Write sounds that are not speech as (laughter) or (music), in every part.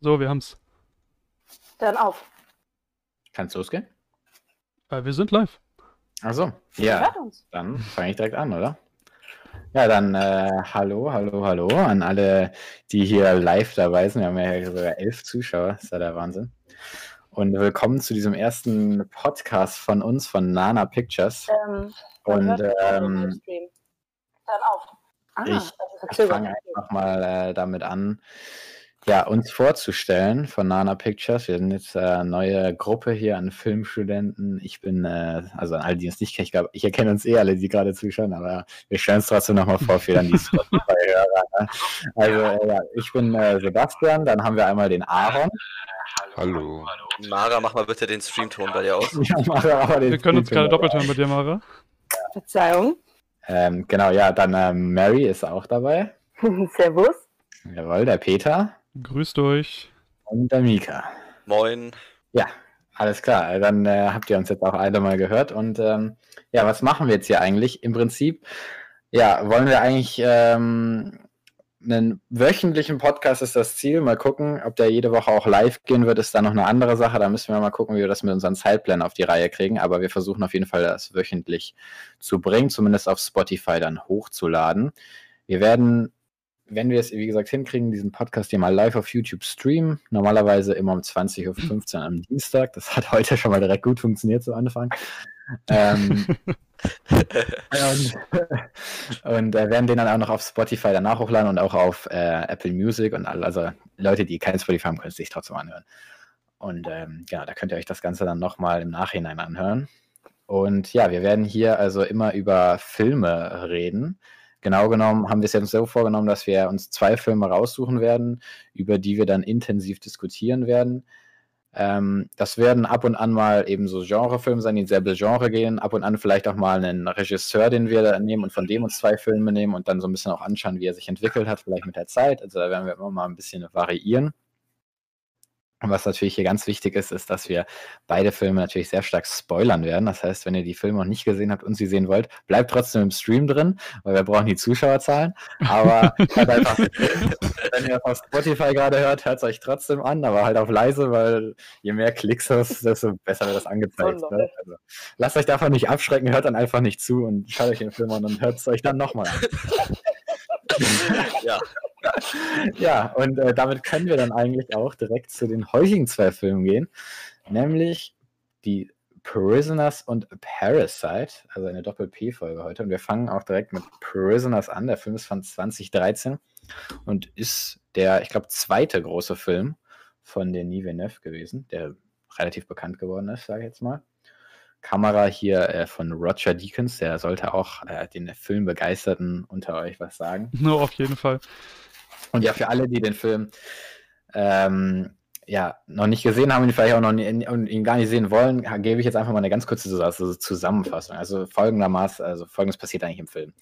So, wir haben's. Dann auf. Kann's losgehen? Äh, wir sind live. Also, Ihr ja, dann fange ich direkt an, oder? Ja, dann äh, hallo, hallo, hallo an alle, die hier live dabei sind. Wir haben ja sogar elf Zuschauer, ist ja der Wahnsinn. Und willkommen zu diesem ersten Podcast von uns, von Nana Pictures. Ähm, Und ähm. Dann auf. Ah, ich- fange einfach mal äh, damit an, ja, uns vorzustellen von Nana Pictures. Wir sind jetzt eine neue Gruppe hier an Filmstudenten. Ich bin, äh, also an alle, die uns nicht kennen, ich glaube, ich erkenne uns eh alle, die gerade zuschauen, aber wir stellen es trotzdem nochmal vor für dann die Spotify-Hörer. Ne? Also, äh, ja, ich bin äh, Sebastian, dann haben wir einmal den Aaron. Hallo. Mara, mach mal bitte den Streamton bei dir aus. (laughs) Ja, wir aber den Wir können uns gerade doppelt hören bei dir, Mara. Verzeihung. Ähm, genau, ja, dann ähm, Mary ist auch dabei. (laughs) Servus. Jawohl, der Peter Grüßt euch. und der Mika. Moin. Ja, alles klar. Dann äh, habt ihr uns jetzt auch alle mal gehört. Und ähm, ja, was machen wir jetzt hier eigentlich? Im Prinzip, ja, wollen wir eigentlich ähm, einen wöchentlichen Podcast ist das Ziel. Mal gucken, ob der jede Woche auch live gehen wird, ist dann noch eine andere Sache. Da müssen wir mal gucken, wie wir das mit unseren Zeitplänen auf die Reihe kriegen. Aber wir versuchen auf jeden Fall, das wöchentlich zu bringen, zumindest auf Spotify dann hochzuladen. Wir werden wenn wir es, wie gesagt, hinkriegen, diesen Podcast hier mal live auf YouTube streamen, normalerweise immer um 20.15 Uhr am Dienstag. Das hat heute schon mal direkt gut funktioniert zu Anfang. Ähm, und und äh, werden den dann auch noch auf Spotify danach hochladen und auch auf äh, Apple Music und all, also Leute, die kein Spotify haben, können es sich trotzdem anhören. Und ähm, ja, da könnt ihr euch das Ganze dann nochmal im Nachhinein anhören. Und ja, wir werden hier also immer über Filme reden. Genau genommen haben wir es jetzt so vorgenommen, dass wir uns zwei Filme raussuchen werden, über die wir dann intensiv diskutieren werden. Ähm, das werden ab und an mal eben so Genrefilme sein, die ins selbe Genre gehen. Ab und an vielleicht auch mal einen Regisseur, den wir da nehmen und von dem uns zwei Filme nehmen und dann so ein bisschen auch anschauen, wie er sich entwickelt hat, vielleicht mit der Zeit. Also da werden wir immer mal ein bisschen variieren. Und was natürlich hier ganz wichtig ist, ist, dass wir beide Filme natürlich sehr stark spoilern werden. Das heißt, wenn ihr die Filme noch nicht gesehen habt und sie sehen wollt, bleibt trotzdem im Stream drin, weil wir brauchen die Zuschauerzahlen. Aber (laughs) hört einfach, wenn ihr auf Spotify gerade hört, hört es euch trotzdem an, aber halt auf leise, weil je mehr Klicks es, desto besser wird das angezeigt. Ne? also, lasst euch davon nicht abschrecken, hört dann einfach nicht zu und schaut euch den Film an und hört es euch dann nochmal an. (laughs) Ja. Ja, und äh, damit können wir dann eigentlich auch direkt zu den heutigen zwei Filmen gehen, nämlich die Prisoners und Parasite, also eine Doppel-P-Folge heute. Und wir fangen auch direkt mit Prisoners an. Der Film ist von 2013 und ist der, ich glaube, zweite große Film von Denis Villeneuve gewesen, der relativ bekannt geworden ist, sage ich jetzt mal. Kamera hier äh, von Roger Deakins, der sollte auch äh, den Filmbegeisterten unter euch was sagen. (laughs) No, auf jeden Fall. Und ja, für alle, die den Film ähm, ja, noch nicht gesehen haben und ihn vielleicht auch noch nie, und ihn gar nicht sehen wollen, gebe ich jetzt einfach mal eine ganz kurze also Zusammenfassung. Also folgendermaßen, also folgendes passiert eigentlich im Film.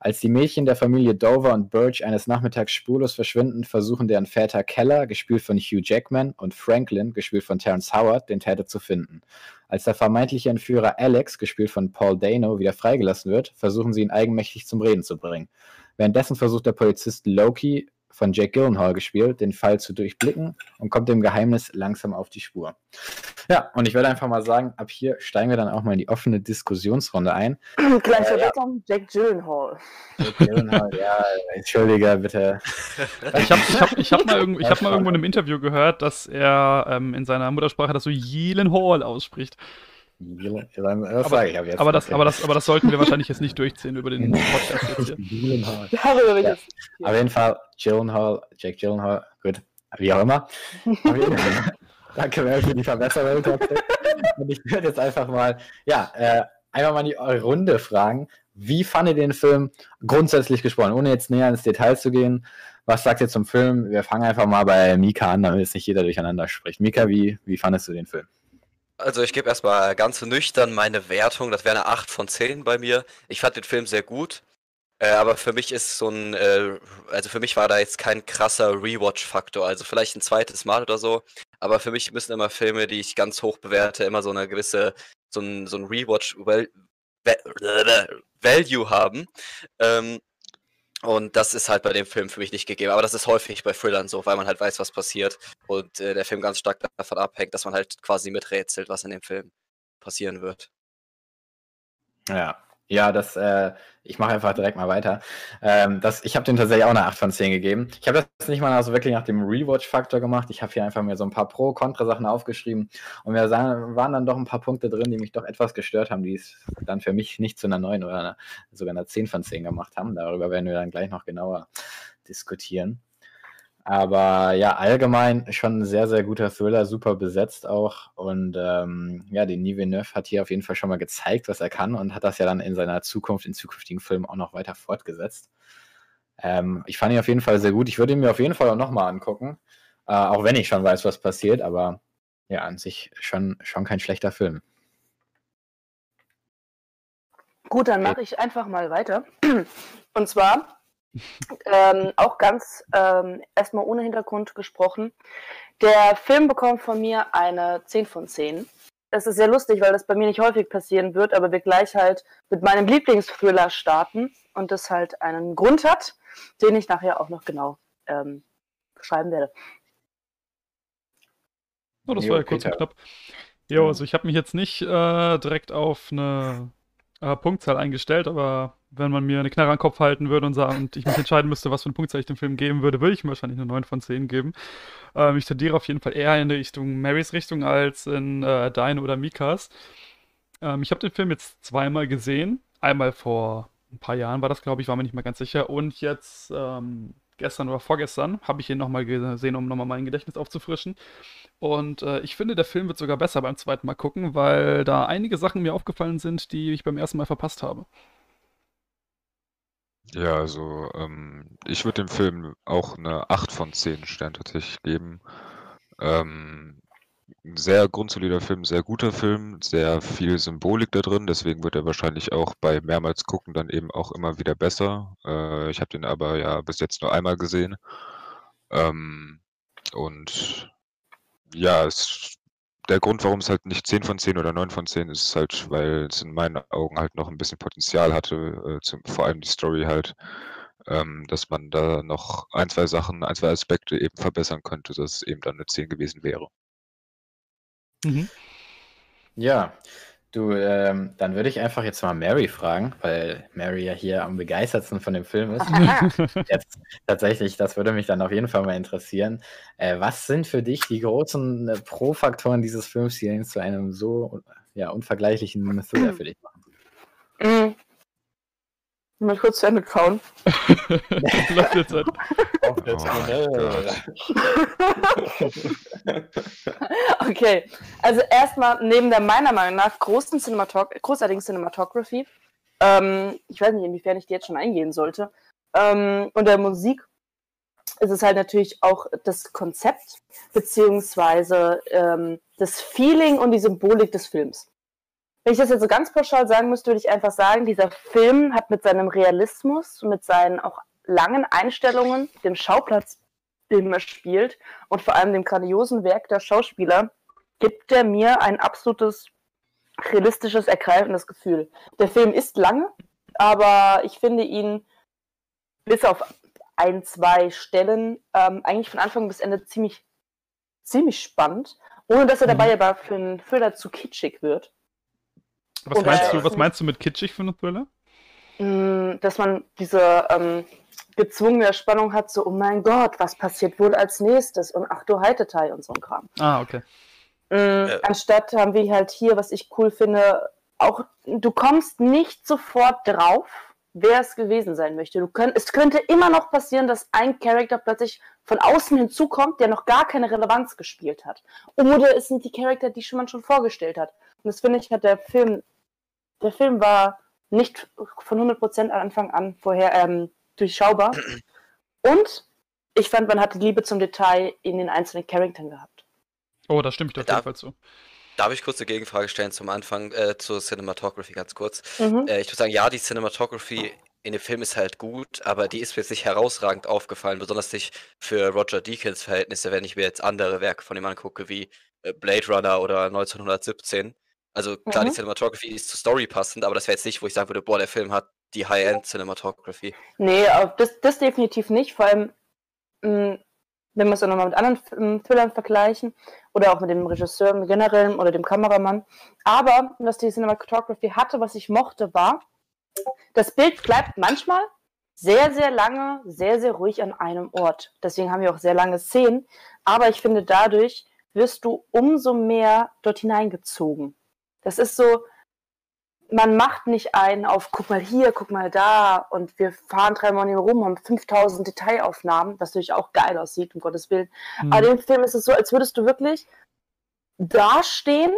Als die Mädchen der Familie Dover und Birch eines Nachmittags spurlos verschwinden, versuchen deren Väter Keller, gespielt von Hugh Jackman, und Franklin, gespielt von Terrence Howard, den Täter zu finden. Als der vermeintliche Entführer Alex, gespielt von Paul Dano, wieder freigelassen wird, versuchen sie ihn eigenmächtig zum Reden zu bringen. Währenddessen versucht der Polizist Loki, von Jake Gyllenhaal gespielt, den Fall zu durchblicken und kommt dem Geheimnis langsam auf die Spur. Ja, und ich würde einfach mal sagen, ab hier steigen wir dann auch mal in die offene Diskussionsrunde ein. (clears throat) Gleich Äh, ja. Jack Gyllenhaal. Jake Gyllenhaal, ja, entschuldige bitte. (laughs) Ich habe ich hab, ich hab mal, irgendwo, ich hab mal irgendwo in einem Interview gehört, dass er ähm, in seiner Muttersprache das so Jelen Hall ausspricht. Das sage ich ab jetzt. Aber das, aber, das, aber das sollten wir wahrscheinlich jetzt nicht (laughs) durchziehen über den Podcast jetzt hier. Gyllenhaal. Will (laughs) ich Ja. Auf jeden Fall, Gyllenhaal, Jake Gyllenhaal, gut, wie auch immer. (laughs) Danke Mel, für die Verbesserung. Und ich würde jetzt einfach mal, ja, äh, einfach mal die Runde fragen. Wie fandet ihr den Film grundsätzlich gesprochen, ohne jetzt näher ins Detail zu gehen? Was sagt ihr zum Film? Wir fangen einfach mal bei Mika an, damit jetzt nicht jeder durcheinander spricht. Mika, wie, wie fandest du den Film? Also ich gebe erstmal ganz nüchtern meine Wertung. Das wäre eine 8 von 10 bei mir. Ich fand den Film sehr gut. Äh, aber für mich ist so ein, äh, also für mich war da jetzt kein krasser Rewatch-Faktor. Also vielleicht ein zweites Mal oder so. Aber für mich müssen immer Filme, die ich ganz hoch bewerte, immer so eine gewisse, so ein, so ein Rewatch-Wert (laughs) Value haben. Ähm, und das ist halt bei dem Film für mich nicht gegeben. Aber das ist häufig bei Thrillern so, weil man halt weiß, was passiert. Und äh, der Film ganz stark davon abhängt, dass man halt quasi miträtselt, was in dem Film passieren wird. Ja, ja, das, äh, ich mache einfach direkt mal weiter. Ähm, das, ich habe den tatsächlich auch eine 8 von 10 gegeben. Ich habe das nicht mal also wirklich nach dem Rewatch-Faktor gemacht. Ich habe hier einfach mir so ein paar Pro-Kontra-Sachen aufgeschrieben und mir waren dann doch ein paar Punkte drin, die mich doch etwas gestört haben, die es dann für mich nicht zu einer 9 oder einer, sogar einer 10 von 10 gemacht haben. Darüber werden wir dann gleich noch genauer diskutieren. Aber ja, allgemein schon ein sehr, sehr guter Thriller, super besetzt auch. Und ähm, ja, den Nive Neuf hat hier auf jeden Fall schon mal gezeigt, was er kann und hat das ja dann in seiner Zukunft, in zukünftigen Filmen auch noch weiter fortgesetzt. Ähm, ich fand ihn auf jeden Fall sehr gut. Ich würde ihn mir auf jeden Fall auch nochmal angucken, äh, auch wenn ich schon weiß, was passiert. Aber ja, an sich schon, schon kein schlechter Film. Gut, dann mache ich einfach mal weiter. Und zwar ähm, auch ganz ähm, erstmal ohne Hintergrund gesprochen. Der Film bekommt von mir eine 10 von 10. Das ist sehr lustig, weil das bei mir nicht häufig passieren wird, aber wir gleich halt mit meinem Lieblingsthriller starten und das halt einen Grund hat, den ich nachher auch noch genau ähm, beschreiben werde. Oh, das war ja kurz und knapp. Jo, also ich habe mich jetzt nicht äh, direkt auf eine äh, Punktzahl eingestellt, aber wenn man mir eine Knarre an den Kopf halten würde und, sagen, und ich mich entscheiden müsste, was für eine Punktzahl ich dem Film geben würde, würde ich ihm wahrscheinlich eine 9 von 10 geben. Ähm, ich tendiere auf jeden Fall eher in Richtung Marys Richtung als in äh, deine oder Mikas. Ähm, ich habe den Film jetzt zweimal gesehen. Einmal vor ein paar Jahren war das, glaube ich, war mir nicht mal ganz sicher. Und jetzt ähm, gestern oder vorgestern habe ich ihn nochmal gesehen, um nochmal mein Gedächtnis aufzufrischen. Und äh, ich finde, der Film wird sogar besser beim zweiten Mal gucken, weil da einige Sachen mir aufgefallen sind, die ich beim ersten Mal verpasst habe. Ja, also ähm, ich würde dem Film auch eine 8 von 10 Sternen tatsächlich geben. Ähm, sehr grundsolider Film, sehr guter Film, sehr viel Symbolik da drin, deswegen wird er wahrscheinlich auch bei mehrmals gucken dann eben auch immer wieder besser. Äh, ich habe den aber ja bis jetzt nur einmal gesehen. Ähm, und ja, es der Grund, warum es halt nicht 10 von 10 oder 9 von 10 ist, ist halt, weil es in meinen Augen halt noch ein bisschen Potenzial hatte, äh, zum, vor allem die Story halt, ähm, dass man da noch ein, zwei Sachen, ein, zwei Aspekte eben verbessern könnte, dass es eben dann eine 10 gewesen wäre. Mhm. Ja, Du, ähm, dann würde ich einfach jetzt mal Mary fragen, weil Mary ja hier am begeistertsten von dem Film ist. (laughs) jetzt, tatsächlich, das würde mich dann auf jeden Fall mal interessieren. Äh, was sind für dich die großen äh, Pro-Faktoren dieses Films, die ihn zu einem so ja, unvergleichlichen Thriller für dich machen? Mhm. Mal kurz zu Ende kauen. Läuft jetzt halt. okay, also erstmal neben der meiner Meinung nach großen Cinematog großartigen Cinematography, ähm, ich weiß nicht, inwiefern ich die jetzt schon eingehen sollte, ähm, und der Musik ist es halt natürlich auch das Konzept beziehungsweise ähm, das Feeling und die Symbolik des Films. Wenn ich das jetzt so ganz pauschal sagen müsste, würde ich einfach sagen, dieser Film hat mit seinem Realismus, mit seinen auch langen Einstellungen, dem Schauplatz, den er spielt und vor allem dem grandiosen Werk der Schauspieler, gibt er mir ein absolutes realistisches, ergreifendes Gefühl. Der Film ist lange, aber ich finde ihn bis auf ein, zwei Stellen ähm, eigentlich von Anfang bis Ende ziemlich, ziemlich spannend, ohne dass er dabei mhm. aber für einen Thriller zu kitschig wird. Was meinst, du, was meinst du mit kitschig für einen Thriller? Mm, dass man diese ähm, gezwungene Spannung hat, so, oh mein Gott, was passiert wohl als nächstes? Und ach du Heitetei und so ein Kram. Ah, okay. Mhm, äh. Anstatt haben wir halt hier, was ich cool finde, auch, du kommst nicht sofort drauf, wer es gewesen sein möchte. Du könnt, es könnte immer noch passieren, dass ein Charakter plötzlich von außen hinzukommt, der noch gar keine Relevanz gespielt hat. Oder es sind die Charakter, die man schon vorgestellt hat. Und das finde ich, hat der Film der Film war nicht von 100% an Anfang an vorher ähm, durchschaubar. Und ich fand, man hat die Liebe zum Detail in den einzelnen Charakteren gehabt. Oh, da stimme ich dir auf jeden Fall zu. Darf ich kurz eine Gegenfrage stellen zum Anfang äh, zur Cinematography ganz kurz? Mhm. Äh, ich würde sagen, ja, die Cinematography in dem Film ist halt gut, aber die ist mir jetzt nicht herausragend aufgefallen, besonders nicht für Roger Deakins Verhältnisse, wenn ich mir jetzt andere Werke von ihm angucke, wie äh, Blade Runner oder 1917. Also klar, Mhm. die Cinematography ist zur Story passend, aber das wäre jetzt nicht, wo ich sagen würde, boah, der Film hat die High-End-Cinematography. Nee, aber das, das definitiv nicht. Vor allem, mh, wenn wir es auch nochmal mit anderen ähm, Thrillern vergleichen oder auch mit dem Regisseur im Generellen oder dem Kameramann. Aber was die Cinematography hatte, was ich mochte, war, das Bild bleibt manchmal sehr, sehr lange, sehr, sehr ruhig an einem Ort. Deswegen haben wir auch sehr lange Szenen. Aber ich finde, dadurch wirst du umso mehr dort hineingezogen. Das ist so, man macht nicht einen auf, guck mal hier, guck mal da und wir fahren dreimal rum, haben 5000 Detailaufnahmen, was natürlich auch geil aussieht, um Gottes Willen. Mhm. Aber dem Film ist es so, als würdest du wirklich dastehen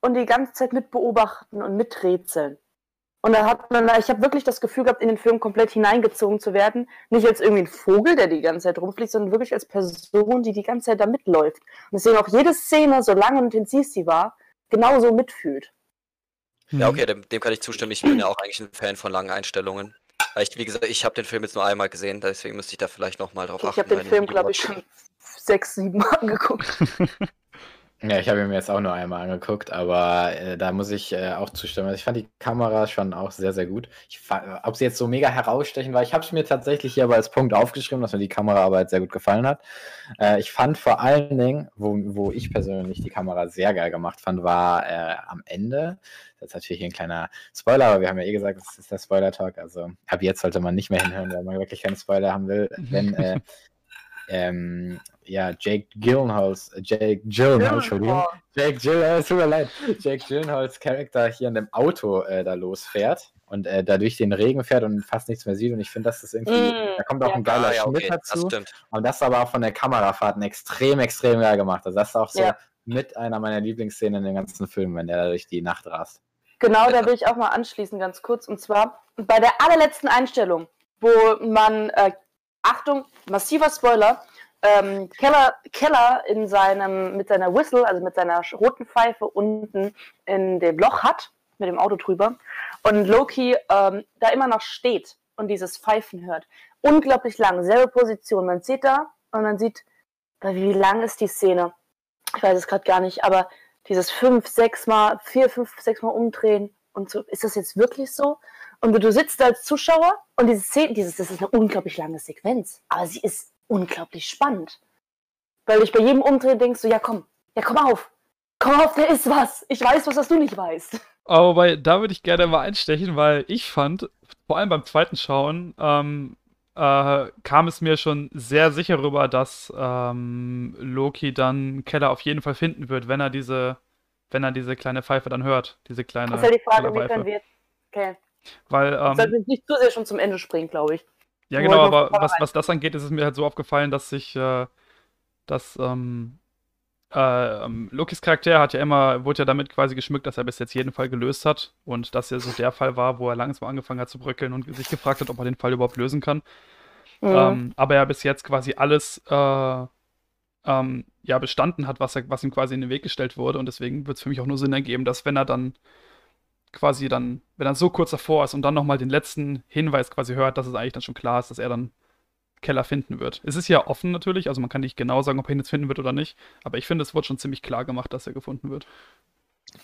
und die ganze Zeit mit beobachten und miträtseln. Und da hat man, ich habe wirklich das Gefühl gehabt, in den Film komplett hineingezogen zu werden. Nicht als irgendwie ein Vogel, der die ganze Zeit rumfliegt, sondern wirklich als Person, die die ganze Zeit da mitläuft. Und deswegen auch jede Szene, so lang und intensiv sie war, genauso mitfühlt. Ja, Mhm. okay, dem, dem kann ich zustimmen. Ich bin ja auch eigentlich ein Fan von langen Einstellungen. Ich, wie gesagt, ich habe den Film jetzt nur einmal gesehen, deswegen müsste ich da vielleicht nochmal drauf Ich achten. habe den Film, glaube ich, schon sechs, sieben Mal (laughs) angeguckt. (laughs) Ja, ich habe ihn mir jetzt auch nur einmal angeguckt, aber äh, da muss ich äh, auch zustimmen. Also ich fand die Kamera schon auch sehr, sehr gut. Ich fa- ob sie jetzt so mega herausstechen war, ich habe es mir tatsächlich hier aber als Punkt aufgeschrieben, dass mir die Kameraarbeit sehr gut gefallen hat. Äh, ich fand vor allen Dingen, wo, wo ich persönlich die Kamera sehr geil gemacht fand, war äh, am Ende. Das ist natürlich ein kleiner Spoiler, aber wir haben ja eh gesagt, das ist der Spoiler-Talk. Also ab jetzt sollte man nicht mehr hinhören, wenn man wirklich keine Spoiler haben will. Wenn äh, (laughs) ähm, ja, Jake Gyllenhaals, Jake Gyllenhaal, Entschuldigung. Jake Gyllenhaal, es tut mir leid, Jake Gyllenhaals Charakter hier in dem Auto äh, da losfährt und äh, da durch den Regen fährt und fast nichts mehr sieht. Und ich finde, das ist irgendwie, Mm, da kommt auch ja. ein geiler Ah, ja, Schnitt okay, das dazu. stimmt. Und das ist aber auch von der Kamerafahrten extrem, extrem geil gemacht. Also das ist auch so Ja. mit einer meiner Lieblingsszenen in dem ganzen Film, wenn der da durch die Nacht rast. Genau, da will ich auch mal anschließen, ganz kurz. Und zwar bei der allerletzten Einstellung, wo man, äh, Achtung, massiver Spoiler, ähm, Keller, Keller in seinem, mit seiner Whistle, also mit seiner roten Pfeife unten in dem Loch hat, mit dem Auto drüber, und Loki ähm, da immer noch steht und dieses Pfeifen hört. Unglaublich lang, selbe Position. Man sieht da und man sieht, wie lang ist die Szene? Ich weiß es gerade gar nicht, aber dieses fünf, sechs Mal, vier, fünf, sechs Mal umdrehen und so, ist das jetzt wirklich so? Und du, du sitzt als Zuschauer und diese Szene, dieses, das ist eine unglaublich lange Sequenz, aber sie ist unglaublich spannend. Weil ich bei jedem Umdrehen denkst du, ja komm, ja komm auf, komm auf, da ist was. Ich weiß was, was du nicht weißt. Aber bei, da würde ich gerne mal einstechen, weil ich fand, vor allem beim zweiten Schauen, ähm, äh, kam es mir schon sehr sicher rüber, dass ähm, Loki dann Keller auf jeden Fall finden wird, wenn er diese, wenn er diese kleine Pfeife dann hört, diese kleine Das ist ja die Frage, Kellerpfeife. inwiefern wir. Okay. Weil, Ähm, Sollten wir nicht zu sehr schon zum Ende springen, glaube ich. Ja, Nur genau, aber was, was das angeht, ist es mir halt so aufgefallen, dass sich, äh, dass, ähm, äh, ähm, Lokis Charakter hat ja immer, wurde ja damit quasi geschmückt, dass er bis jetzt jeden Fall gelöst hat und dass ja so der Fall war, wo er langsam angefangen hat zu bröckeln und sich gefragt hat, ob er den Fall überhaupt lösen kann. Mhm. Ähm, aber er bis jetzt quasi alles, äh, ähm, ja, bestanden hat, was, er, was ihm quasi in den Weg gestellt wurde und deswegen wird es für mich auch nur Sinn ergeben, dass wenn er dann quasi dann, wenn er so kurz davor ist und dann nochmal den letzten Hinweis quasi hört, dass es eigentlich dann schon klar ist, dass er dann Keller finden wird. Es ist ja offen natürlich, also man kann nicht genau sagen, ob er ihn jetzt finden wird oder nicht, aber ich finde, es wurde schon ziemlich klar gemacht, dass er gefunden wird.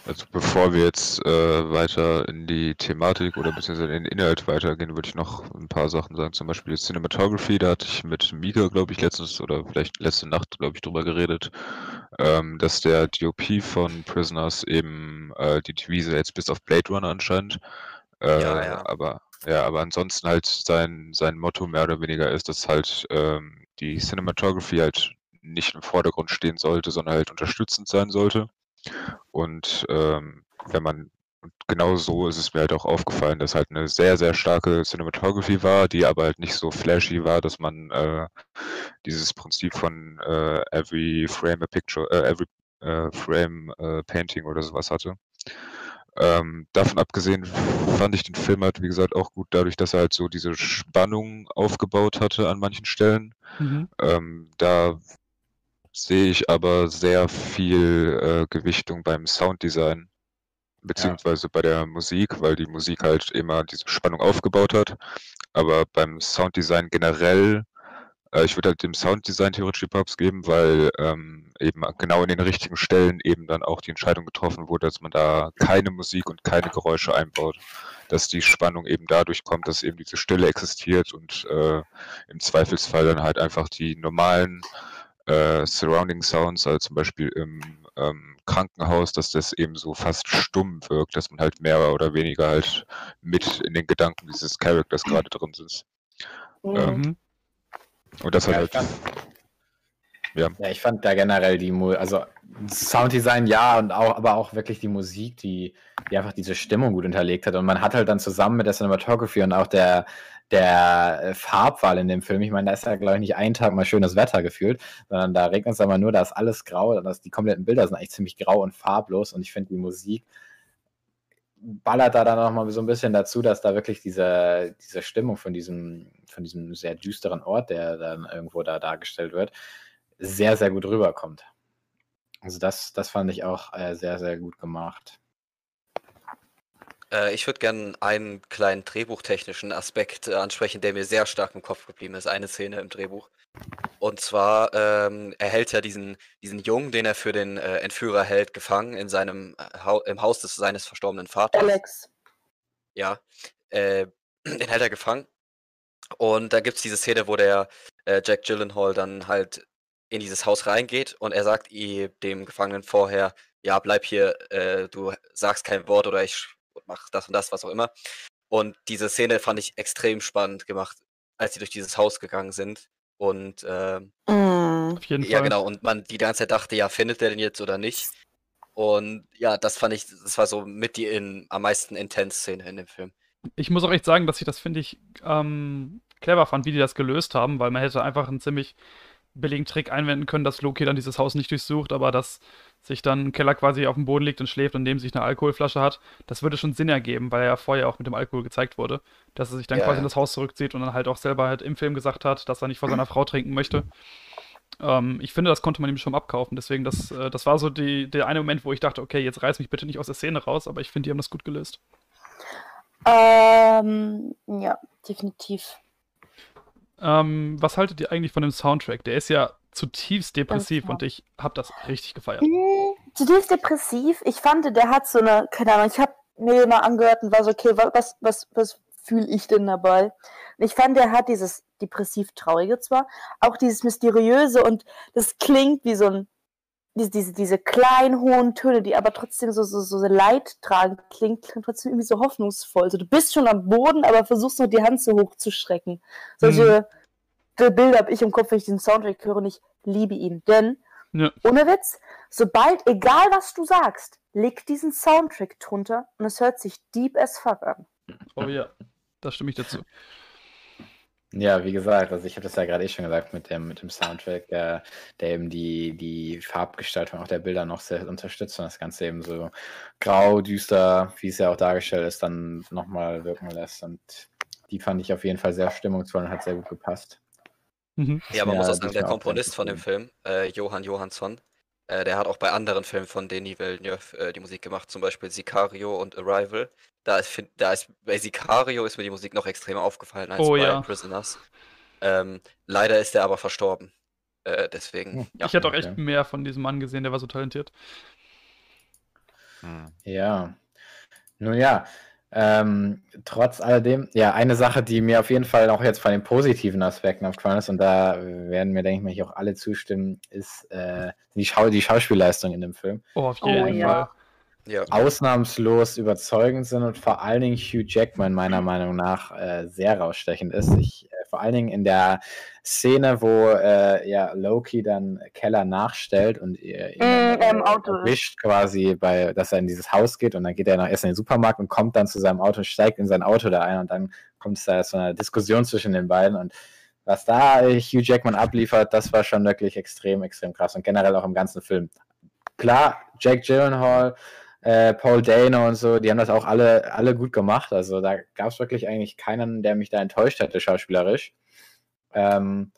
Also bevor wir jetzt äh, weiter in die Thematik oder beziehungsweise in den Inhalt weitergehen, würde ich noch ein paar Sachen sagen. Zum Beispiel die Cinematography, da hatte ich mit Mika, glaube ich, letztens oder vielleicht letzte Nacht, glaube ich, drüber geredet, ähm, dass der DOP von Prisoners eben äh, die Devise jetzt bis auf Blade Runner anscheinend, äh, Ja, ja. aber ja, aber ansonsten halt sein, sein Motto mehr oder weniger ist, dass halt ähm, die Cinematography halt nicht im Vordergrund stehen sollte, sondern halt unterstützend sein sollte. Und ähm, wenn man, und genau so ist es mir halt auch aufgefallen, dass halt eine sehr, sehr starke Cinematography war, die aber halt nicht so flashy war, dass man äh, dieses Prinzip von äh, every frame a picture, äh, every äh, frame äh, painting oder sowas hatte. Ähm, davon abgesehen fand ich den Film halt, wie gesagt, auch gut dadurch, dass er halt so diese Spannung aufgebaut hatte an manchen Stellen. Mhm. Ähm, da sehe ich aber sehr viel äh, Gewichtung beim Sounddesign, beziehungsweise bei der Musik, weil die Musik halt immer diese Spannung aufgebaut hat. Aber beim Sounddesign generell Äh, ich würde halt dem Sounddesign theoretisch die Props geben, weil ähm, eben genau in den richtigen Stellen eben dann auch die Entscheidung getroffen wurde, dass man da keine Musik und keine Geräusche einbaut. Dass die Spannung eben dadurch kommt, dass eben diese Stille existiert und äh, im Zweifelsfall dann halt einfach die normalen äh, Surrounding Sounds, also zum Beispiel im ähm, Krankenhaus, dass das eben so fast stumm wirkt, dass man halt mehr oder weniger halt mit in den Gedanken dieses Charakters gerade drin ist. Mhm. Ähm, und das Ja, halt ich fand, ja. ja, ich fand da generell die Mu also Sounddesign ja und auch, aber auch wirklich die Musik, die, die einfach diese Stimmung gut hinterlegt hat. Und man hat halt dann zusammen mit der Cinematography und auch der, der äh, Farbwahl in dem Film, ich meine, da ist ja, glaube ich, nicht einen Tag mal schönes Wetter gefühlt, sondern da regnet es aber nur, da ist alles grau, das, die kompletten Bilder sind eigentlich ziemlich grau und farblos und ich finde die Musik ballert da dann nochmal so ein bisschen dazu, dass da wirklich diese, diese Stimmung von diesem, von diesem sehr düsteren Ort, der dann irgendwo da dargestellt wird, sehr, sehr gut rüberkommt. Also das, das fand ich auch äh, sehr, sehr gut gemacht. Äh, ich würde gerne einen kleinen drehbuchtechnischen Aspekt äh, ansprechen, der mir sehr stark im Kopf geblieben ist. Eine Szene im Drehbuch. Und zwar ähm, er hält ja diesen, diesen Jungen, den er für den äh, Entführer hält, gefangen in seinem äh, Hau im Haus des, seines verstorbenen Vaters. Alex. Ja, (clears throat) den hält er gefangen. Und da gibt es diese Szene, wo der Jack Gyllenhaal dann halt in dieses Haus reingeht und er sagt ihm, dem Gefangenen vorher, ja, bleib hier, äh, du sagst kein Wort oder ich mach das und das, was auch immer. Und diese Szene fand ich extrem spannend gemacht, als sie durch dieses Haus gegangen sind. Und ähm, Mhm. Auf jeden ja, Fall. genau, und man die ganze Zeit dachte, ja, findet der den jetzt oder nicht? Und ja, das fand ich, das war so mit die in, am meisten Intense-Szene in dem Film. Ich muss auch echt sagen, dass ich das, finde ich, ähm, clever fand, wie die das gelöst haben, weil man hätte einfach einen ziemlich billigen Trick einwenden können, dass Loki dann dieses Haus nicht durchsucht, aber dass sich dann Keller quasi auf dem Boden liegt und schläft und neben sich eine Alkoholflasche hat. Das würde schon Sinn ergeben, weil er ja vorher auch mit dem Alkohol gezeigt wurde, dass er sich dann Ja, quasi ja. in das Haus zurückzieht und dann halt auch selber halt im Film gesagt hat, dass er nicht vor seiner Frau trinken möchte. Ähm, ich finde, das konnte man ihm schon abkaufen. Deswegen, das, äh, das war so die, der eine Moment, wo ich dachte, okay, jetzt reiß mich bitte nicht aus der Szene raus, aber ich finde, die haben das gut gelöst. Ähm, ja, definitiv. Ähm, was haltet ihr eigentlich von dem Soundtrack? Der ist ja zutiefst depressiv und ich habe das richtig gefeiert. Zutiefst depressiv. Ich fand, der hat so eine, keine Ahnung, ich habe mir mal angehört und war so, okay, wa- was, was, was fühle ich denn dabei? Und ich fand, der hat dieses depressiv-traurige zwar, auch dieses mysteriöse und das klingt wie so ein, diese, diese, diese kleinen, hohen Töne, die aber trotzdem so, so, so leidtragend klingt, klingt trotzdem irgendwie so hoffnungsvoll. So, du bist schon am Boden, aber versuchst noch die Hand so hoch zu strecken. Solche Bilder habe ich im Kopf, wenn ich den Soundtrack höre und ich liebe ihn. Denn Ja. ohne Witz, sobald, egal was du sagst, leg diesen Soundtrack drunter und es hört sich deep as fuck an. Oh ja, da stimme ich dazu. Ja, wie gesagt, also ich habe das ja gerade eh schon gesagt mit dem, mit dem Soundtrack, der, der eben die, die Farbgestaltung auch der Bilder noch sehr unterstützt und das Ganze eben so grau, düster, wie es ja auch dargestellt ist, dann nochmal wirken lässt. Und die fand ich auf jeden Fall sehr stimmungsvoll und hat sehr gut gepasst. Mhm. Ja, man Ja, muss auch sagen, der Komponist von dem Film, äh, Johann Johansson, äh, der hat auch bei anderen Filmen von Denis Villeneuve äh, die Musik gemacht, zum Beispiel Sicario und Arrival. Da ist, find- da ist bei Sicario ist mir die Musik noch extremer aufgefallen als Oh bei ja. Prisoners. Ähm, leider ist er aber verstorben. Äh, deswegen, Hm. ja. Ich hätte auch echt okay. mehr von diesem Mann gesehen, der war so talentiert. Hm. Ja. Nun ja, ähm, trotz alledem, ja, eine Sache, die mir auf jeden Fall auch jetzt von den positiven Aspekten aufgefallen ist, und da werden mir, denke ich mal, hier auch alle zustimmen, ist äh, die, Schau die Schauspielleistung in dem Film. Oh, auf Oh jeden ja. Fall. ja. Ausnahmslos überzeugend sind und vor allen Dingen Hugh Jackman meiner Meinung nach äh, sehr rausstechend ist. Ich, vor allen Dingen in der Szene, wo äh, ja, Loki dann Keller nachstellt und äh, ihn Mm, ist. erwischt quasi, bei, dass er in dieses Haus geht und dann geht er noch erst in den Supermarkt und kommt dann zu seinem Auto und steigt in sein Auto da ein und dann kommt es da zu einer Diskussion zwischen den beiden und was da Hugh Jackman abliefert, das war schon wirklich extrem, extrem krass und generell auch im ganzen Film. Klar, Jack Gyllenhaal, äh, Paul Dano und so, die haben das auch alle, alle gut gemacht. Also da gab es wirklich eigentlich keinen, der mich da enttäuscht hätte, schauspielerisch. Ähm,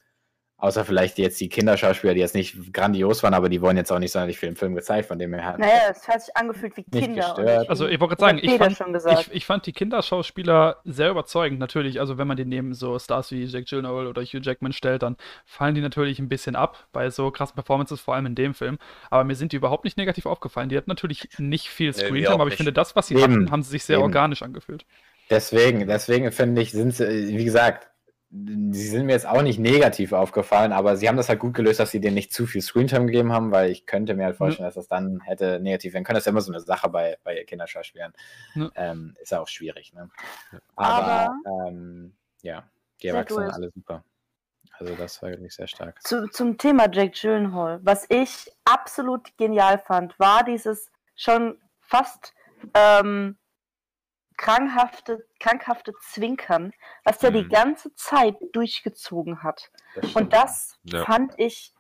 Außer vielleicht jetzt die Kinderschauspieler, die jetzt nicht grandios waren, aber die wurden jetzt auch nicht sonderlich viel im Film gezeigt, von dem her hat. Naja, es hat sich angefühlt wie Kinder. Also ich wollte gerade sagen, ich fand, ich, ich fand, die Kinderschauspieler sehr überzeugend, natürlich. Also wenn man die neben so Stars wie Jake Gyllenhaal oder Hugh Jackman stellt, dann fallen die natürlich ein bisschen ab bei so krassen Performances, vor allem in dem Film. Aber mir sind die überhaupt nicht negativ aufgefallen. Die hatten natürlich nicht viel Screentime, nee, aber ich finde, das, was sie Eben. hatten, haben sie sich sehr Eben. organisch angefühlt. Deswegen, deswegen finde ich, sind sie, wie gesagt, sie sind mir jetzt auch nicht negativ aufgefallen, aber sie haben das halt gut gelöst, dass sie denen nicht zu viel Screentime gegeben haben, weil ich könnte mir halt vorstellen, mhm. dass das dann hätte negativ werden können. Das ist ja immer so eine Sache bei, bei Kinderschauspielern. Mhm. Ähm, ist ja auch schwierig. Ne? Aber, aber ähm, ja, die Erwachsenen alle super. Also das war wirklich sehr stark. Zu, zum Thema Jake Gyllenhaal. Was ich absolut genial fand, war dieses schon fast ähm, krankhafte, krankhafte Zwinkern, was der mhm. die ganze Zeit durchgezogen hat. Das und das ja. fand ich,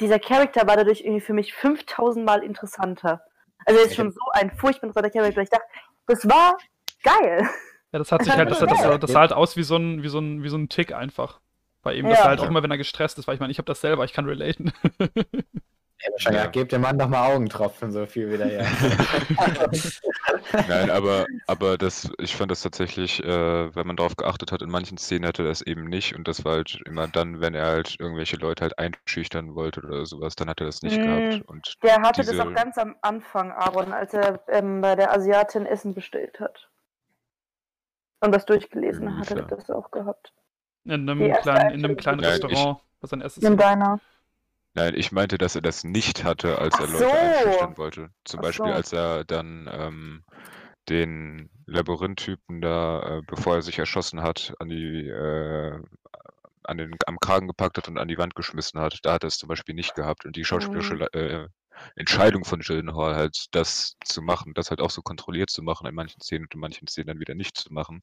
dieser Charakter war dadurch irgendwie für mich 5000 Mal interessanter. Also er ist schon so ein furchtbar interessanter Charakter. Ich dachte, das war geil. Ja, das hat sich halt, das, das, das, sah halt aus wie so ein, wie so ein, wie so ein Tick einfach bei ihm. Ja. Das halt auch immer, wenn er gestresst ist, weil ich meine, ich habe das selber, ich kann relaten. (laughs) Ja, ja. gebt dem Mann doch mal Augentropfen, so viel wieder her. (laughs) Nein, aber, aber das, ich fand das tatsächlich, äh, wenn man darauf geachtet hat, in manchen Szenen hatte er das eben nicht und das war halt immer dann, wenn er halt irgendwelche Leute halt einschüchtern wollte oder sowas, dann hat er das nicht mm, gehabt. Und der hatte diese... das auch ganz am Anfang, Aaron, als er ähm, bei der Asiatin Essen bestellt hat. Und das durchgelesen ja, hat, hat er das auch gehabt. In einem kleinen, in einem kleinen Restaurant, ich, was sein erstes In deiner. Nein, ich meinte, dass er das nicht hatte, als er Ach Leute so. einschüchtern wollte. Zum Ach Beispiel, so. als er dann ähm, den Labyrinth-Typen da, äh, bevor er sich erschossen hat, an die, äh, an den, am Kragen gepackt hat und an die Wand geschmissen hat. Da hat er es zum Beispiel nicht gehabt. Und die schauspielerische mhm. äh, Entscheidung von Gyllenhaal halt, das zu machen, das halt auch so kontrolliert zu machen in manchen Szenen und in manchen Szenen dann wieder nicht zu machen,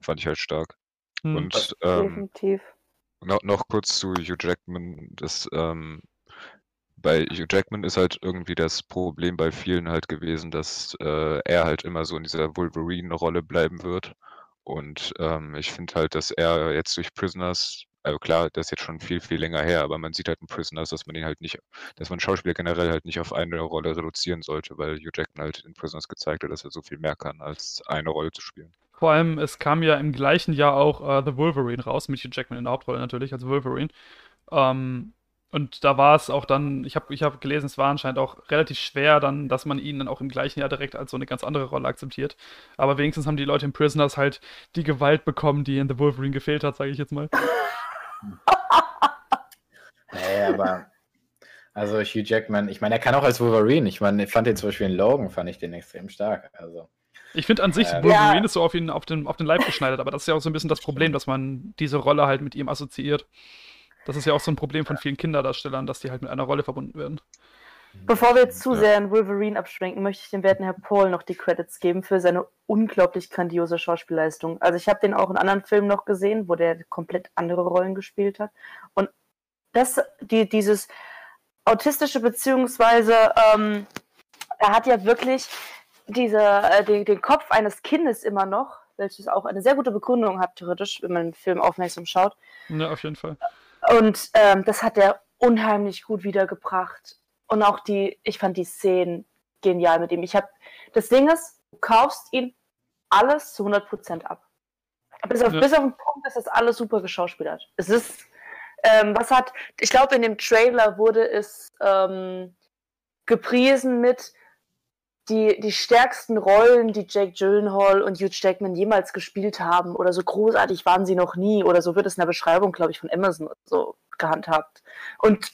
fand ich halt stark. Mhm. Und ähm, definitiv. Noch, noch kurz zu Hugh Jackman. Das, ähm, bei Hugh Jackman ist halt irgendwie das Problem bei vielen halt gewesen, dass äh, er halt immer so in dieser Wolverine-Rolle bleiben wird. Und ähm, ich finde halt, dass er jetzt durch Prisoners, also klar, das ist jetzt schon viel, viel länger her, aber man sieht halt in Prisoners, dass man ihn halt nicht, dass man Schauspieler generell halt nicht auf eine Rolle reduzieren sollte, weil Hugh Jackman halt in Prisoners gezeigt hat, dass er so viel mehr kann, als eine Rolle zu spielen. Vor allem, es kam ja im gleichen Jahr auch uh, The Wolverine raus, mit Hugh Jackman in der Hauptrolle natürlich, als Wolverine. Ähm, und da war es auch dann, ich habe ich hab gelesen, es war anscheinend auch relativ schwer dann, dass man ihn dann auch im gleichen Jahr direkt als so eine ganz andere Rolle akzeptiert. Aber wenigstens haben die Leute in Prisoners halt die Gewalt bekommen, die in The Wolverine gefehlt hat, sage ich jetzt mal. (laughs) nee, aber also Hugh Jackman, ich meine, er kann auch als Wolverine. Ich meine, ich fand den zum Beispiel in Logan, fand ich den extrem stark. Also. Ich finde an sich, äh, Wolverine ja. ist so auf ihn auf den, auf den Leib geschneidert, aber das ist ja auch so ein bisschen das Problem, dass man diese Rolle halt mit ihm assoziiert. Das ist ja auch so ein Problem von vielen Kinderdarstellern, dass die halt mit einer Rolle verbunden werden. Bevor wir zu sehr in Wolverine abschwenken, möchte ich dem werten Herr Paul noch die Credits geben für seine unglaublich grandiose Schauspielleistung. Also ich habe den auch in anderen Filmen noch gesehen, wo der komplett andere Rollen gespielt hat. Und das, die, dieses autistische beziehungsweise ähm, er hat ja wirklich diese, äh, den, den Kopf eines Kindes immer noch, welches auch eine sehr gute Begründung hat, theoretisch, wenn man den Film aufmerksam schaut. Ja, auf jeden Fall. Und ähm, das hat er unheimlich gut wiedergebracht. Und auch die, ich fand die Szenen genial mit ihm. Ich habe, das Ding ist, du kaufst ihn alles zu 100% ab. Bis auf, ja. bis auf den Punkt, dass das alles super geschauspielert. Es ist, ähm, was hat, ich glaube, in dem Trailer wurde es ähm, gepriesen mit, die, die stärksten Rollen, die Jake Gyllenhaal und Hugh Jackman jemals gespielt haben oder so großartig waren sie noch nie oder so wird es in der Beschreibung, glaube ich, von Amazon so gehandhabt. Und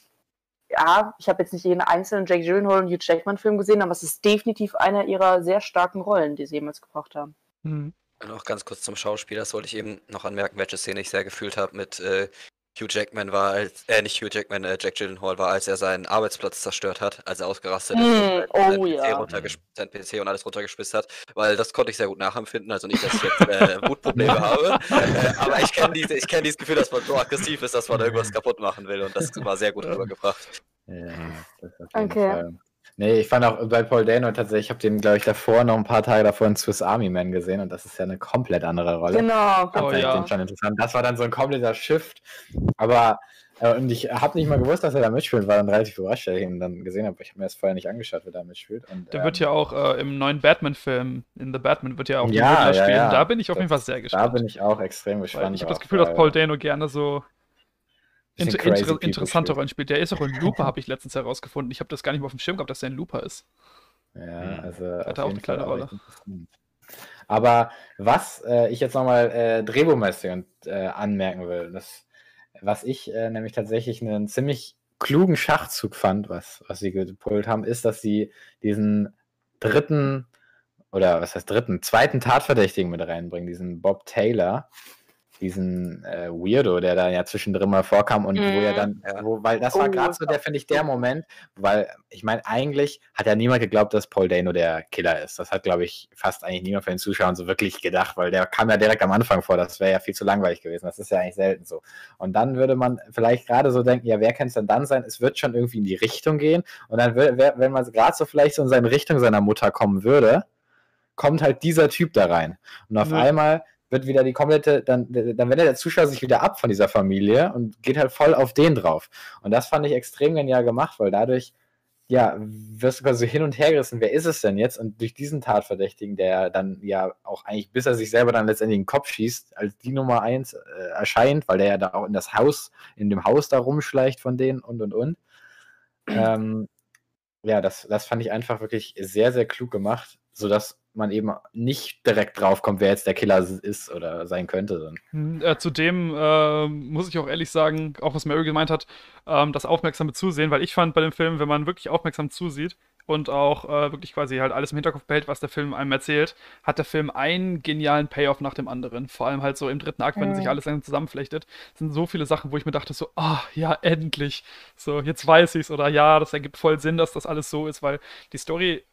ja, ich habe jetzt nicht jeden einzelnen Jake Gyllenhaal und Hugh Jackman Film gesehen, aber es ist definitiv einer ihrer sehr starken Rollen, die sie jemals gebracht haben. Mhm. Und auch ganz kurz zum Schauspieler, das wollte ich eben noch anmerken, welche Szene ich sehr gefühlt habe mit äh, Hugh Jackman war, als, äh, nicht Hugh Jackman, äh, Jack Gyllenhaal war, als er seinen Arbeitsplatz zerstört hat, als er ausgerastet mm, ist und oh, PC ja. sein PC und alles runtergespitzt hat, weil das konnte ich sehr gut nachempfinden, also nicht, dass ich jetzt äh, (laughs) Wutprobleme habe, äh, aber ich kenne diese, kenn dieses Gefühl, dass man so aggressiv ist, dass man irgendwas kaputt machen will und das war sehr gut rübergebracht. Ja, das okay. Fall. Nee, ich fand auch bei Paul Dano tatsächlich, ich habe den, glaube ich, davor, noch ein paar Tage davor in Swiss Army Man gesehen und das ist ja eine komplett andere Rolle. Genau. Oh, ja. den schon interessant. Das war dann so ein kompletter Shift. Aber Äh, und ich habe nicht mal gewusst, dass er da mitspielt, war dann relativ überrascht, als ich ihn dann gesehen habe. Ich habe mir das vorher nicht angeschaut, wer da mitspielt. Und, der ähm, wird ja auch äh, im neuen Batman-Film, in The Batman, wird ja auch ja, ja, spielen. Ja. Da bin ich auf das, jeden Fall sehr gespannt. Da bin ich auch extrem gespannt. ich habe das Gefühl, dass Paul Dano gerne so inter inter interessante Rollen spielt. Der ist auch in Looper, (laughs) habe ich letztens herausgefunden. Ich habe das gar nicht mehr auf dem Schirm gehabt, dass er ein Looper ist. Ja, hm. also. Hat er auch eine kleine Rolle. Aber was äh, ich jetzt nochmal äh, drehbuchmäßig äh, anmerken will, das, was ich äh, nämlich tatsächlich einen ziemlich klugen Schachzug fand, was, was sie gepult haben, ist, dass sie diesen dritten oder was heißt dritten, zweiten Tatverdächtigen mit reinbringen, diesen Bob Taylor, diesen äh, Weirdo, der da ja zwischendrin mal vorkam und mm, wo er mhm. dann, wo, weil das war oh, gerade so der, finde ich, der Moment, weil ich meine, eigentlich hat ja niemand geglaubt, dass Paul Dano der Killer ist. Das hat, glaube ich, fast eigentlich niemand von den Zuschauern so wirklich gedacht, weil der kam ja direkt am Anfang vor, das wäre ja viel zu langweilig gewesen. Das ist ja eigentlich selten so. Und dann würde man vielleicht gerade so denken, ja, wer kann es denn dann sein? Es wird schon irgendwie in die Richtung gehen. Und dann, wenn man gerade so vielleicht so in seine Richtung seiner Mutter kommen würde, kommt halt dieser Typ da rein. Und auf ja. einmal wird wieder die komplette, dann, dann wendet der Zuschauer sich wieder ab von dieser Familie und geht halt voll auf den drauf. Und das fand ich extrem genial gemacht, weil dadurch, ja, wirst du quasi hin und her gerissen, wer ist es denn jetzt? Und durch diesen Tatverdächtigen, der dann ja auch eigentlich, bis er sich selber dann letztendlich in den Kopf schießt, als die Nummer eins äh, erscheint, weil der ja da auch in das Haus, in dem Haus da rumschleicht von denen und und und. (clears throat) Ähm, ja, das, das fand ich einfach wirklich sehr, sehr klug gemacht, sodass man eben nicht direkt draufkommt, wer jetzt der Killer ist oder sein könnte. Hm, äh, zudem äh, muss ich auch ehrlich sagen, auch was Mary gemeint hat, ähm, das aufmerksame Zusehen, weil ich fand bei dem Film, wenn man wirklich aufmerksam zusieht und auch äh, wirklich quasi halt alles im Hinterkopf behält, was der Film einem erzählt, hat der Film einen genialen Payoff nach dem anderen. Vor allem halt so im dritten Akt, wenn sich alles dann zusammenflechtet, sind so viele Sachen, wo ich mir dachte so, ah, oh, ja, endlich. So, jetzt weiß ich's oder ja, das ergibt voll Sinn, dass das alles so ist, weil die Story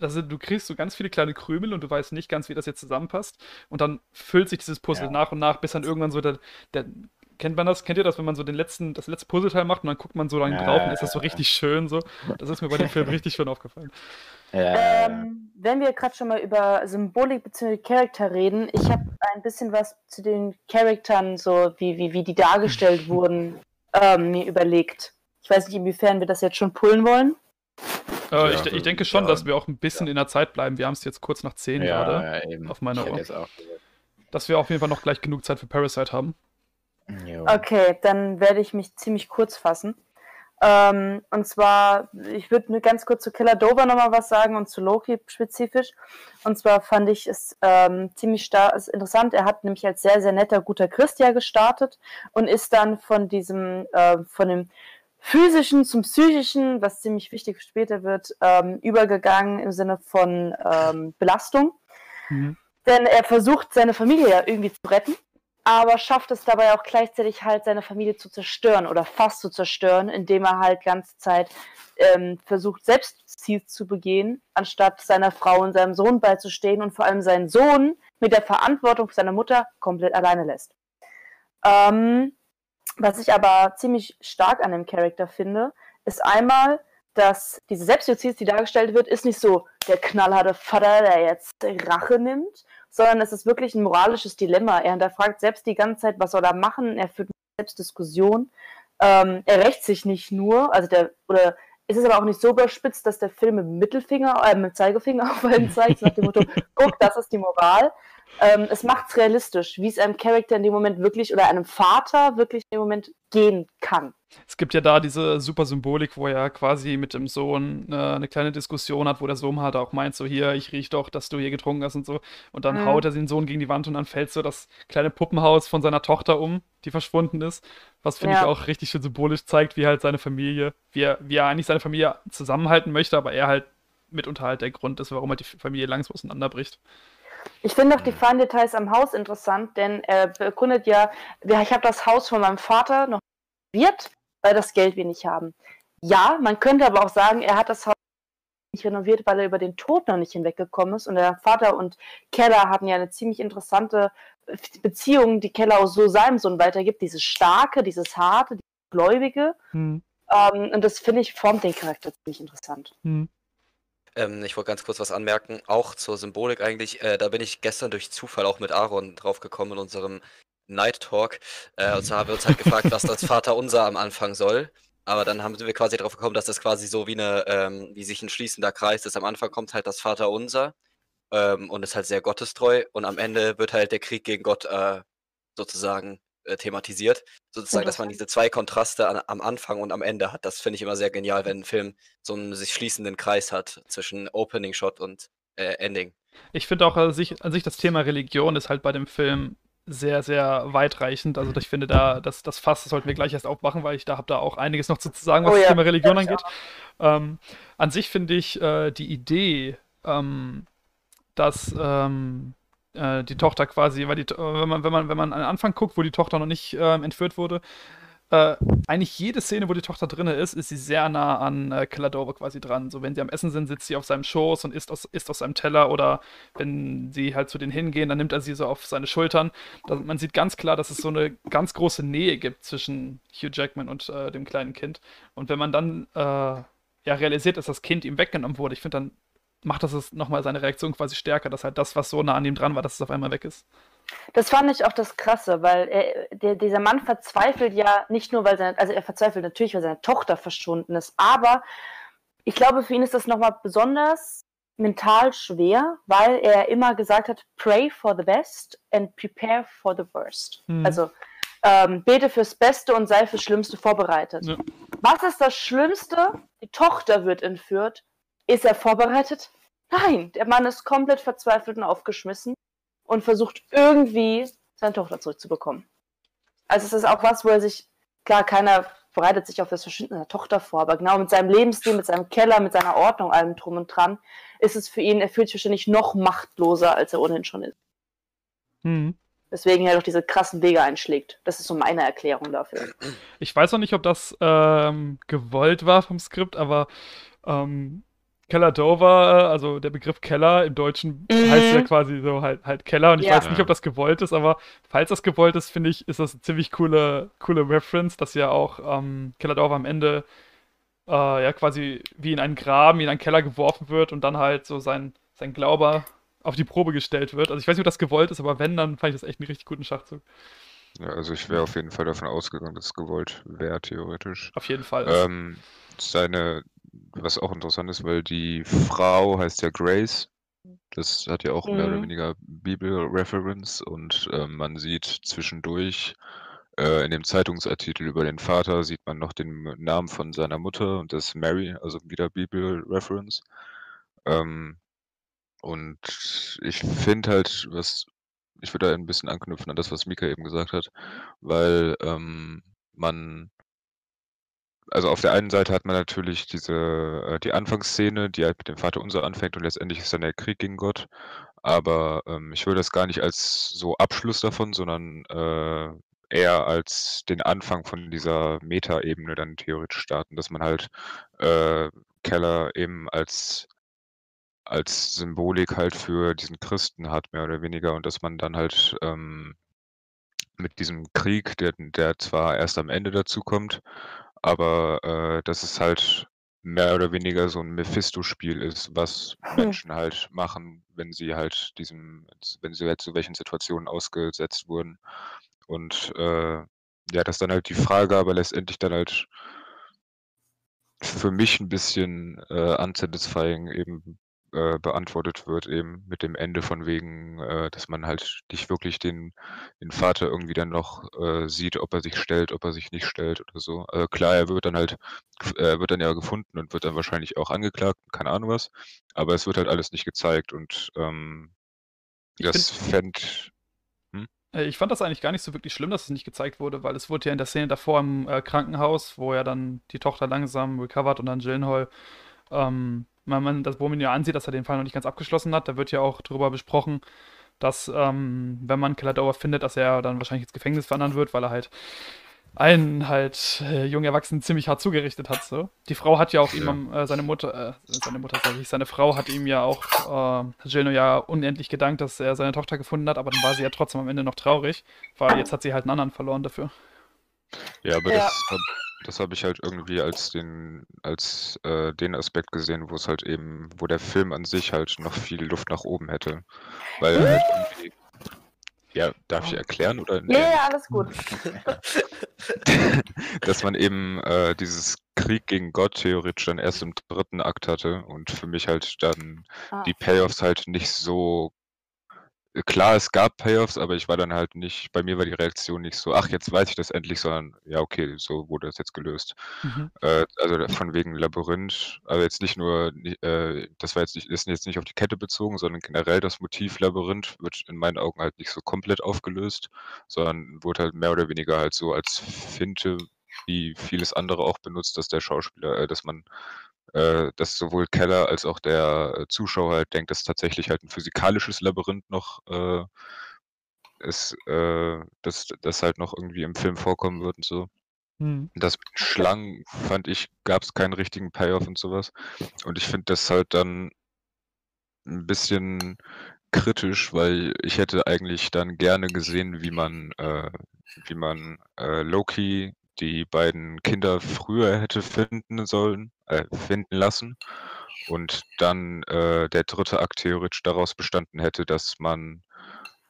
also du kriegst so ganz viele kleine Krümel und du weißt nicht ganz, wie das jetzt zusammenpasst. Und dann füllt sich dieses Puzzle ja. nach und nach, bis dann irgendwann so der, der, Kennt man das? Kennt ihr das, wenn man so den letzten, das letzte Puzzleteil macht und dann guckt man so dann ja, drauf und ist das so richtig schön so? Das ist mir bei dem Film (laughs) richtig schön aufgefallen. Ähm, wenn wir gerade schon mal über Symbolik bzw. Charakter reden, ich habe ein bisschen was zu den Charaktern, so wie, wie, wie die dargestellt (laughs) wurden, ähm, mir überlegt. Ich weiß nicht, inwiefern wir das jetzt schon pullen wollen. Äh, ja, ich, ich, denke schon, ja. dass wir auch ein bisschen ja. in der Zeit bleiben. Wir haben es jetzt kurz nach 10 gerade auf meiner Uhr. Dass wir auf jeden Fall noch gleich genug Zeit für Parasite haben. Jo. Okay, dann werde ich mich ziemlich kurz fassen. Ähm, und zwar, ich würde nur ganz kurz zu Killer Dover nochmal was sagen und zu Loki spezifisch. Und zwar fand ich es ähm, ziemlich ist interessant. Er hat nämlich als sehr, sehr netter, guter Christ ja gestartet und ist dann von diesem, äh, von dem physischen zum psychischen, was ziemlich wichtig später wird, ähm, übergegangen im Sinne von ähm, Belastung. Mhm. Denn er versucht, seine Familie ja irgendwie zu retten, aber schafft es dabei auch gleichzeitig halt, seine Familie zu zerstören oder fast zu zerstören, indem er halt ganze Zeit ähm, versucht, Selbstziel zu begehen, anstatt seiner Frau und seinem Sohn beizustehen und vor allem seinen Sohn mit der Verantwortung für seine Mutter komplett alleine lässt. Ähm, was ich aber ziemlich stark an dem Charakter finde, ist einmal, dass diese Selbstjustiz, die dargestellt wird, ist nicht so der knallharte Vater, der jetzt Rache nimmt, sondern es ist wirklich ein moralisches Dilemma. Er hinterfragt selbst die ganze Zeit, was soll er machen, er führt selbst Diskussion. Ähm, er rächt sich nicht nur, also der, oder ist es aber auch nicht so überspitzt, dass der Film mit Mittelfinger, äh, mit Zeigefinger (laughs) auf einen zeigt, nach dem Motto, (laughs) guck, das ist die Moral, ähm, es macht es realistisch, wie es einem Charakter in dem Moment wirklich oder einem Vater wirklich in dem Moment gehen kann. Es gibt ja da diese super Symbolik, wo er quasi mit dem Sohn äh, eine kleine Diskussion hat, wo der Sohn halt auch meint, so hier, ich riech doch, dass du hier getrunken hast und so. Und dann mhm. haut er den Sohn gegen die Wand und dann fällt so das kleine Puppenhaus von seiner Tochter um, die verschwunden ist. Was finde ja. ich auch richtig schön symbolisch zeigt, wie halt seine Familie, wie er, wie er eigentlich seine Familie zusammenhalten möchte, aber er halt mitunter halt der Grund ist, warum halt die Familie langsam auseinanderbricht. Ich finde auch die Feindetails am Haus interessant, denn er begründet ja, ich habe das Haus von meinem Vater noch renoviert, weil das Geld wir nicht haben. Ja, man könnte aber auch sagen, er hat das Haus nicht renoviert, weil er über den Tod noch nicht hinweggekommen ist. Und der Vater und Keller hatten ja eine ziemlich interessante Beziehung, die Keller auch so seinem Sohn weitergibt. Dieses starke, dieses harte, dieses gläubige. Hm. Ähm, und das finde ich formt den Charakter ziemlich interessant. Hm. Ähm, ich wollte ganz kurz was anmerken, auch zur Symbolik eigentlich. Äh, da bin ich gestern durch Zufall auch mit Aaron drauf gekommen in unserem Night Talk. Äh, und zwar haben wir uns halt gefragt, was das Vaterunser am Anfang soll. Aber dann haben wir quasi darauf gekommen, dass das quasi so wie eine, ähm, wie sich ein schließender Kreis ist. Am Anfang kommt halt das Vaterunser ähm, und ist halt sehr gottestreu und am Ende wird halt der Krieg gegen Gott äh, sozusagen äh, thematisiert. Sozusagen, dass man diese zwei Kontraste an, am Anfang und am Ende hat. Das finde ich immer sehr genial, wenn ein Film so einen sich schließenden Kreis hat zwischen Opening Shot und äh, Ending. Ich finde auch an sich, an sich das Thema Religion ist halt bei dem Film sehr, sehr weitreichend. Also ich finde da, das, das Fass das sollten wir gleich erst aufmachen, weil ich da habe da auch einiges noch zu sagen, was oh, das ja. Thema Religion angeht. Ähm, an sich finde ich äh, die Idee, ähm, dass ähm, äh, die Tochter quasi, weil die, wenn man, wenn man, wenn man an den Anfang guckt, wo die Tochter noch nicht ähm, entführt wurde, äh, eigentlich jede Szene, wo die Tochter drin ist, ist sie sehr nah an äh, Killadove quasi dran. So, wenn sie am Essen sind, sitzt sie auf seinem Schoß und isst aus, isst aus seinem Teller oder wenn sie halt zu denen hingehen, dann nimmt er sie so auf seine Schultern. Da, man sieht ganz klar, dass es so eine ganz große Nähe gibt zwischen Hugh Jackman und äh, dem kleinen Kind. Und wenn man dann äh, ja realisiert, dass das Kind ihm weggenommen wurde, ich finde, dann macht das nochmal seine Reaktion quasi stärker, dass halt das, was so nah an ihm dran war, dass es auf einmal weg ist. Das fand ich auch das Krasse, weil er, der, dieser Mann verzweifelt ja nicht nur, weil seine, also er verzweifelt natürlich, weil seine Tochter verschwunden ist, aber ich glaube, für ihn ist das nochmal besonders mental schwer, weil er immer gesagt hat, pray for the best and prepare for the worst. Hm. Also ähm, bete fürs Beste und sei fürs Schlimmste vorbereitet. Ja. Was ist das Schlimmste? Die Tochter wird entführt. Ist er vorbereitet? Nein, der Mann ist komplett verzweifelt und aufgeschmissen und versucht irgendwie seine Tochter zurückzubekommen. Also es ist auch was, wo er sich, klar, keiner bereitet sich auf das Verschwinden seiner Tochter vor, aber genau mit seinem Lebensstil, mit seinem Keller, mit seiner Ordnung, allem drum und dran, ist es für ihn, er fühlt sich wahrscheinlich noch machtloser, als er ohnehin schon ist. Mhm. Deswegen er doch diese krassen Wege einschlägt. Das ist so meine Erklärung dafür. Ich weiß noch nicht, ob das ähm, gewollt war vom Skript, aber ähm, Keller Dover, also der Begriff Keller im Deutschen mhm. heißt ja quasi so halt, halt Keller und ich ja. weiß nicht, ob das gewollt ist, aber falls das gewollt ist, finde ich, ist das eine ziemlich coole, coole Reference, dass ja auch ähm, Keller Dover am Ende äh, ja quasi wie in einen Graben, wie in einen Keller geworfen wird und dann halt so sein, sein Glaube auf die Probe gestellt wird. Also ich weiß nicht, ob das gewollt ist, aber wenn, dann fand ich das echt einen richtig guten Schachzug. Ja, also ich wäre auf jeden Fall davon ausgegangen, dass es gewollt wäre, theoretisch. Auf jeden Fall. Ähm, seine was auch interessant ist, weil die Frau heißt ja Grace. Das hat ja auch mehr oder mhm. weniger Bibel-Reference und äh, man sieht zwischendurch äh, in dem Zeitungsartikel über den Vater sieht man noch den Namen von seiner Mutter und das Mary, also wieder Bibel-Reference. Ähm, und ich finde halt, was ich würde da ein bisschen anknüpfen an das, was Mika eben gesagt hat, weil ähm, man also auf der einen Seite hat man natürlich diese äh, die Anfangsszene, die halt mit dem Vater unser anfängt und letztendlich ist dann der Krieg gegen Gott. Aber ähm, ich würde das gar nicht als so Abschluss davon, sondern äh, eher als den Anfang von dieser Meta-Ebene dann theoretisch starten, dass man halt äh, Keller eben als als Symbolik halt für diesen Christen hat, mehr oder weniger, und dass man dann halt ähm, mit diesem Krieg, der, der zwar erst am Ende dazu kommt, aber äh, dass es halt mehr oder weniger so ein Mephisto-Spiel ist, was hm. Menschen halt machen, wenn sie halt diesem, wenn sie halt zu welchen Situationen ausgesetzt wurden. Und äh, ja, dass dann halt die Frage aber letztendlich dann halt für mich ein bisschen äh, unsatisfying eben äh, beantwortet wird, eben mit dem Ende von wegen, äh, dass man halt nicht wirklich den, den Vater irgendwie dann noch äh, sieht, ob er sich stellt, ob er sich nicht stellt oder so. Also klar, er wird dann halt, er wird dann ja gefunden und wird dann wahrscheinlich auch angeklagt, keine Ahnung was, aber es wird halt alles nicht gezeigt und ähm, das fände hm? äh, ich fand das eigentlich gar nicht so wirklich schlimm, dass es nicht gezeigt wurde, weil es wurde ja in der Szene davor im äh, Krankenhaus, wo ja dann die Tochter langsam recovert und dann Gyllenhaal ähm, man, man, das, wo man ja ansieht, dass er den Fall noch nicht ganz abgeschlossen hat, da wird ja auch darüber besprochen, dass, ähm, wenn man Kelladauer findet, dass er dann wahrscheinlich ins Gefängnis wandern wird, weil er halt einen halt äh, jungen Erwachsenen ziemlich hart zugerichtet hat. So. Die Frau hat ja auch ja. ihm, äh, seine Mutter, äh, seine Mutter, sag ich, seine Frau hat ihm ja auch, äh, Gino ja unendlich gedankt, dass er seine Tochter gefunden hat, aber dann war sie ja trotzdem am Ende noch traurig, weil jetzt hat sie halt einen anderen verloren dafür. Ja, aber ja. das das habe ich halt irgendwie als den als, äh, den Aspekt gesehen, wo es halt eben wo der Film an sich halt noch viel Luft nach oben hätte. Weil halt irgendwie Ja, darf ich erklären oder? Ja, ja, alles gut. (laughs) dass man eben äh, dieses Krieg gegen Gott theoretisch dann erst im dritten Akt hatte und für mich halt dann Ah. die Payoffs halt nicht so klar, es gab Payoffs, aber ich war dann halt nicht, bei mir war die Reaktion nicht so, ach, jetzt weiß ich das endlich, sondern ja, okay, so wurde das jetzt gelöst. Mhm. Äh, also von wegen Labyrinth, aber jetzt nicht nur, äh, das war jetzt nicht, ist jetzt nicht auf die Kette bezogen, sondern generell das Motiv Labyrinth wird in meinen Augen halt nicht so komplett aufgelöst, sondern wurde halt mehr oder weniger halt so als Finte, wie vieles andere auch benutzt, dass der Schauspieler, äh, dass man, äh, dass sowohl Keller als auch der äh, Zuschauer halt denkt, dass tatsächlich halt ein physikalisches Labyrinth noch äh, ist, äh, dass das halt noch irgendwie im Film vorkommen wird und so. Mhm. Das Schlangen fand ich, gab es keinen richtigen Payoff und sowas. Und ich finde das halt dann ein bisschen kritisch, weil ich hätte eigentlich dann gerne gesehen, wie man, äh, wie man äh, Loki die beiden Kinder früher hätte finden sollen, äh, finden lassen. Und dann äh, der dritte Akt theoretisch daraus bestanden hätte, dass man,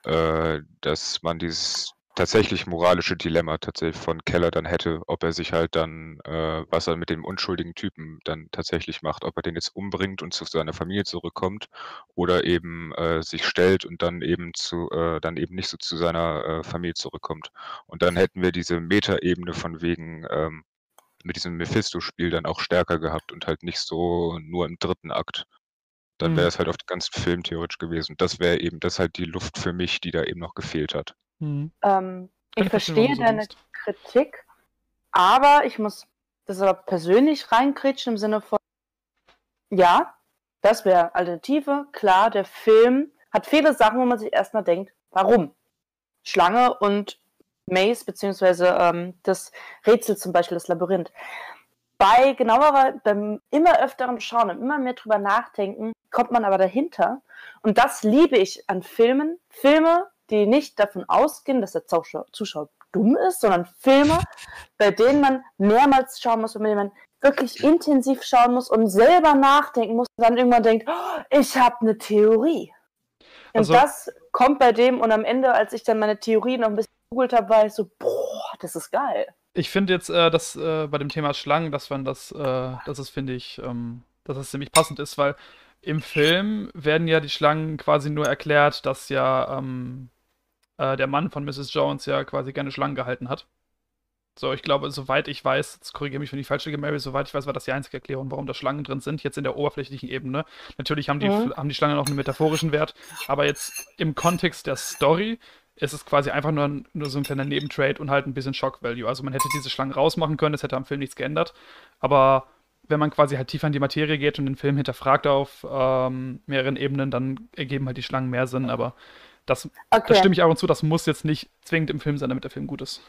äh, dass man dieses tatsächlich moralische Dilemma tatsächlich von Keller dann hätte, ob er sich halt dann, äh, was er mit dem unschuldigen Typen dann tatsächlich macht, ob er den jetzt umbringt und zu seiner Familie zurückkommt oder eben äh, sich stellt und dann eben zu, äh, dann eben nicht so zu seiner äh, Familie zurückkommt. Und dann hätten wir diese Metaebene von wegen ähm, mit diesem Mephisto-Spiel dann auch stärker gehabt und halt nicht so nur im dritten Akt. Dann Mhm. wäre es halt auf den ganzen Film theoretisch gewesen. Das wäre eben, das ist halt die Luft für mich, die da eben noch gefehlt hat. Mhm. Ähm, ich verstehe deine denkst. Kritik, aber ich muss das aber persönlich reinkritschen im Sinne von, ja, das wäre Alternative. Klar, der Film hat viele Sachen, wo man sich erstmal denkt, warum? Schlange und Maze, beziehungsweise ähm, das Rätsel zum Beispiel, das Labyrinth. Bei genauer, beim immer öfteren Schauen und immer mehr drüber nachdenken, kommt man aber dahinter. Und das liebe ich an Filmen. Filme, die nicht davon ausgehen, dass der Zuschauer, Zuschauer dumm ist, sondern Filme, bei denen man mehrmals schauen muss, bei denen man wirklich intensiv schauen muss und selber nachdenken muss und dann irgendwann denkt, oh, ich habe eine Theorie. Und Also- das kommt bei dem und am Ende, als ich dann meine Theorie noch ein bisschen gegoogelt habe, war ich so, boah, das ist geil. Ich finde jetzt, äh, dass äh, bei dem Thema Schlangen, dass man das, äh, das ist, finde ich, ähm, dass es ziemlich passend ist, weil im Film werden ja die Schlangen quasi nur erklärt, dass ja ähm, äh, der Mann von Mrs. Jones ja quasi gerne Schlangen gehalten hat. So, ich glaube, soweit ich weiß, jetzt korrigiere mich, wenn ich falsch liege, Mary, soweit ich weiß, war das die einzige Erklärung, warum da Schlangen drin sind, jetzt in der oberflächlichen Ebene. Natürlich haben die, Mhm. haben die Schlangen auch einen metaphorischen Wert, aber jetzt im Kontext der Story ist es quasi einfach nur, nur so ein kleiner Nebentrade und halt ein bisschen Shock-Value. Also man hätte diese Schlangen rausmachen können, es hätte am Film nichts geändert, aber wenn man quasi halt tiefer in die Materie geht und den Film hinterfragt auf ähm, mehreren Ebenen, dann ergeben halt die Schlangen mehr Sinn, aber das, Okay. das stimme ich auch zu, das muss jetzt nicht zwingend im Film sein, damit der Film gut ist.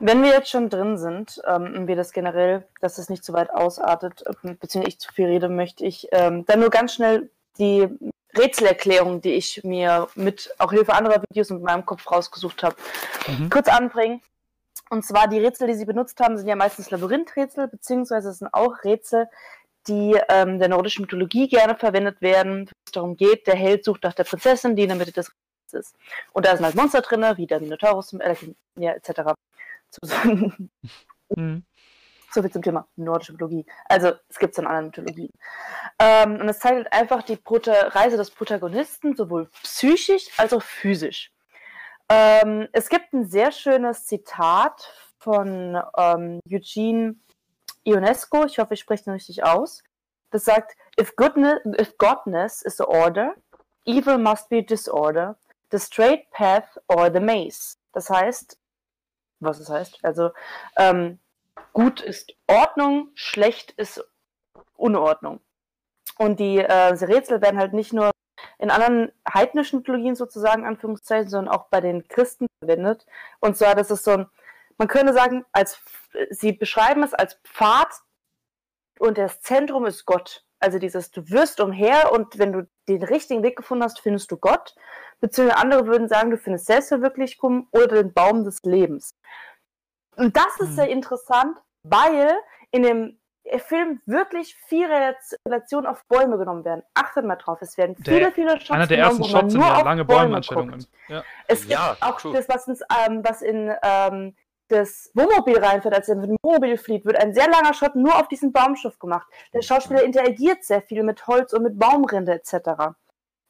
Wenn wir jetzt schon drin sind, ähm, und wir das generell, dass es nicht zu weit ausartet, ähm, beziehungsweise ich zu viel rede, möchte ich ähm, dann nur ganz schnell die Rätselerklärung, die ich mir mit auch Hilfe anderer Videos in meinem Kopf rausgesucht habe, Mhm. kurz anbringen. Und zwar die Rätsel, die sie benutzt haben, sind ja meistens Labyrinthrätsel, beziehungsweise es sind auch Rätsel, die ähm, der nordischen Mythologie gerne verwendet werden, wenn es darum geht, der Held sucht nach der Prinzessin, die in der Mitte des Rätsels ist. Und da sind halt Monster drin, wie der Minotaurus, äh, ja, etc. Zu- Mhm. So viel zum Thema nordische Mythologie. Also, es gibt es in anderen Mythologien. Ähm, und es zeigt halt einfach die Prota Reise des Protagonisten, sowohl psychisch als auch physisch. Ähm, es gibt ein sehr schönes Zitat von ähm, Eugene Ionesco, ich hoffe, ich spreche ihn richtig aus. Das sagt, if, goodness, if godness is the order, evil must be disorder, the straight path or the maze. Das heißt, was es heißt, also ähm, gut ist Ordnung, schlecht ist Unordnung. Und die äh, diese Rätsel werden halt nicht nur in anderen heidnischen Mythologien sozusagen, Anführungszeichen, sondern auch bei den Christen verwendet. Und zwar, das ist so ein, man könnte sagen, als sie beschreiben es als Pfad und das Zentrum ist Gott. Also dieses, du wirst umher und wenn du den richtigen Weg gefunden hast, findest du Gott. Beziehungsweise andere würden sagen, du findest Selbstverwirklichung oder den Baum des Lebens. Und das ist Mhm. sehr interessant, weil in dem Film wirklich viel Relation auf Bäume genommen werden. Achtet mal drauf, es werden viele, Der- viele Shots Einer der genommen, ersten Shots sind nur ja auf lange Bäume Bäumeneinstellungen. guckt. Ja. Es gibt Ja, auch true. das, was, ins, ähm, was in ähm, das Wohnmobil reinfährt, als er mit dem Wohnmobil flieht, wird ein sehr langer Shot nur auf diesen Baumstumpf gemacht. Der Schauspieler interagiert sehr viel mit Holz und mit Baumrinde etc. Ja,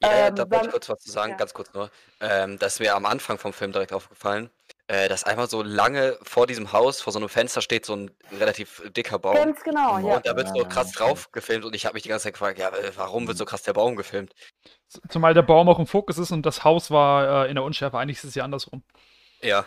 Ähm, da wollte ich kurz was zu sagen, ja. ganz kurz nur. Ähm, das ist mir am Anfang vom Film direkt aufgefallen, äh, dass einmal so lange vor diesem Haus, vor so einem Fenster steht so ein relativ dicker Baum. Ganz genau, ja. Und da wird so krass drauf gefilmt und ich habe mich die ganze Zeit gefragt, ja, äh, warum wird so krass der Baum gefilmt? Zumal der Baum auch im Fokus ist und das Haus war äh, in der Unschärfe. Eigentlich ist es ja andersrum. Ja,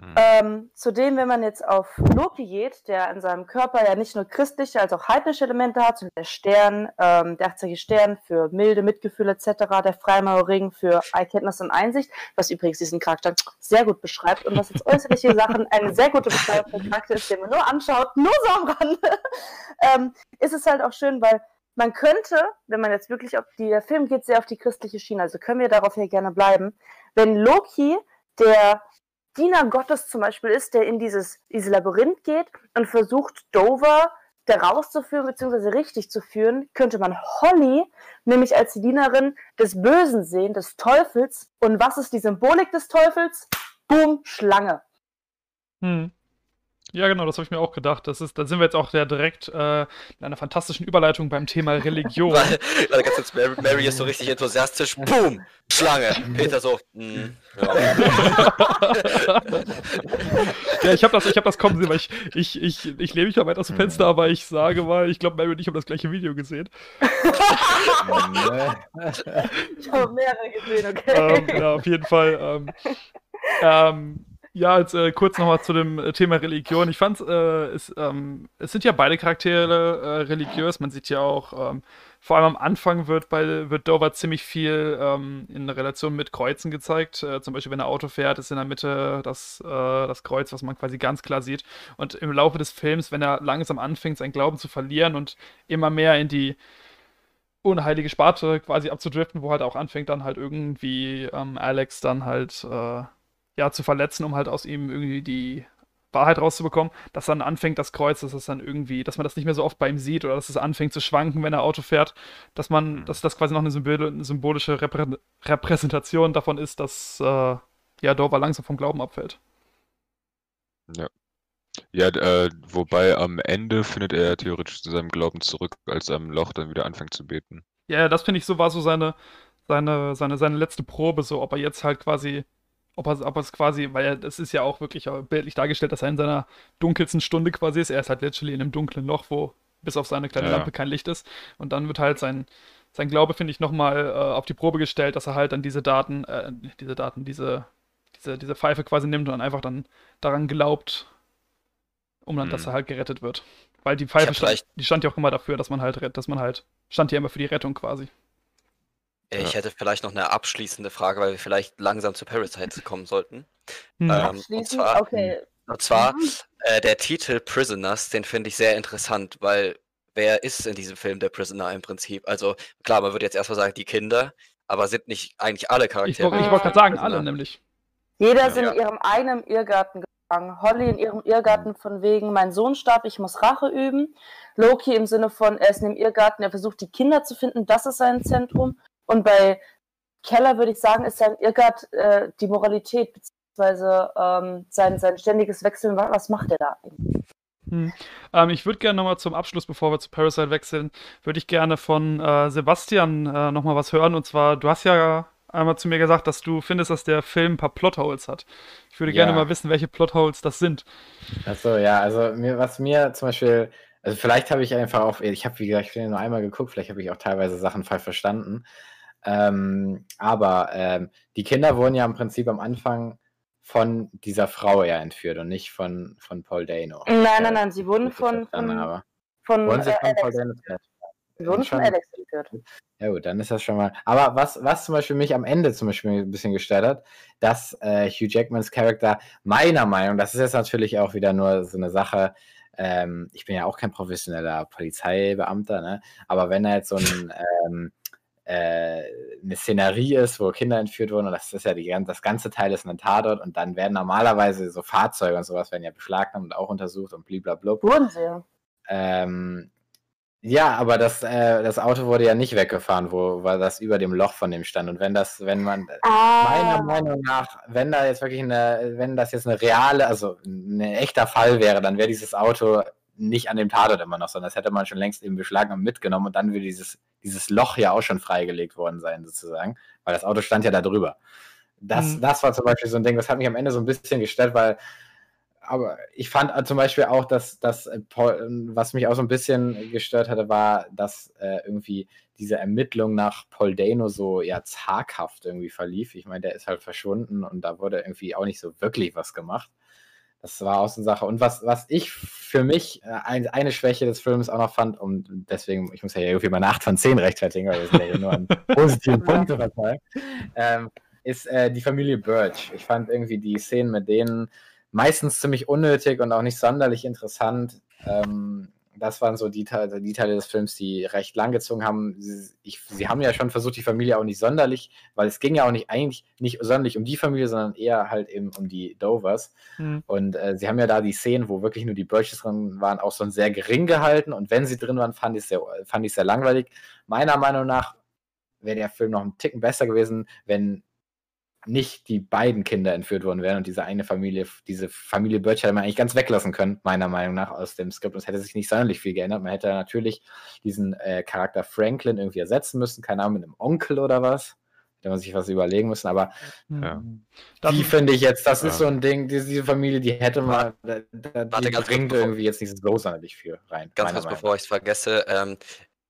Hm. Ähm, zudem, wenn man jetzt auf Loki geht, der in seinem Körper ja nicht nur christliche als auch heidnische Elemente hat, sondern der Stern, ähm, der achtseitige Stern für milde Mitgefühl etc., der Freimaurerring für Erkenntnis und Einsicht, was übrigens diesen Charakter sehr gut beschreibt und was jetzt äußerliche (laughs) Sachen eine sehr gute Beschreibung den Charakter ist, den man nur anschaut, nur so am Rande, (laughs) ähm, ist es halt auch schön, weil man könnte, wenn man jetzt wirklich auf die, der Film geht sehr auf die christliche Schiene, also können wir darauf hier gerne bleiben, wenn Loki der Diener Gottes zum Beispiel ist, der in dieses, dieses Labyrinth geht und versucht, Dover da rauszuführen bzw. richtig zu führen, könnte man Holly nämlich als die Dienerin des Bösen sehen, des Teufels. Und was ist die Symbolik des Teufels? Boom, Schlange. Hm. Ja, genau, das habe ich mir auch gedacht. Das ist, da sind wir jetzt auch ja direkt äh, in einer fantastischen Überleitung beim Thema Religion. (laughs) weil, weil ganz kurz, Mary, Mary ist so richtig enthusiastisch, boom, Schlange. Peter so, mm, ja. (laughs) ja, ich habe das, ich hab das kommen sehen, weil ich, ich, ich, ich lehne mich mal weit aus dem Fenster, aber ich sage mal, ich glaube, Mary und ich haben das gleiche Video gesehen. (laughs) Ich habe mehrere gesehen, okay. ähm, ja, auf jeden Fall. Ähm, ähm, ja, jetzt äh, kurz nochmal zu dem äh, Thema Religion. Ich fand, äh, es, ähm, es sind ja beide Charaktere äh, religiös. Man sieht ja auch, ähm, vor allem am Anfang wird bei wird Dover ziemlich viel ähm, in Relation mit Kreuzen gezeigt. Äh, zum Beispiel, wenn er Auto fährt, ist in der Mitte das, äh, das Kreuz, was man quasi ganz klar sieht. Und im Laufe des Films, wenn er langsam anfängt, seinen Glauben zu verlieren und immer mehr in die unheilige Sparte quasi abzudriften, wo halt auch anfängt dann halt irgendwie ähm, Alex dann halt äh, ja zu verletzen, um halt aus ihm irgendwie die Wahrheit rauszubekommen, dass dann anfängt das Kreuz, dass es dann irgendwie, dass man das nicht mehr so oft bei ihm sieht oder dass es anfängt zu schwanken, wenn er Auto fährt, dass man, dass das quasi noch eine, Symbol eine symbolische Reprä Repräsentation davon ist, dass äh, ja Dover langsam vom Glauben abfällt. Ja. Ja, äh, wobei am Ende findet er theoretisch zu seinem Glauben zurück, als er im Loch dann wieder anfängt zu beten. Ja, das finde ich so war so seine, seine, seine, seine letzte Probe, so ob er jetzt halt quasi, ob er, ob er es quasi, weil er, das ist ja auch wirklich bildlich dargestellt, dass er in seiner dunkelsten Stunde quasi ist. Er ist halt literally in einem dunklen Loch, wo bis auf seine kleine Ja. Lampe kein Licht ist. Und dann wird halt sein, sein Glaube, finde ich, nochmal äh, auf die Probe gestellt, dass er halt dann diese Daten, äh, diese Daten, diese, diese, diese Pfeife quasi nimmt und dann einfach dann daran glaubt, um dann, dass Mhm. er halt gerettet wird. Weil die Pfeife stand, die stand ja auch immer dafür, dass man halt, dass man halt, stand ja immer für die Rettung quasi. Ich hätte vielleicht noch eine abschließende Frage, weil wir vielleicht langsam zu Parasite kommen sollten. Hm. Ähm, und Abschließend, zwar- okay. Und zwar Mhm. äh, der Titel Prisoners, den finde ich sehr interessant, weil wer ist in diesem Film der Prisoner im Prinzip? Also klar, man würde jetzt erstmal sagen, die Kinder, aber sind nicht eigentlich alle Ich Charaktere? wollte ich wollt gerade sagen, Prisoner? alle nämlich. Jeder Ja. ist in ihrem eigenen Irrgarten gefangen. Holly in ihrem Irrgarten von wegen, mein Sohn starb, ich muss Rache üben. Loki im Sinne von, er ist in dem Irrgarten, er versucht die Kinder zu finden, das ist sein Zentrum. Und bei Keller würde ich sagen, ist sein Irrgard äh, die Moralität, beziehungsweise ähm, sein, sein ständiges Wechseln. Was, was macht er da eigentlich? Hm. Ähm, ich würde gerne nochmal zum Abschluss, bevor wir zu Parasite wechseln, würde ich gerne von äh, Sebastian äh, nochmal was hören. Und zwar, du hast ja einmal zu mir gesagt, dass du findest, dass der Film ein paar Plotholes hat. Ich würde gerne Ja. mal wissen, welche Plotholes das sind. Achso, ja, also mir, was mir zum Beispiel, also vielleicht habe ich einfach auch, ich habe wie gesagt, ich bin ja nur einmal geguckt, vielleicht habe ich auch teilweise Sachen falsch verstanden. Ähm, aber ähm, die Kinder wurden ja im Prinzip am Anfang von dieser Frau ja entführt und nicht von, von Paul Dano. Nein, Äh, nein, nein, sie wurden von, von, habe. von, Wurden sie äh, von Paul Alex, Dano entführt? sie wurden von. Alex entführt. Ja gut, dann ist das schon mal. Aber was, was zum Beispiel mich am Ende zum Beispiel ein bisschen gestört hat, dass äh, Hugh Jackmans Charakter meiner Meinung, das ist jetzt natürlich auch wieder nur so eine Sache, ähm, ich bin ja auch kein professioneller Polizeibeamter, ne? aber wenn da jetzt so ein, ähm, äh, eine Szenerie ist, wo Kinder entführt wurden, und das ist ja die, das ganze Teil ist ein Tatort und dann werden normalerweise so Fahrzeuge und sowas werden ja beschlagnahmt und auch untersucht und blablabla. Wurden sie. Ähm, ja, aber das, äh, das Auto wurde ja nicht weggefahren, wo war das über dem Loch von dem stand. Und wenn das, wenn man Ah. meiner Meinung nach, wenn da jetzt wirklich eine, wenn das jetzt eine reale, also ein echter Fall wäre, dann wäre dieses Auto nicht an dem Tatort immer noch, sondern das hätte man schon längst eben beschlagen und mitgenommen und dann würde dieses, dieses Loch ja auch schon freigelegt worden sein, sozusagen, weil das Auto stand ja da drüber. Das, Mhm. das war zum Beispiel so ein Ding, das hat mich am Ende so ein bisschen gestört, weil aber ich fand äh, zum Beispiel auch, dass das, äh, Paul- was mich auch so ein bisschen gestört hatte, war, dass äh, irgendwie diese Ermittlung nach Paul Dano so ja zaghaft irgendwie verlief. Ich meine, der ist halt verschwunden und da wurde irgendwie auch nicht so wirklich was gemacht. Das war auch so eine Sache. Und was, was ich für mich äh, ein, eine Schwäche des Films auch noch fand, und deswegen, ich muss ja irgendwie meine 8 von 10 rechtfertigen, weil wir sind ja hier nur an (laughs) positiven Punkte verteilt, ähm, ist äh, die Familie Birch. Ich fand irgendwie die Szenen mit denen meistens ziemlich unnötig und auch nicht sonderlich interessant. Ähm, das waren so die, Teile- die Teile des Films, die recht lang gezogen haben. Sie, ich, sie haben ja schon versucht, die Familie auch nicht sonderlich, weil es ging ja auch nicht eigentlich nicht sonderlich um die Familie, sondern eher halt eben um die Dovers. Hm. Und äh, sie haben ja da die Szenen, wo wirklich nur die Birches drin waren, auch so sehr gering gehalten. Und wenn sie drin waren, fand ich es sehr, fand ich sehr langweilig. Meiner Meinung nach wäre der Film noch einen Ticken besser gewesen, wenn nicht die beiden Kinder entführt worden wären und diese eine Familie, diese Familie Birch hätte man eigentlich ganz weglassen können, meiner Meinung nach, aus dem Skript. Und es hätte sich nicht sonderlich viel geändert. Man hätte natürlich diesen äh, Charakter Franklin irgendwie ersetzen müssen, keine Ahnung, mit einem Onkel oder was. Hätte man sich was überlegen müssen, aber Hm. Ja. Die finde ich jetzt, das ist Ja. so ein Ding, diese, diese Familie, die hätte man, da, da, Warte, die ganz bringt bevor- irgendwie jetzt nicht so sonderlich viel rein. Ganz kurz, bevor ich es vergesse. Ähm,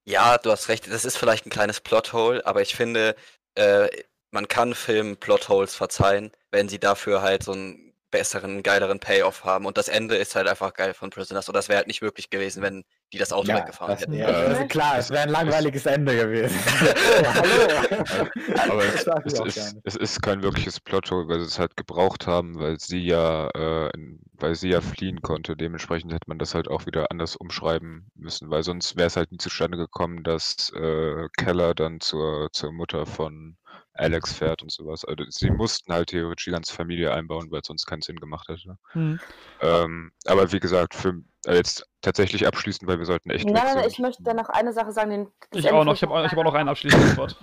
ja, du hast recht, das ist vielleicht ein kleines Plothole, aber ich finde, äh, man kann Filmen Plotholes verzeihen, wenn sie dafür halt so einen besseren, geileren Payoff haben. Und das Ende ist halt einfach geil von Prisoners. Und das wäre halt nicht möglich gewesen, wenn die das Auto Ja, weggefahren das, hätten. ja, ist klar, es wäre ein langweiliges Ende gewesen. (laughs) hallo. Aber (laughs) es, es, ist, es ist kein wirkliches Plothole, weil sie es halt gebraucht haben, weil sie ja, äh, weil sie ja fliehen konnte. Dementsprechend hätte man das halt auch wieder anders umschreiben müssen, weil sonst wäre es halt nie zustande gekommen, dass äh, Keller dann zur, zur Mutter von Alex fährt und sowas. Also sie mussten halt theoretisch die ganze Familie einbauen, weil es sonst keinen Sinn gemacht hätte. hm. Ähm, aber wie gesagt, für äh, jetzt tatsächlich abschließend, weil wir sollten echt Nein, nein, ich möchte dann noch eine Sache sagen. Den, Ich Ende auch noch, ich habe ich hab auch noch ein abschließendes (laughs) Wort.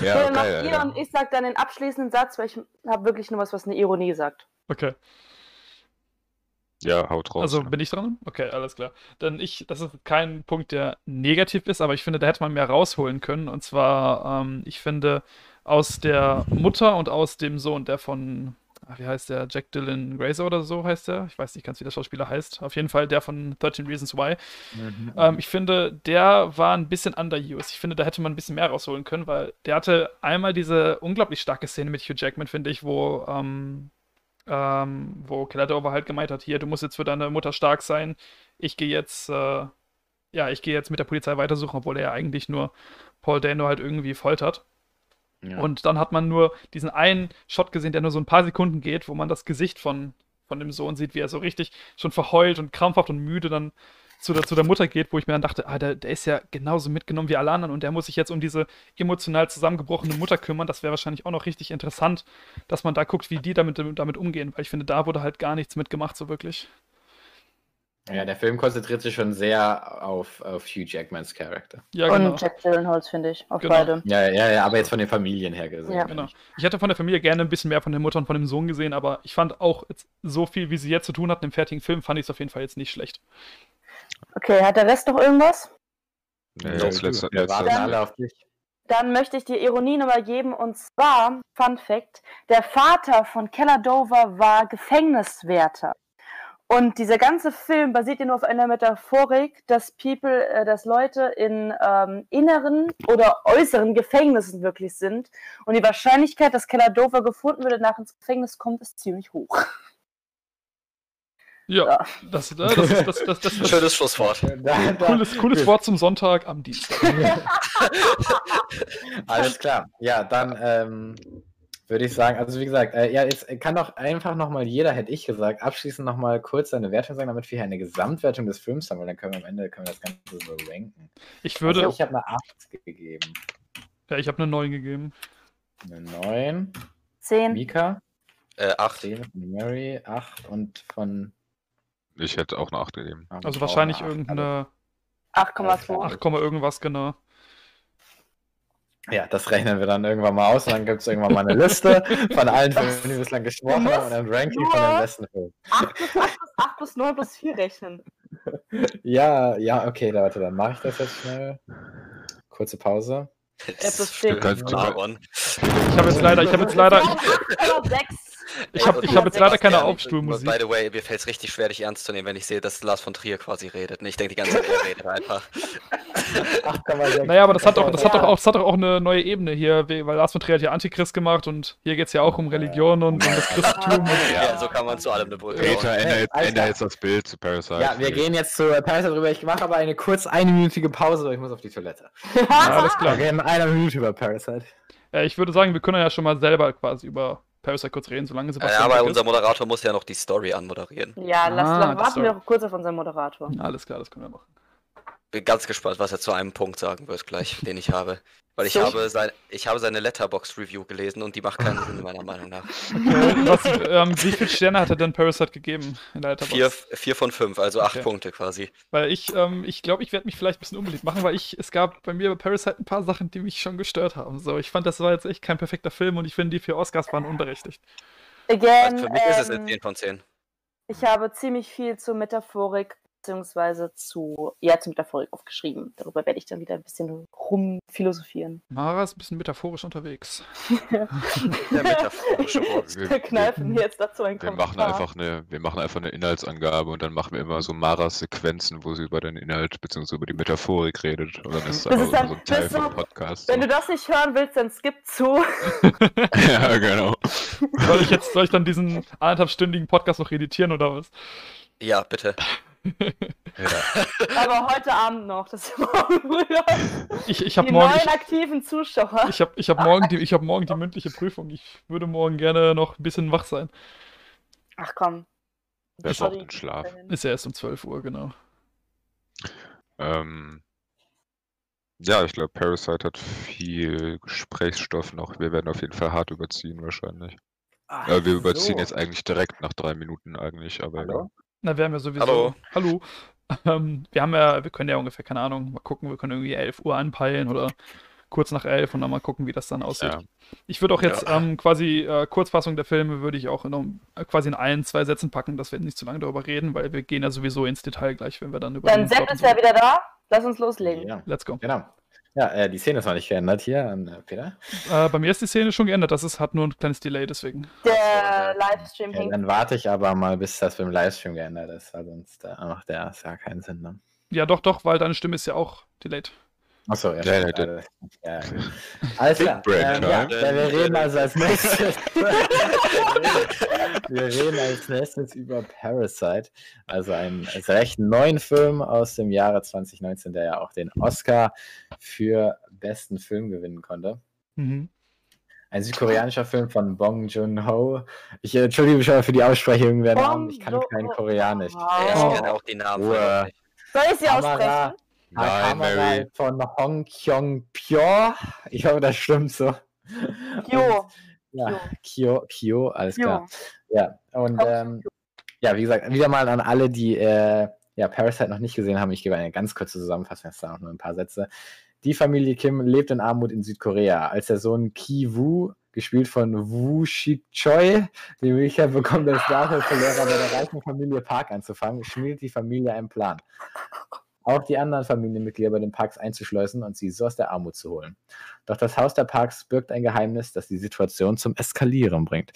Ja, geil, ihr Alter. und ich sag dann den abschließenden Satz, weil ich habe wirklich nur was, was eine Ironie sagt. Okay. Ja, haut raus. Also bin ich dran? Okay, alles klar. Denn ich, das ist kein Punkt, der negativ ist, aber ich finde, da hätte man mehr rausholen können. Und zwar, ähm, ich finde, aus der Mutter und aus dem Sohn, der von, ach, wie heißt der, Jack Dylan Grazer oder so heißt der? Ich weiß nicht ganz, wie der Schauspieler heißt. Auf jeden Fall der von 13 Reasons Why. Mhm. Ähm, ich finde, der war ein bisschen underused. Ich finde, da hätte man ein bisschen mehr rausholen können, weil der hatte einmal diese unglaublich starke Szene mit Hugh Jackman, finde ich, wo, ähm, ähm, wo Keller Dover halt gemeint hat, hier, du musst jetzt für deine Mutter stark sein. Ich gehe jetzt, äh, ja, ich gehe jetzt mit der Polizei weitersuchen, obwohl er ja eigentlich nur Paul Dano halt irgendwie foltert. Ja. Und dann hat man nur diesen einen Shot gesehen, der nur so ein paar Sekunden geht, wo man das Gesicht von, von dem Sohn sieht, wie er so richtig schon verheult und krampfhaft und müde dann zu der, zu der Mutter geht, wo ich mir dann dachte, ah, der, der ist ja genauso mitgenommen wie alle anderen und der muss sich jetzt um diese emotional zusammengebrochene Mutter kümmern. Das wäre wahrscheinlich auch noch richtig interessant, dass man da guckt, wie die damit, damit umgehen, weil ich finde, da wurde halt gar nichts mitgemacht, so wirklich. ja, der Film konzentriert sich schon sehr auf, auf Hugh Jackmans Charakter. Ja, genau. Und Jack Gyllenhaal, finde ich. Auf Genau. beide. Ja, ja, ja, aber jetzt von den Familien her gesehen. Ja. Genau. Ich hätte von der Familie gerne ein bisschen mehr von der Mutter und von dem Sohn gesehen, aber ich fand auch jetzt so viel, wie sie jetzt zu tun hatten im fertigen Film, fand ich es auf jeden Fall jetzt nicht schlecht. Okay, hat der Rest noch irgendwas? Nee, Ja, das letzte, wir warten alle auf dich. Dann möchte ich dir Ironie nochmal geben und zwar, Fun Fact, der Vater von Keller Dover war Gefängniswärter. Und dieser ganze Film basiert ja nur auf einer Metaphorik, dass People, äh, dass Leute in ähm, inneren oder äußeren Gefängnissen wirklich sind. Und die Wahrscheinlichkeit, dass Keller Dover gefunden wird und nach ins Gefängnis kommt, ist ziemlich hoch. (laughs) Ja, Ja. das, äh, das, ist, das, das, das, das Schönes Schlusswort. Cooles, cooles Wort zum Sonntag am Dienstag. (laughs) Alles klar. Ja, dann ähm, würde ich sagen, also wie gesagt, äh, ja, jetzt kann doch einfach nochmal jeder, hätte ich gesagt, abschließend nochmal kurz seine Wertung sagen, damit wir hier eine Gesamtwertung des Films haben, weil dann können wir am Ende können wir das Ganze so ranken. Ich würde, Also ich habe eine 8 gegeben. ja, ich habe eine 9 gegeben. Eine 9. Zehn. Mika, Äh, acht. 10 von Mary, 8 und von Ich hätte auch eine 8 gegeben. Also wahrscheinlich irgendeine 8,2. 8, irgendwas genau. Ja, das rechnen wir dann irgendwann mal aus und dann gibt es irgendwann mal eine Liste von allen Filmen, die wir bislang gesprochen haben und ein Ranking von den besten Filmen. 8 plus 8 plus 8 plus 9 plus 4 rechnen. Ja, ja, okay, Leute, dann mache ich das jetzt schnell. Kurze Pause. Aaron. Ich habe jetzt leider, ich habe jetzt leider, ich, 8,6. ich habe ich hab jetzt leider keine Aufstuhlmusik. By the way, mir fällt es richtig schwer, dich ernst zu nehmen, wenn ich sehe, dass Lars von Trier quasi redet. Und ich denke die ganze Zeit, er redet einfach. (laughs) 8,6. Naja, aber das hat doch, das hat Ja. doch auch, das hat doch auch eine neue Ebene hier, weil Lars von Trier hat ja Antichrist gemacht und hier geht es ja auch um Religion und um das Christentum. Ja, so kann man zu allem eine Brücke Peter, bauen. ändere jetzt, das Bild zu Parasite. Ja, wir gehen jetzt zu Parasite drüber. Ich mache aber eine kurz einminütige Pause, weil ich muss auf die Toilette. ja, alles Wir klar. reden eine Minute über Parasite. Ja, ich würde sagen, wir können ja schon mal selber quasi über Parasite kurz reden, solange Ja, Sebastian aber weg unser. Moderator muss ja noch die Story anmoderieren. Ja, lass, Ah, das warten wir noch kurz auf unseren Moderator. Alles klar, das können wir machen. Bin ganz gespannt, was er zu einem Punkt sagen wird gleich, (laughs) den ich habe. Weil ich So. habe, sein, ich habe seine Letterbox-Review gelesen und die macht keinen Sinn, meiner Meinung nach. Okay, was, ähm, wie viele Sterne hat er denn Parasite gegeben in der Letterboxd? Vier, vier von fünf, also acht Okay. Punkte quasi. Weil ich, ähm, ich glaube, ich werde mich vielleicht ein bisschen unbeliebt machen, weil ich, es gab bei mir bei Parasite ein paar Sachen, die mich schon gestört haben. So, ich fand, das war jetzt echt kein perfekter Film und ich finde, die vier Oscars waren unberechtigt. Again, Also für mich ist es eine ähm, 10 von 10. ich habe ziemlich viel zur Metaphorik beziehungsweise zu, ja, zur Metaphorik aufgeschrieben. Darüber werde ich dann wieder ein bisschen rumphilosophieren. Mara ist ein bisschen metaphorisch unterwegs. (laughs) Der metaphorische (laughs) Wort. Wir- Wir kneifen mir jetzt dazu einen Wir machen einfach eine, wir machen einfach eine Inhaltsangabe und dann machen wir immer so Maras Sequenzen, wo sie über den Inhalt bzw. über die Metaphorik redet. Und dann ist das Das ist dann- so ein Teil vom Podcast. Wenn So. du das nicht hören willst, dann skip zu. (laughs) ja, genau. Soll ich jetzt, soll ich dann diesen anderthalbstündigen Podcast noch editieren oder was? Ja, bitte. Ja. Aber heute Abend noch. Das ist morgen (laughs) früh. Ich, ich habe Die morgen, neuen ich, aktiven Zuschauer. ich habe ich hab morgen, die, ich hab morgen die mündliche Prüfung. Ich würde morgen gerne noch ein bisschen wach sein. Ach komm. Wer braucht den Schlaf? Ist ja erst um 12 Uhr, genau. Ähm, ja, ich glaube, Parasite hat viel Gesprächsstoff noch. Wir werden auf jeden Fall hart überziehen wahrscheinlich. Ach, Äh, wir überziehen so. jetzt eigentlich direkt nach drei Minuten eigentlich, aber Hallo? Na, wir haben ja sowieso. Hallo. Hallo. (laughs) Ähm, wir haben ja, wir können ja ungefähr, keine Ahnung, mal gucken, wir können irgendwie 11 Uhr anpeilen oder kurz nach 11 und dann mal gucken, wie das dann aussieht. Ja. Ich würde auch jetzt Ja. ähm, quasi äh, Kurzfassung der Filme würde ich auch in, äh, quasi in ein, zwei Sätzen packen, dass wir nicht zu lange darüber reden, weil wir gehen ja sowieso ins Detail gleich, wenn wir dann über Dann Sepp ist ja wieder da. Lass uns loslegen. Ja, Let's go. genau. Ja, äh, die Szene ist noch nicht geändert hier an äh, Peter. Äh, bei mir ist die Szene schon geändert, das ist, hat nur ein kleines Delay, deswegen. Der ja. Livestream hängt. dann warte ich aber mal, bis das beim Livestream geändert ist, weil sonst äh, macht der ja keinen Sinn. Ne? Ja, doch, doch, weil deine Stimme ist ja auch delayed. Achso, ja. Ja, ja. Alles klar. Brain Ähm, ja, wir reden also als (laughs) nächstes. (laughs) wir reden als nächstes über Parasite, also einen recht neuen Film aus dem Jahre 2019, der ja auch den Oscar für besten Film gewinnen konnte. Mhm. Ein südkoreanischer Film von Bong Joon-ho. Ich entschuldige mich schon mal für die Aussprechung der Namen. Ich kann kein. Koreanisch. Ja, ich kenne auch die Namen. Soll ich sie Kamera. aussprechen? Nein, Mary. von Hong Kyong Pyo. Ich hoffe, das stimmt so. Jo. Ja, Kyo, Kyo, alles Jo. klar. Ja, und ähm, ja, wie gesagt, wieder mal an alle, die äh, ja, Parasite noch nicht gesehen haben. Ich gebe eine ganz kurze Zusammenfassung, jetzt da noch nur ein paar Sätze. Die Familie Kim lebt in Armut in Südkorea. Als der Sohn Ki Woo, gespielt von Woo Shik Choi, die Möglichkeit bekommt, als Nachhilfelehrer bei der reichen Familie Park anzufangen, schmiedet die Familie einen Plan. Auch die anderen Familienmitglieder bei den Parks einzuschleusen und sie so aus der Armut zu holen. Doch das Haus der Parks birgt ein Geheimnis, das die Situation zum Eskalieren bringt.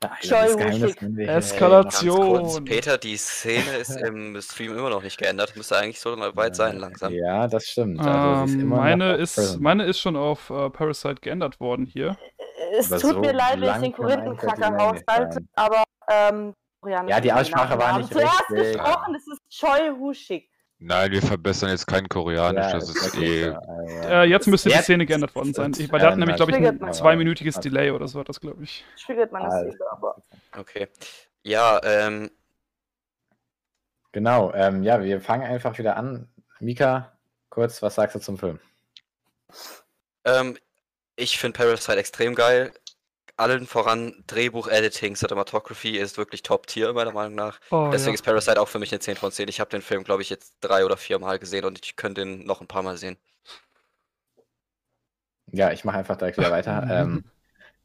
Wir Eskalation. Peter, die Szene ist (laughs) im Stream immer noch nicht geändert. Müsste eigentlich so mal weit sein langsam. Ja, das stimmt. Also, ist Ähm, immer noch meine, ist, meine ist schon auf äh, Parasite geändert worden hier. Es Aber tut so mir leid, wenn ich den Korinthenkacker haushalte, sein. aber ähm, Ja, die ist Aussprache war nicht Zuerst richtig. gesprochen, es ist Choi Hushik. Nein, wir verbessern jetzt kein Koreanisch, Ja, das ist eh. so, äh, Äh, jetzt müsste die Jetzt Szene geändert worden sein. Ich, weil der hat ähm, nämlich, glaube ich, ein triggert man. zweiminütiges Also- Delay oder so, hat das glaube ich. Spiegelt meine Also. Seele, aber. Okay. Ja, ähm, Genau, ähm, ja, wir fangen einfach wieder an. Mika, kurz, was sagst du zum Film? ähm, ich finde Parasite extrem geil. Allen voran Drehbuch, Editing, Cinematography ist wirklich Top-Tier, meiner Meinung nach. Oh, Deswegen ja. ist Parasite auch für mich eine 10 von 10. Ich habe den Film, glaube ich, jetzt drei oder vier Mal gesehen und ich könnte ihn noch ein paar Mal sehen. Ja, ich mache einfach direkt wieder weiter. (laughs) ähm,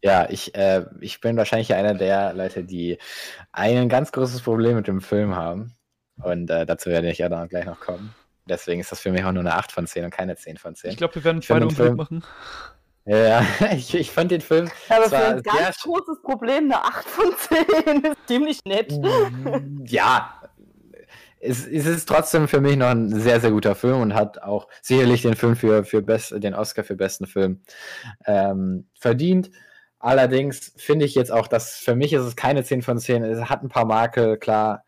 ja, ich, äh, ich bin wahrscheinlich einer der Leute, die ein ganz großes Problem mit dem Film haben. Und äh, dazu werde ich ja dann gleich noch kommen. Deswegen ist das für mich auch nur eine 8 von 10 und keine 10 von 10. Ich glaube, wir werden beide den Film- machen. Ja, (laughs) ich, ich fand den Film Aber für ein ganz großes Problem eine 8 von 10 (laughs) ist ziemlich nett. Mm, ja, es, es ist trotzdem für mich noch ein sehr, sehr guter Film und hat auch sicherlich den Film für, für best, den Oscar für besten Film ähm, verdient. Allerdings finde ich jetzt auch, dass für mich ist es keine 10 von 10. Es hat ein paar Makel, klar.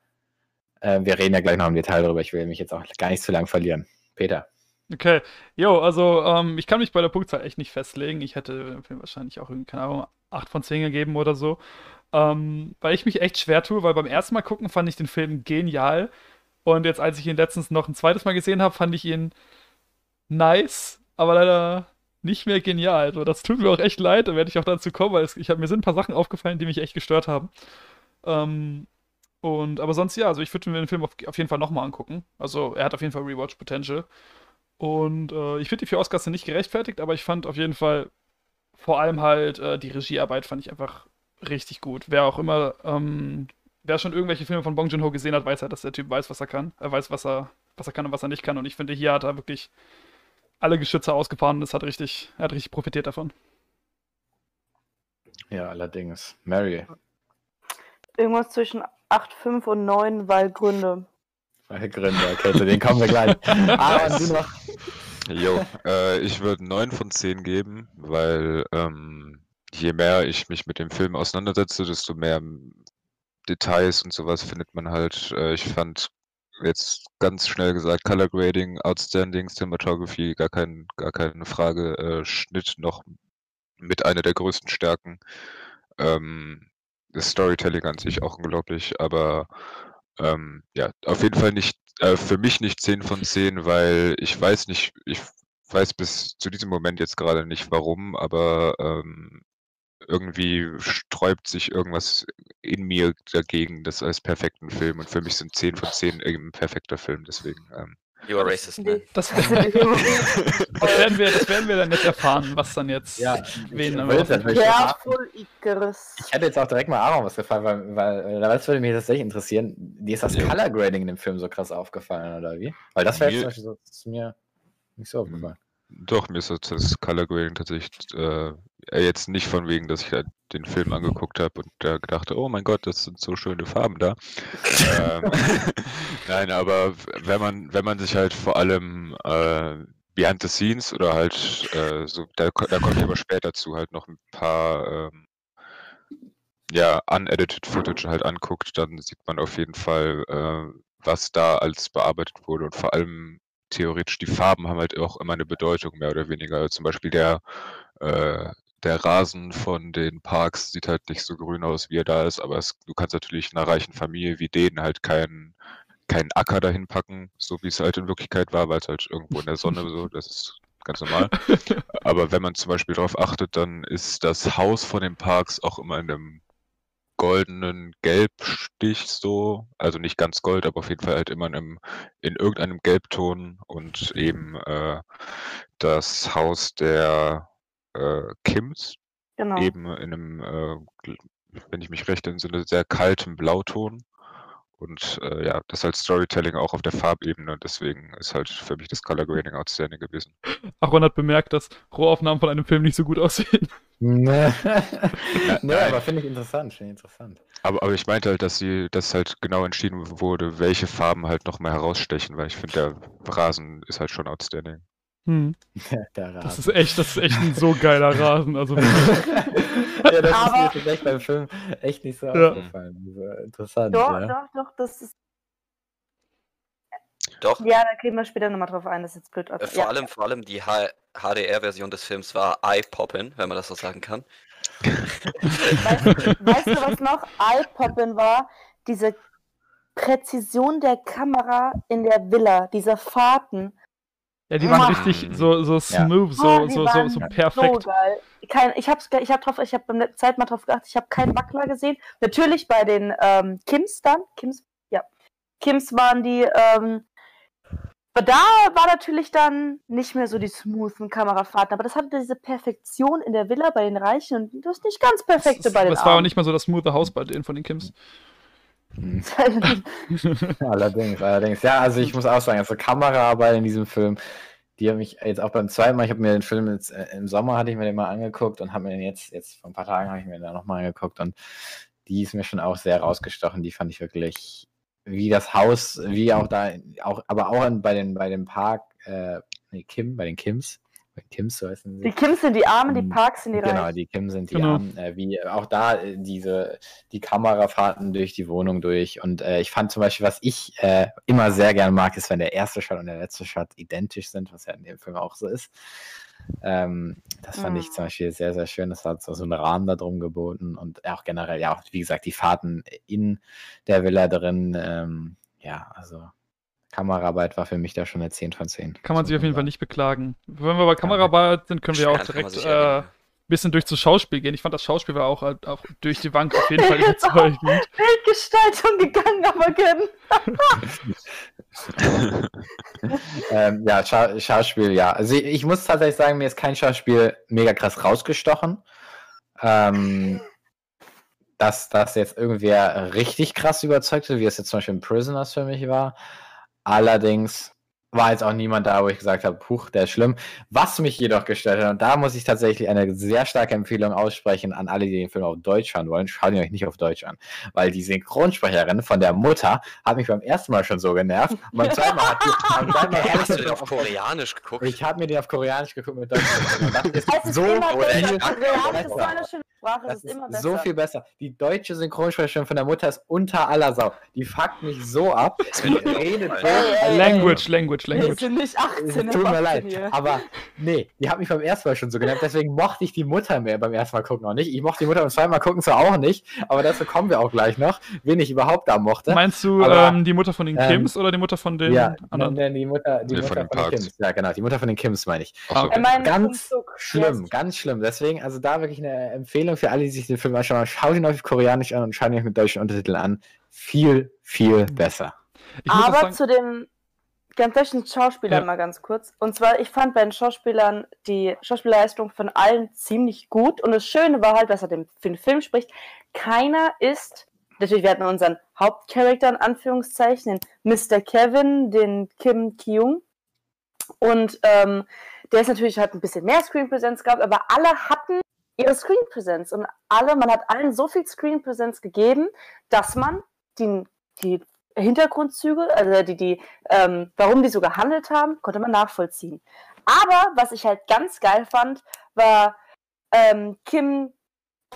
Äh, wir reden ja gleich noch im Detail darüber. Ich will mich jetzt auch gar nicht zu lang verlieren. Peter. Okay, jo, also ähm, ich kann mich bei der Punktzahl echt nicht festlegen. Ich hätte wahrscheinlich auch, keine Ahnung, 8 von 10 gegeben oder so. Ähm, weil ich mich echt schwer tue, weil beim ersten Mal gucken fand ich den Film genial. Und jetzt, als ich ihn letztens noch ein zweites Mal gesehen habe, fand ich ihn nice, aber leider nicht mehr genial. Also, das tut mir auch echt leid, da werde ich auch dazu kommen, weil es, ich hab, mir sind ein paar Sachen aufgefallen, die mich echt gestört haben. Ähm, und, aber sonst ja, also ich würde mir den Film auf, auf jeden Fall nochmal angucken. Also er hat auf jeden Fall Rewatch Potential. Und äh, ich finde die vier Oscars sind nicht gerechtfertigt, aber ich fand auf jeden Fall vor allem halt äh, die Regiearbeit fand ich einfach richtig gut. Wer auch immer, ähm, wer schon irgendwelche Filme von Bong Joon-ho gesehen hat, weiß halt, dass der Typ weiß, was er kann. Er weiß, was er, was er kann und was er nicht kann. Und ich finde, hier hat er wirklich alle Geschütze ausgefahren und es hat richtig, er hat richtig profitiert davon. Ja, allerdings. Mary. Irgendwas zwischen 8, 5 und 9, weil Gründe. Meine Gründe, okay, zu denen kommen wir gleich. (laughs) Aber du noch. Jo, äh, ich würde 9 von 10 geben, weil ähm, je mehr ich mich mit dem Film auseinandersetze, desto mehr Details und sowas findet man halt. Äh, ich fand jetzt ganz schnell gesagt Color Grading, Outstanding, Cinematography, gar, kein, gar keine Frage. Äh, Schnitt noch mit einer der größten Stärken. Ähm, das Storytelling an sich auch unglaublich, aber ähm, ja, auf jeden Fall nicht, äh, für mich nicht 10 von (laughs) 10, weil ich weiß nicht, ich weiß bis zu diesem Moment jetzt gerade nicht warum, aber ähm, irgendwie sträubt sich irgendwas in mir dagegen, das als perfekten Film. Und für mich sind 10 von 10 eben ein perfekter Film, deswegen ähm, You are racist, man. Das, (laughs) das, werden wir, das werden wir dann jetzt erfahren, was dann jetzt Ja, wen ich aber Careful, Icarus. Hätte jetzt auch direkt mal Aaron was gefallen, weil, weil das würde mich tatsächlich interessieren. Dir ist das Ja. Color Grading in dem Film so krass aufgefallen, oder wie? Weil das wäre jetzt zum Beispiel so, das ist mir nicht so aufgefallen. Doch, mir ist das- Color Grading tatsächlich äh, jetzt nicht von wegen, dass ich halt den Film angeguckt habe und da gedachte, oh mein Gott, das sind so schöne Farben da. ähm, (laughs) Nein, aber wenn man, wenn man sich halt vor allem äh, behind the scenes oder halt äh, so, da, da komme ich aber später zu, halt noch ein paar ähm, ja, unedited Footage halt anguckt, dann sieht man auf jeden Fall, äh, was da alles bearbeitet wurde und vor allem theoretisch die Farben haben halt auch immer eine Bedeutung, mehr oder weniger. Zum Beispiel der, äh, der Rasen von den Parks sieht halt nicht so grün aus, wie er da ist, aber es, du kannst natürlich einer reichen Familie wie denen halt keinen keinen Acker dahin packen, so wie es halt in Wirklichkeit war, weil es halt irgendwo in der Sonne so, das ist ganz normal. (laughs) Aber wenn man zum Beispiel darauf achtet, dann ist das Haus von den Parks auch immer in einem goldenen Gelbstich so, also nicht ganz gold, aber auf jeden Fall halt immer in, einem, in irgendeinem Gelbton und eben äh, das Haus der äh, Kims Genau. eben in einem, äh, wenn ich mich recht entsinne, sehr kaltem Blauton. Und äh, ja, das ist halt Storytelling auch auf der Farbebene. Deswegen ist halt für mich das Color Grading outstanding gewesen. Aaron hat bemerkt, dass Rohaufnahmen von einem Film nicht so gut aussehen. (laughs) nee, (laughs) nein. aber finde ich interessant, finde ich interessant. Aber, aber ich meinte halt, dass sie, dass halt genau entschieden wurde, welche Farben halt nochmal herausstechen, weil ich finde, der Rasen ist halt schon outstanding. Hm. (laughs) Das ist echt, das ist echt ein so geiler Rasen. Also (laughs) ja, das ist Aber- mir tatsächlich beim Film echt nicht so Ja. aufgefallen. So interessant. Doch, ja. doch, doch, das ist. Doch, Ja, da gehen wir später nochmal drauf ein, das ist jetzt blöd. äh, vor, allem, vor allem die HDR-Version des Films war eye-poppin, wenn man das so sagen kann. Weißt, weißt du, was (laughs) noch Eye-Poppin war? Diese Präzision der Kamera in der Villa, diese Fahrten. Ja, die waren richtig so, so smooth, so, Oh, die so, so, so So perfekt. geil. Kein, ich habe ich hab drauf, ich habe beim letzten Zeit mal drauf geachtet, ich habe keinen Wackler gesehen. Natürlich bei den ähm, Kims dann, Kims, ja, Kims waren die, ähm, aber da war natürlich dann nicht mehr so die smoothen Kamerafahrten, aber das hatte diese Perfektion in der Villa bei den Reichen und das nicht ganz perfekte Es, bei den es war auch Armen. nicht mal so das smooth Haus bei denen von den Kims. (laughs) Allerdings, allerdings. Ja, also ich muss auch sagen, also Kameraarbeit in diesem Film, die hat mich jetzt auch beim zweiten Mal, ich habe mir den Film jetzt äh, im Sommer hatte ich mir den mal angeguckt und habe mir den jetzt, jetzt vor ein paar Tagen habe ich mir den nochmal angeguckt und die ist mir schon auch sehr rausgestochen. Die fand ich wirklich, wie das Haus, wie auch da, auch, aber auch in, bei den, bei dem Park, äh, nee, Kim, bei den Kims, Kims, so heißen sie. Die Kims sind die Armen, die Ähm, Parks sind die Genau, Reichen. die Kim sind die Genau. Armen, äh, wie auch da äh, diese die Kamerafahrten durch die Wohnung durch und äh, ich fand zum Beispiel, was ich äh, immer sehr gern mag, ist, wenn der erste Shot und der letzte Shot identisch sind, was ja in dem Film auch so ist. Ähm, das fand ich Mhm. zum Beispiel sehr, sehr schön. Das hat so, so einen Rahmen da drum geboten und auch generell, ja, auch wie gesagt, die Fahrten in der Villa drin, ähm, ja, also Kameraarbeit war für mich da schon eine 10 von 10. Kann man sich auf jeden Fall nicht beklagen. Wenn wir bei Kameraarbeit sind, können wir auch kann man direkt äh, ein bisschen durch das Schauspiel gehen. Ich fand das Schauspiel war auch, halt auch durch die Bank auf jeden Fall (laughs) überzeugend. Bildgestaltung gegangen, aber können. (laughs) ähm, ja, Scha Schauspiel, ja. Also ich, ich muss tatsächlich sagen, mir ist kein Schauspiel mega krass rausgestochen. Ähm, dass das jetzt irgendwer richtig krass überzeugt hat, wie es jetzt zum Beispiel in Prisoners für mich war. Allerdings war jetzt auch niemand da, wo ich gesagt habe, puch, der ist schlimm. Was mich jedoch gestört hat, und da muss ich tatsächlich eine sehr starke Empfehlung aussprechen an alle, die den Film auf Deutsch schauen wollen, schaut ihn euch nicht auf Deutsch an. Weil die Synchronsprecherin von der Mutter hat mich beim ersten Mal schon so genervt. Und beim zweiten Mal hat die, (laughs) beim zweiten Mal Hast du den auf Koreanisch geguckt? ich habe mir den auf Koreanisch geguckt mit Deutsch. Das ist so oder besser. ist das es ist besser. so viel besser. Die deutsche Synchronsprecherin von der Mutter ist unter aller Sau. Die fuckt mich so ab. Die redet so. ey. Language, Language, Wir sind nicht 18, Tut mir leid. hier. Aber nee, die hat mich beim ersten Mal schon so genervt. Deswegen mochte ich die Mutter mehr beim ersten Mal gucken auch nicht. Ich mochte die Mutter beim zweiten Mal gucken zwar auch nicht, aber dazu kommen wir auch gleich noch, wen ich überhaupt da mochte. Meinst du Aber, ähm, die Mutter von den ähm, Kims oder die Mutter von den ja, anderen? nein, die Mutter, die Nee, Mutter von den von den. Kims. Ja, genau, die Mutter von den Kims meine ich. Okay. Meint, Ganz. Schlimm, Yes. ganz schlimm. Deswegen, also da wirklich eine Empfehlung für alle, die sich den Film anschauen. Schaut ihn auf Koreanisch an und schaut ihn euch mit deutschen Untertiteln an. Viel, viel besser. Ich muss auch Aber sagen, zu den ganz deutschen Schauspielern Ja. mal ganz kurz. Und zwar, ich fand bei den Schauspielern die Schauspielleistung von allen ziemlich gut. Und das Schöne war halt, was er dem, für den Film spricht, keiner ist, natürlich, wir hatten unseren Hauptcharakter in Anführungszeichen, den Mr. Kevin, den Kim Kyung. Und ähm, der ist natürlich, hat ein bisschen mehr Screenpräsenz gehabt, aber alle hatten ihre Screenpräsenz. Und alle, man hat allen so viel Screenpräsenz gegeben, dass man die, die Hintergrundzüge, also die, die, ähm, warum die so gehandelt haben, konnte man nachvollziehen. Aber was ich halt ganz geil fand, war ähm, Kim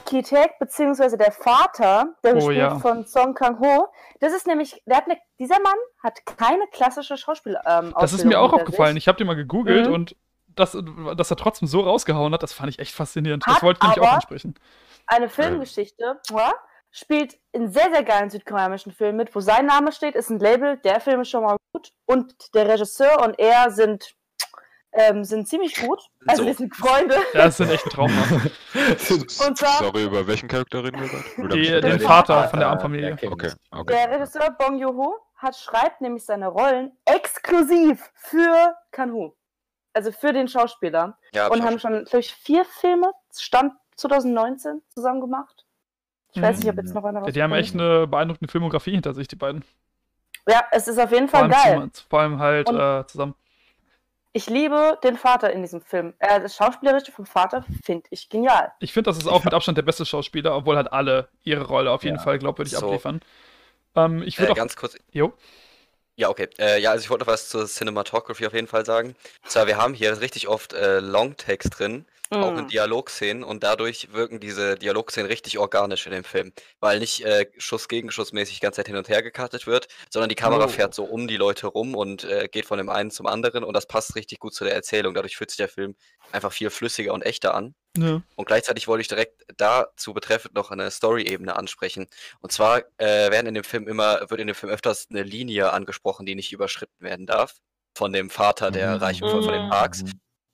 Ki-taek, beziehungsweise der Vater, der Oh, gespielt ja. von Song Kang-ho. Das ist nämlich, der hat eine, dieser Mann hat keine klassische Schauspiel ähm, das ist mir auch aufgefallen. sich. Ich habe den mal gegoogelt Mhm. und das, dass er trotzdem so rausgehauen hat, das fand ich echt faszinierend. das Hat wollte ich nämlich auch ansprechen. eine Filmgeschichte, ja, spielt in sehr, sehr geilen südkoreanischen Filmen mit, wo sein Name steht, ist ein Label, der Film ist schon mal gut und der Regisseur und er sind, ähm, sind ziemlich gut. Also So. wir sind Freunde. (laughs) Ja, das sind echt ein Trauma. (laughs) Und zwar- Sorry, über welchen Charakter reden wir gerade? Den? Vater von der Armfamilie. der Kim. Okay, okay. Der Regisseur Bong Joon-ho hat schreibt nämlich seine Rollen exklusiv für Kan-ho. Also für den Schauspieler. Ja, und haben schon, glaube ich, vier Filme, Stand 2019, zusammen gemacht. Ich weiß nicht, ob jetzt noch einer Ja, die haben echt eine beeindruckende Filmografie hinter sich, die beiden. Ja, es ist auf jeden Vor Fall allem, geil. zum- vor allem halt äh, zusammen. Ich liebe den Vater in diesem Film. Äh, das Schauspielerische vom Vater finde ich genial. Ich finde, das ist auch mit Abstand der beste Schauspieler, obwohl halt alle ihre Rolle auf jeden Ja. Fall glaubwürdig So. abliefern. Ähm, ich würde Äh, auch. ganz kurz. Jo. Ja, okay. Äh, ja, also ich wollte noch was zur Cinematography auf jeden Fall sagen. Und zwar, wir haben hier richtig oft äh, Longtext drin, auch in Mm. Dialogszenen und dadurch wirken diese Dialogszenen richtig organisch in dem Film, weil nicht äh, Schuss gegen Schuss mäßig die ganze Zeit hin und her gekartet wird, sondern die Kamera Oh. fährt so um die Leute rum und äh, geht von dem einen zum anderen und das passt richtig gut zu der Erzählung. Dadurch fühlt sich der Film einfach viel flüssiger und echter an. Ne. Und gleichzeitig wollte ich direkt dazu betreffend noch eine Story-Ebene ansprechen. Und zwar äh, werden in dem Film immer, wird in dem Film öfters eine Linie angesprochen, die nicht überschritten werden darf. von dem Vater der Mhm. Reichen von, von den Mhm. Parks.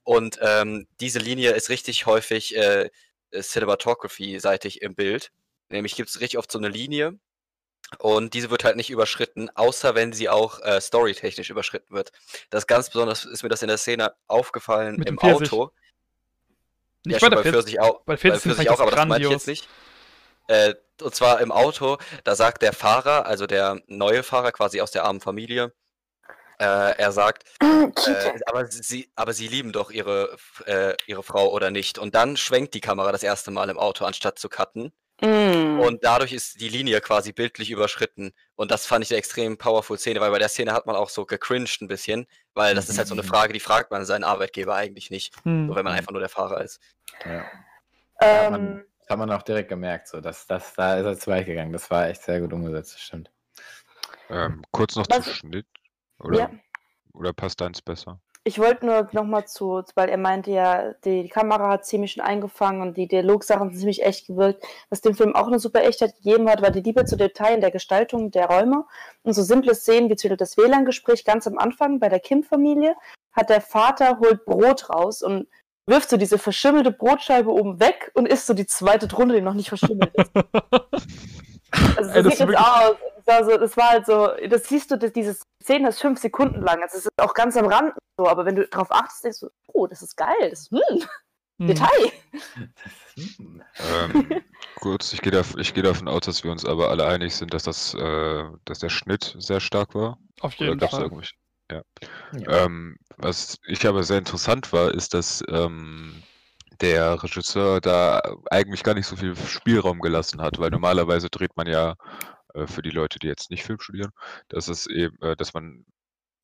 Und ähm, diese Linie ist richtig häufig äh, Cinematography-seitig im Bild. Nämlich gibt es richtig oft so eine Linie und diese wird halt nicht überschritten, außer wenn sie auch äh, storytechnisch überschritten wird. Das ganz besonders ist mir das in der Szene aufgefallen Mit im. Auto. Nicht ja, bei der bei Pfirsich. Pfirsich auch. bei Bei Pfirsich Pfirsich fand ich auch, das aber das meinte ich jetzt nicht. Äh, und zwar im Auto, da sagt der Fahrer, also der neue Fahrer quasi aus der armen Familie, äh, er sagt, (clears throat) äh, aber, sie, aber sie lieben doch ihre, äh, ihre Frau oder nicht. Und dann schwenkt die Kamera das erste Mal im Auto, anstatt zu cutten. Mm. Und dadurch ist die Linie quasi bildlich überschritten. Und das fand ich eine extrem powerful Szene, weil bei der Szene hat man auch so gecringed ein bisschen, weil das ist halt so eine Mhm. Frage, die fragt man seinen Arbeitgeber eigentlich nicht, Hm. nur wenn man einfach nur der Fahrer ist. Ja. Ja, man- ähm, Das hat man auch direkt gemerkt, so, dass, dass da ist er zu weit gegangen. Das war echt sehr gut umgesetzt, das stimmt. Ähm, kurz noch Was- zu Schnitt. Oder, ja. oder passt deins besser? Ich wollte nur noch mal zu, weil er meinte ja, die, die Kamera hat ziemlich schon eingefangen und die Dialogsachen sind ziemlich echt gewirkt. Was dem Film auch eine super Echtheit gegeben hat, war die Liebe zu Detail in der Gestaltung der Räume. Und so simple Szenen wie zum Beispiel das WLAN-Gespräch ganz am Anfang bei der Kim-Familie hat der Vater holt Brot raus und wirft so diese verschimmelte Brotscheibe oben weg und isst so die zweite drunter, die noch nicht verschimmelt ist. (laughs) Also Ey, das sieht jetzt aus. Das war, so, das war halt so, das siehst du, diese Szene ist fünf Sekunden lang. Also es ist auch ganz am Rand so, aber wenn du darauf achtest, denkst du, oh, das ist geil, das ist hm, Hm. Detail. Hm. Ähm, kurz, ich gehe ich geh davon aus, dass wir uns aber alle einig sind, dass das, äh, dass der Schnitt sehr stark war. Auf Oder jeden es Fall. Ja. Ja. Ähm, was ich aber sehr interessant war, ist, dass ähm, der Regisseur da eigentlich gar nicht so viel Spielraum gelassen hat, weil normalerweise dreht man ja äh, für die Leute, die jetzt nicht Film studieren, dass es eben, äh, dass man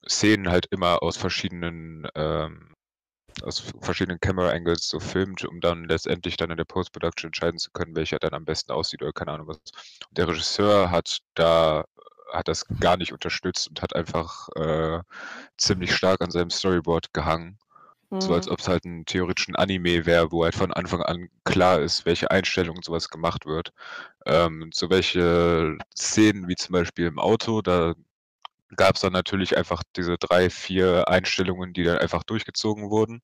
Szenen halt immer aus verschiedenen ähm, aus verschiedenen Camera Angles so filmt, um dann letztendlich dann in der Post-Production entscheiden zu können, welcher dann am besten aussieht oder keine Ahnung was. Und der Regisseur hat da hat das gar nicht unterstützt und hat einfach äh, ziemlich stark an seinem Storyboard gehangen. So als Hm. ob es halt ein theoretischen Anime wäre, wo halt von Anfang an klar ist, welche Einstellungen sowas gemacht wird. Ähm, so welche Szenen wie zum Beispiel im Auto, da gab es dann natürlich einfach diese drei, vier Einstellungen, die dann einfach durchgezogen wurden.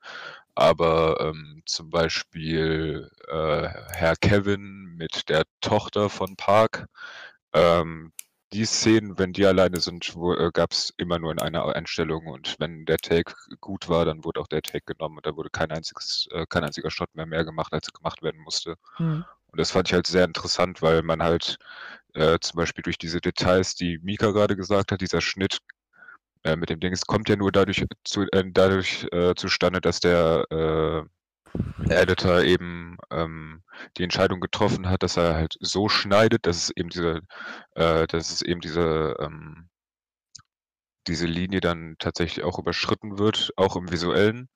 Aber ähm, zum Beispiel äh, Herr Kevin mit der Tochter von Park, ähm, die Szenen, wenn die alleine sind, äh, gab es immer nur in einer Einstellung und wenn der Take gut war, dann wurde auch der Take genommen und da wurde kein einziges, äh, kein einziger Shot mehr mehr gemacht, als gemacht werden musste. Hm. Und das fand ich halt sehr interessant, weil man halt äh, zum Beispiel durch diese Details, die Mika gerade gesagt hat, dieser Schnitt äh, mit dem Dings kommt ja nur dadurch, zu, äh, dadurch äh, zustande, dass der äh, Editor eben ähm, die Entscheidung getroffen hat, dass er halt so schneidet, dass es eben diese, äh, dass es eben diese, ähm, diese Linie dann tatsächlich auch überschritten wird, auch im visuellen.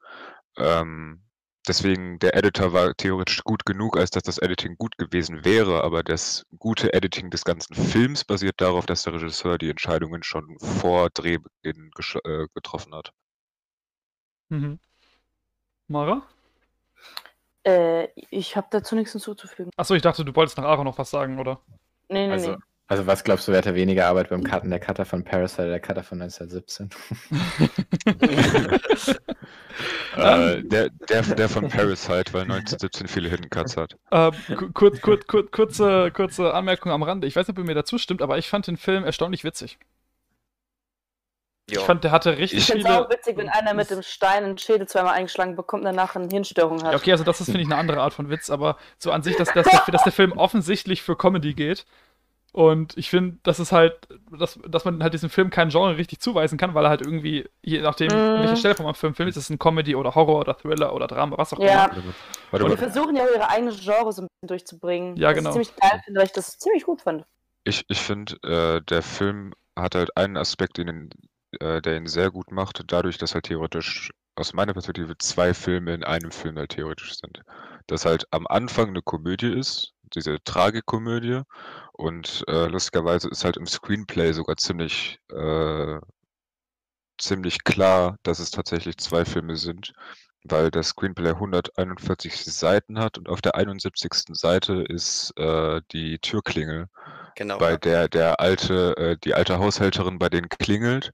Ähm, deswegen, der Editor war theoretisch gut genug, als dass das Editing gut gewesen wäre, aber das gute Editing des ganzen Films basiert darauf, dass der Regisseur die Entscheidungen schon vor Drehbeginn äh, getroffen hat. Mhm. Mara? Äh, ich habe dazu nichts hinzuzufügen. Achso, ich dachte, du wolltest nach Aaron noch was sagen, oder? Nee, nee, Also, nee. also was glaubst du, wer hatte weniger Arbeit beim Cutten? Der Cutter von Parasite oder der Cutter von 1917? (laughs) Äh, der, der, der von Parasite, weil 1917 viele Hidden Cuts hat. Äh, ku- kurz, kurz, kurz, kurze, kurze Anmerkung am Rande. Ich weiß nicht, ob ihr mir dazu stimmt, aber ich fand den Film erstaunlich witzig. Ich Jo. fand, der hatte richtig Ich finde es viele. auch witzig, wenn einer mit dem Stein einen Schädel zweimal eingeschlagen bekommt und danach eine Hirnstörung hat. Ja, okay, also das ist, finde ich, eine andere Art von Witz, aber so an sich, dass, dass, der, dass der Film offensichtlich für Comedy geht. Und ich finde, dass es halt, dass, dass man halt diesem Film kein Genre richtig zuweisen kann, weil er halt irgendwie, je nachdem, Mhm. an welcher Stelle von einem Film, Film ist es ein Comedy oder Horror oder Thriller oder Drama, was auch Ja. immer. Warte, Und die versuchen ja auch ihre eigene Genre so ein bisschen durchzubringen. Ja, was genau. ich ziemlich geil finde, weil ich das ziemlich gut fand. ich, ich finde, äh, der Film hat halt einen Aspekt, den, äh, der ihn sehr gut macht, dadurch, dass halt theoretisch aus meiner Perspektive zwei Filme in einem Film halt theoretisch sind. Dass halt am Anfang eine Komödie ist, diese Tragikomödie, und äh, lustigerweise ist halt im Screenplay sogar ziemlich, äh, ziemlich klar, dass es tatsächlich zwei Filme sind, weil das Screenplay 141 Seiten hat und auf der 71. Seite ist äh, die Türklingel Genau. bei der der alte, äh, die alte Haushälterin bei denen klingelt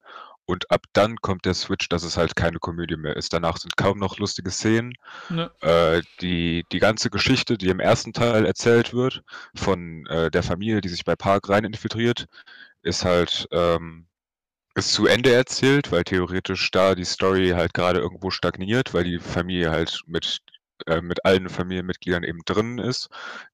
und ab dann kommt der Switch, dass es halt keine Komödie mehr ist. Danach sind kaum noch lustige Szenen. Ne. Äh, die, die ganze Geschichte, die im ersten Teil erzählt wird, von äh, der Familie, die sich bei Park rein infiltriert, ist halt ähm, ist zu Ende erzählt, weil theoretisch da die Story halt gerade irgendwo stagniert, weil die Familie halt mit äh, mit allen Familienmitgliedern eben drin ist,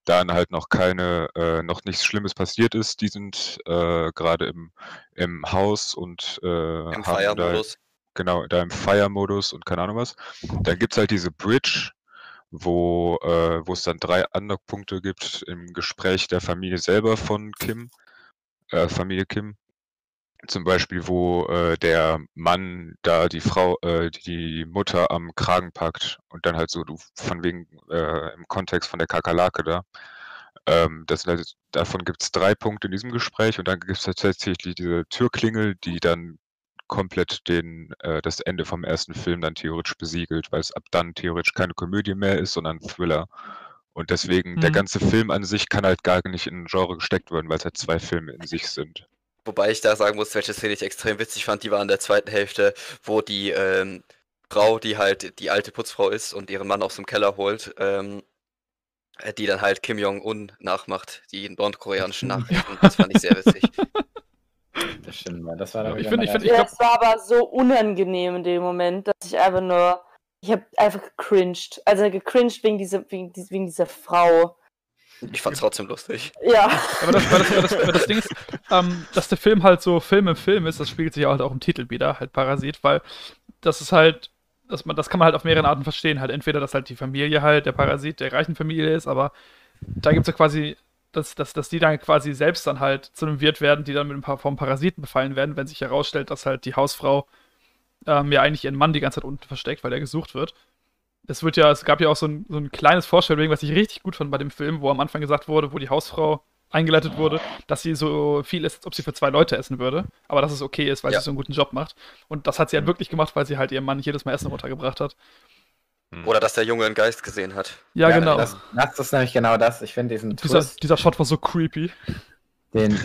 dann halt noch keine, äh, noch nichts Schlimmes passiert ist. Die sind äh, gerade im, im Haus und äh, Im da, Feiermodus. genau, da im Fire-Modus und keine Ahnung was. Dann gibt es halt diese Bridge, wo, äh, wo es dann drei Andockpunkte gibt im Gespräch der Familie selber von Kim, äh, Familie Kim. Zum Beispiel, wo äh, der Mann da die Frau, äh, die Mutter am Kragen packt und dann halt so du von wegen äh, im Kontext von der Kakerlake da. Ähm, das halt, davon gibt es drei Punkte in diesem Gespräch und dann gibt es tatsächlich diese Türklingel, die dann komplett den, äh, das Ende vom ersten Film dann theoretisch besiegelt, weil es ab dann theoretisch keine Komödie mehr ist, sondern Thriller. Und deswegen, der Mhm. ganze Film an sich kann halt gar nicht in ein Genre gesteckt werden, weil es halt zwei Filme in sich sind. Wobei ich da sagen muss, welche Szene ich extrem witzig fand, die war in der zweiten Hälfte, wo die ähm, Frau, die halt die alte Putzfrau ist und ihren Mann aus dem Keller holt, ähm, äh, die dann halt Kim Jong-un nachmacht, die nordkoreanischen Nachrichten. Das fand ich sehr witzig. (laughs) Das stimmt, weil das war Ja, ich find- ich find- erst- glaub- das war aber so unangenehm in dem Moment, dass ich einfach nur. Ich habe einfach gecringed. Also gecringed wegen dieser, wegen, wegen dieser Frau. Ich fand's trotzdem lustig. Ja. Aber das, weil das, weil das, weil das Ding ist, ähm, dass der Film halt so Film im Film ist, das spiegelt sich halt auch im Titel wieder, halt Parasit, weil das ist halt, dass man, das kann man halt auf mehreren Arten verstehen. Halt entweder, dass halt die Familie halt der Parasit der reichen Familie ist, aber da gibt es ja quasi, dass, dass, dass die dann quasi selbst dann halt zu einem Wirt werden, die dann mit ein paar vom Parasiten befallen werden, wenn sich herausstellt, dass halt die Hausfrau ähm, ja eigentlich ihren Mann die ganze Zeit unten versteckt, weil er gesucht wird. Es wird ja, es gab ja auch so ein, so ein kleines Vorstellung, was ich richtig gut fand bei dem Film, wo am Anfang gesagt wurde, wo die Hausfrau eingeleitet wurde, dass sie so viel isst, als ob sie für zwei Leute essen würde, aber dass es okay ist, weil Ja. sie so einen guten Job macht. Und das hat sie halt wirklich gemacht, weil sie halt ihrem Mann jedes Mal Essen runtergebracht hat. Hm. Oder dass der Junge einen Geist gesehen hat. Ja, genau. Das, das ist nämlich genau das. Ich finde diesen dieser, Twist, dieser Shot war so creepy. den,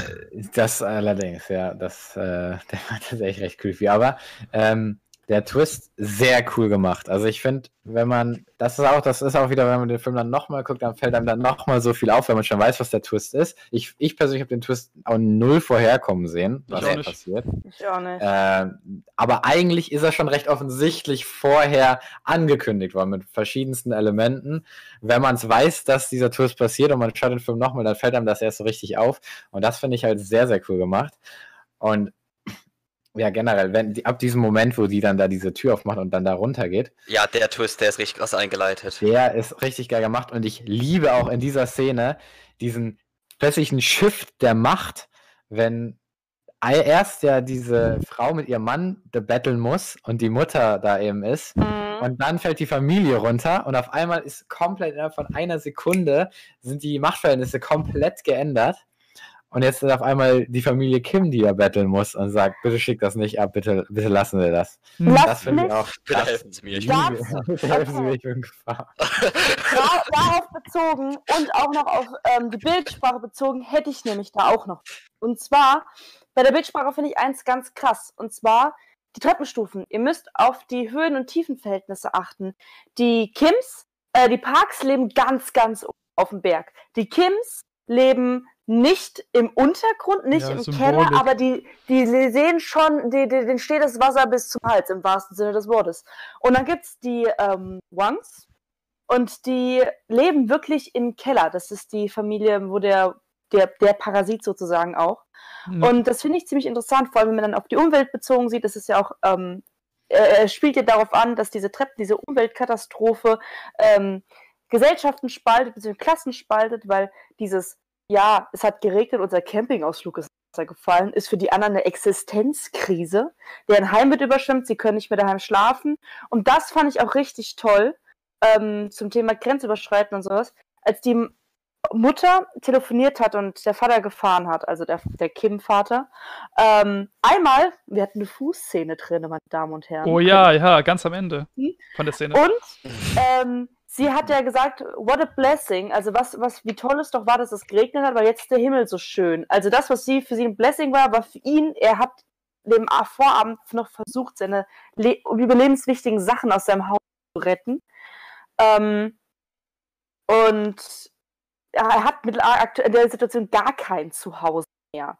das allerdings, ja, das, äh, (laughs) der war tatsächlich recht creepy. Aber ähm, der Twist sehr cool gemacht. Also ich finde, wenn man, das ist auch, das ist auch wieder, wenn man den Film dann nochmal guckt, dann fällt einem dann nochmal so viel auf, wenn man schon weiß, was der Twist ist. Ich, ich persönlich habe den Twist auch null vorherkommen sehen, Ich was auch da nicht. passiert. Ich auch nicht. Ähm, aber eigentlich ist er schon recht offensichtlich vorher angekündigt worden mit verschiedensten Elementen. Wenn man es weiß, dass dieser Twist passiert und man schaut den Film nochmal, dann fällt einem das erst so richtig auf. Und das finde ich halt sehr, sehr cool gemacht. Und ja, generell, wenn die, ab diesem Moment, wo die dann da diese Tür aufmacht und dann da runtergeht, Ja, der Twist, der ist richtig krass eingeleitet. der ist richtig geil gemacht. Und ich liebe auch in dieser Szene diesen plötzlichen Shift der Macht, wenn erst ja diese Frau mit ihrem Mann betteln muss und die Mutter da eben ist. Mhm. Und dann fällt die Familie runter und auf einmal ist komplett innerhalb von einer Sekunde sind die Machtverhältnisse komplett geändert. Und jetzt ist auf einmal die Familie Kim, die da betteln muss und sagt, bitte schick das nicht ab, bitte, bitte lassen wir das. Lass das finde ich mich auch. Bitte das helfen Sie mir, ich Bitte (laughs) helfen Sie mir, ich bin in Gefahr. da, darauf bezogen und auch noch auf ähm, die Bildsprache bezogen, hätte ich nämlich da auch noch. Und zwar, bei der Bildsprache finde ich eins ganz krass. Und zwar die Treppenstufen. Ihr müsst auf die Höhen- und Tiefenverhältnisse achten. Die Kims, äh, die Parks leben ganz, ganz oben auf dem Berg. Die Kims leben nicht im Untergrund, nicht Ja, im Symbolik. Keller, aber die, die sehen schon, die, die, denen steht das Wasser bis zum Hals, im wahrsten Sinne des Wortes. Und dann gibt es die ähm, Wangs, und die leben wirklich im Keller. Das ist die Familie, wo der, der, der Parasit sozusagen auch. Mhm. Und das finde ich ziemlich interessant, vor allem wenn man dann auf die Umwelt bezogen sieht. Das ist ja auch, ähm, äh, er spielt ja darauf an, dass diese Treppen, diese Umweltkatastrophe ähm, Gesellschaften spaltet, beziehungsweise Klassen spaltet, weil dieses, ja, es hat geregnet, unser Campingausflug ist ins Wasser gefallen, ist für die anderen eine Existenzkrise. Deren Heim wird überschwemmt, sie können nicht mehr daheim schlafen. Und das fand ich auch richtig toll ähm, zum Thema Grenzüberschreiten und sowas, als die Mutter telefoniert hat und der Vater gefahren hat, also der, der Kim-Vater. Ähm, einmal, wir hatten eine Fußszene drin, meine Damen und Herren. oh ja, ja, ganz am Ende Hm? von der Szene. Und ähm, sie hat ja gesagt, what a blessing. Also was, was, wie toll es doch war, dass es geregnet hat, weil jetzt der Himmel so schön. Also das, was sie für sie ein Blessing war, war für ihn, er hat dem Vorabend noch versucht, seine Le überlebenswichtigen Sachen aus seinem Haus zu retten. Ähm, und er hat mit der Situation gar kein Zuhause mehr.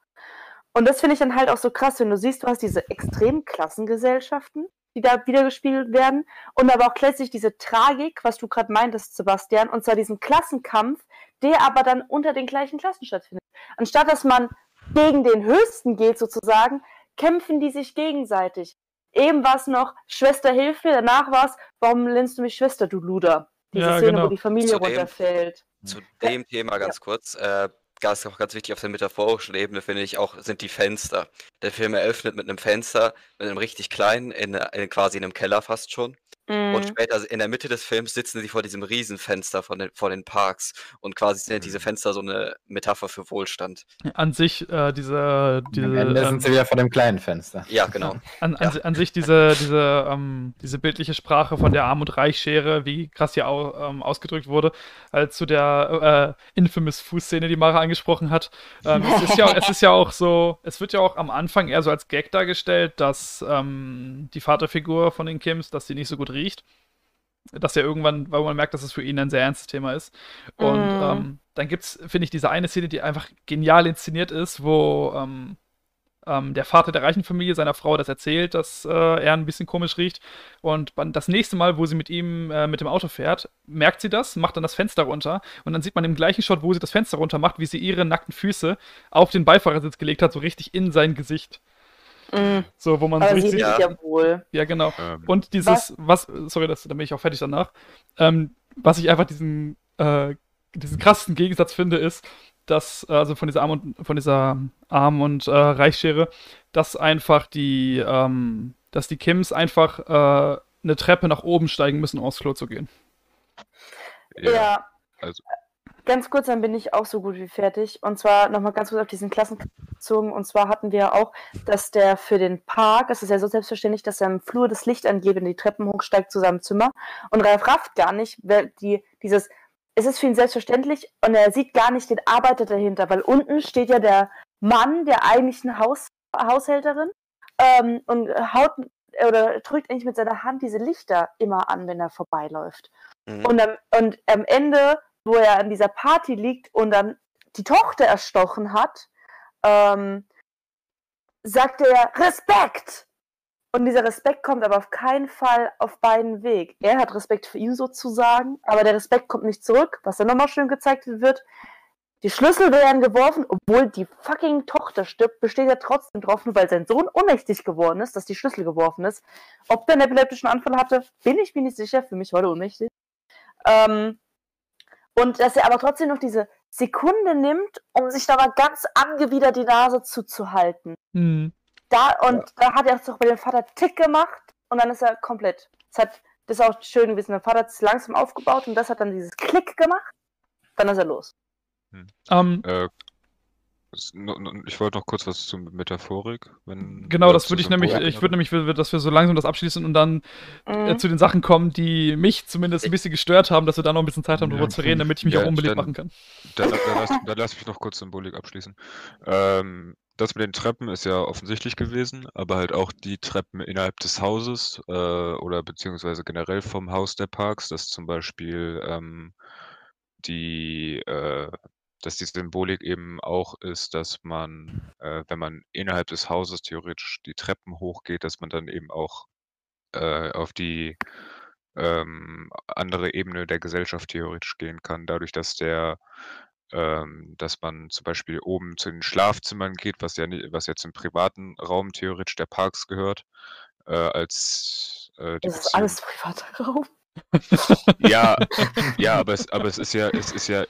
Und das finde ich dann halt auch so krass, wenn du siehst, du hast diese extremen Klassengesellschaften, die da wiedergespielt werden, und aber auch gleichzeitig diese Tragik, was du gerade meintest, Sebastian, und zwar diesen Klassenkampf, der aber dann unter den gleichen Klassen stattfindet. Anstatt dass man gegen den Höchsten geht, sozusagen, kämpfen die sich gegenseitig. Eben war es noch, Schwester hilf mir, danach war es, warum nennst du mich Schwester, du Luder? Diese ja, Szene, genau. wo die Familie zu runterfällt. Dem, zu dem Thema ganz ja. kurz. Äh, ganz, ganz wichtig auf der metaphorischen Ebene, finde ich auch, sind die Fenster. Der Film eröffnet mit einem Fenster, mit einem richtig kleinen, in, in quasi einem Keller fast schon. Mhm. Und später in der Mitte des Films sitzen sie vor diesem Riesenfenster von den, vor den Parks. Und quasi sind diese mhm. Fenster so eine Metapher für Wohlstand. An sich, äh, diese. diese Am Ende ähm, sind sie wieder vor dem kleinen Fenster. Ja, genau. (laughs) An, an, ja. an sich diese, diese, ähm, diese bildliche Sprache von der Arm- und Reichschere, wie krass hier auch, ähm, ausgedrückt wurde, als zu der äh, infamous Fußszene, die Mara angesprochen hat. Ähm, es, ist ja, es ist ja auch so, es wird ja auch am Anfang eher so als Gag dargestellt, dass ähm, die Vaterfigur von den Kims, dass sie nicht so gut riecht. Dass er irgendwann, weil man merkt, dass es für ihn ein sehr ernstes Thema ist. Und mm. ähm, dann gibt es, finde ich, diese eine Szene, die einfach genial inszeniert ist, wo ähm, ähm, der Vater der reichen Familie seiner Frau das erzählt, dass äh, er ein bisschen komisch riecht. Und das nächste Mal, wo sie mit ihm äh, mit dem Auto fährt, merkt sie das, macht dann das Fenster runter. Und dann sieht man im gleichen Shot, wo sie das Fenster runter macht, wie sie ihre nackten Füße auf den Beifahrersitz gelegt hat, so richtig in sein Gesicht. Mm. So, wo man Aber so richtig. Ja. ja wohl. Ja, genau. Ähm. Und dieses, was, was sorry, das, dann bin ich auch fertig danach. Ähm, was ich einfach diesen, äh, diesen krassesten Gegensatz finde, ist, dass, also von dieser Arm und von dieser Arm- und äh, Reichsschere, dass einfach die, ähm, dass die Kims einfach äh, eine Treppe nach oben steigen müssen, um aufs Klo zu gehen. Ja. ja. Also. Ganz kurz, dann bin ich auch so gut wie fertig. Und zwar nochmal ganz kurz auf diesen Klassen bezogen. Und zwar hatten wir auch, dass der für den Park, es ist ja so selbstverständlich, dass er im Flur das Licht angeht, wenn die Treppen hochsteigt zu seinem Zimmer. Und Ralf rafft gar nicht, die, dieses, es ist für ihn selbstverständlich und er sieht gar nicht den Arbeiter dahinter, weil unten steht ja der Mann der eigentlichen Haus, Haushälterin ähm, und haut oder drückt eigentlich mit seiner Hand diese Lichter immer an, wenn er vorbeiläuft. Mhm. Und, am, und am Ende wo er an dieser Party liegt und dann die Tochter erstochen hat, ähm, sagt er Respekt! Und dieser Respekt kommt aber auf keinen Fall auf beiden Weg. Er hat Respekt für ihn sozusagen, aber der Respekt kommt nicht zurück, was dann nochmal schön gezeigt wird. Die Schlüssel werden geworfen, obwohl die fucking Tochter stirbt, besteht er trotzdem drauf, nur weil sein Sohn ohnmächtig geworden ist, dass die Schlüssel geworfen ist. Ob der einen epileptischen Anfall hatte, bin ich mir nicht sicher. Für mich er ohnmächtig. Ähm, und dass er aber trotzdem noch diese Sekunde nimmt, um sich da mal ganz angewidert die Nase zuzuhalten. Mhm. Da, und ja. da hat er es doch bei dem Vater Tick gemacht und dann ist er komplett. Das, hat, das ist auch schön gewesen. Der Vater hat es langsam aufgebaut und das hat dann dieses Klick gemacht. Dann ist er los. Hm. Um, ähm, äh, ich wollte noch kurz was zur Metaphorik. Wenn genau, das würde ich nämlich, ich würde nämlich, dass wir so langsam das abschließen und dann äh, mhm. zu den Sachen kommen, die mich zumindest ein bisschen gestört haben, dass wir da noch ein bisschen Zeit haben, darüber ja, zu reden, damit ich mich ja, auch unbeliebt machen kann. Dann, dann, lass, dann lass mich noch kurz Symbolik abschließen. Ähm, das mit den Treppen ist ja offensichtlich gewesen, aber halt auch die Treppen innerhalb des Hauses äh, oder beziehungsweise generell vom Haus der Parks, dass zum Beispiel ähm, die äh, dass die Symbolik eben auch ist, dass man, äh, wenn man innerhalb des Hauses theoretisch die Treppen hochgeht, dass man dann eben auch äh, auf die ähm, andere Ebene der Gesellschaft theoretisch gehen kann, dadurch, dass der ähm, dass man zum Beispiel oben zu den Schlafzimmern geht, was ja, was ja zum privaten Raum theoretisch der Parks gehört, äh, als äh, Das ist alles privater Raum. Ja, ja, aber es, aber es ist ja, es ist ja,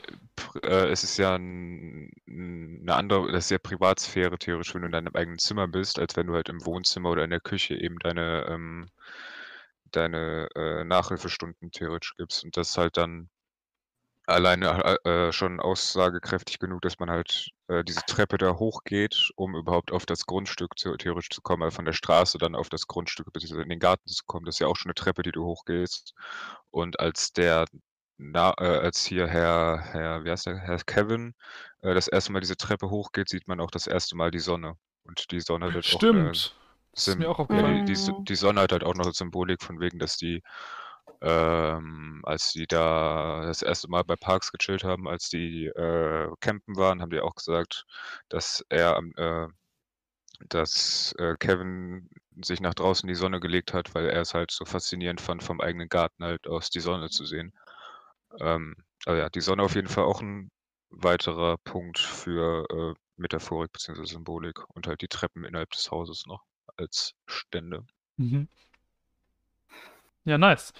äh, es ist ja ein, eine andere, das ist ja Privatsphäre theoretisch, wenn du in deinem eigenen Zimmer bist, als wenn du halt im Wohnzimmer oder in der Küche eben deine, ähm, deine äh, Nachhilfestunden theoretisch gibst. Und das halt dann alleine äh, schon aussagekräftig genug, dass man halt äh, diese Treppe da hochgeht, um überhaupt auf das Grundstück zu, theoretisch zu kommen, also von der Straße dann auf das Grundstück bzw. in den Garten zu kommen. Das ist ja auch schon eine Treppe, die du hochgehst. Und als der na, äh, als hier Herr, Herr, wie heißt der, Herr Kevin, äh, das erste Mal diese Treppe hochgeht, sieht man auch das erste Mal die Sonne. Und die Sonne wird Stimmt. Das ist Sim mir auch ja, aufgefallen. die, die, So- die Sonne hat halt auch noch Symbolik von wegen, dass die, ähm, als die da das erste Mal bei Parks gechillt haben, als die äh, campen waren, haben die auch gesagt, dass er äh, dass äh, Kevin sich nach draußen die Sonne gelegt hat, weil er es halt so faszinierend fand, vom eigenen Garten halt aus die Sonne zu sehen. Ähm, aber ja, die Sonne auf jeden Fall auch ein weiterer Punkt für äh, Metaphorik bzw. Symbolik und halt die Treppen innerhalb des Hauses noch als Stände. Mhm. Ja, nice.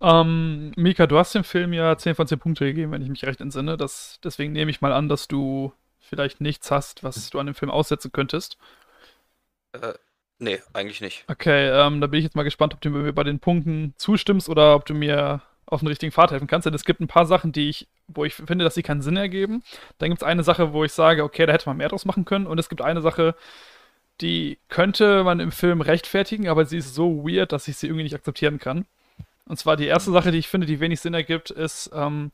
Ähm, Mika, du hast dem Film ja 10 von 10 Punkte gegeben, wenn ich mich recht entsinne. Das, deswegen nehme ich mal an, dass du vielleicht nichts hast, was du an dem Film aussetzen könntest. Äh, nee, eigentlich nicht. Okay, ähm, da bin ich jetzt mal gespannt, ob du mir bei den Punkten zustimmst oder ob du mir auf den richtigen Pfad helfen kannst. Denn es gibt ein paar Sachen, die ich, wo ich finde, dass sie keinen Sinn ergeben. Dann gibt es eine Sache, wo ich sage, okay, da hätte man mehr draus machen können. Und es gibt eine Sache, die könnte man im Film rechtfertigen, aber sie ist so weird, dass ich sie irgendwie nicht akzeptieren kann. Und zwar die erste Sache, die ich finde, die wenig Sinn ergibt, ist, ähm,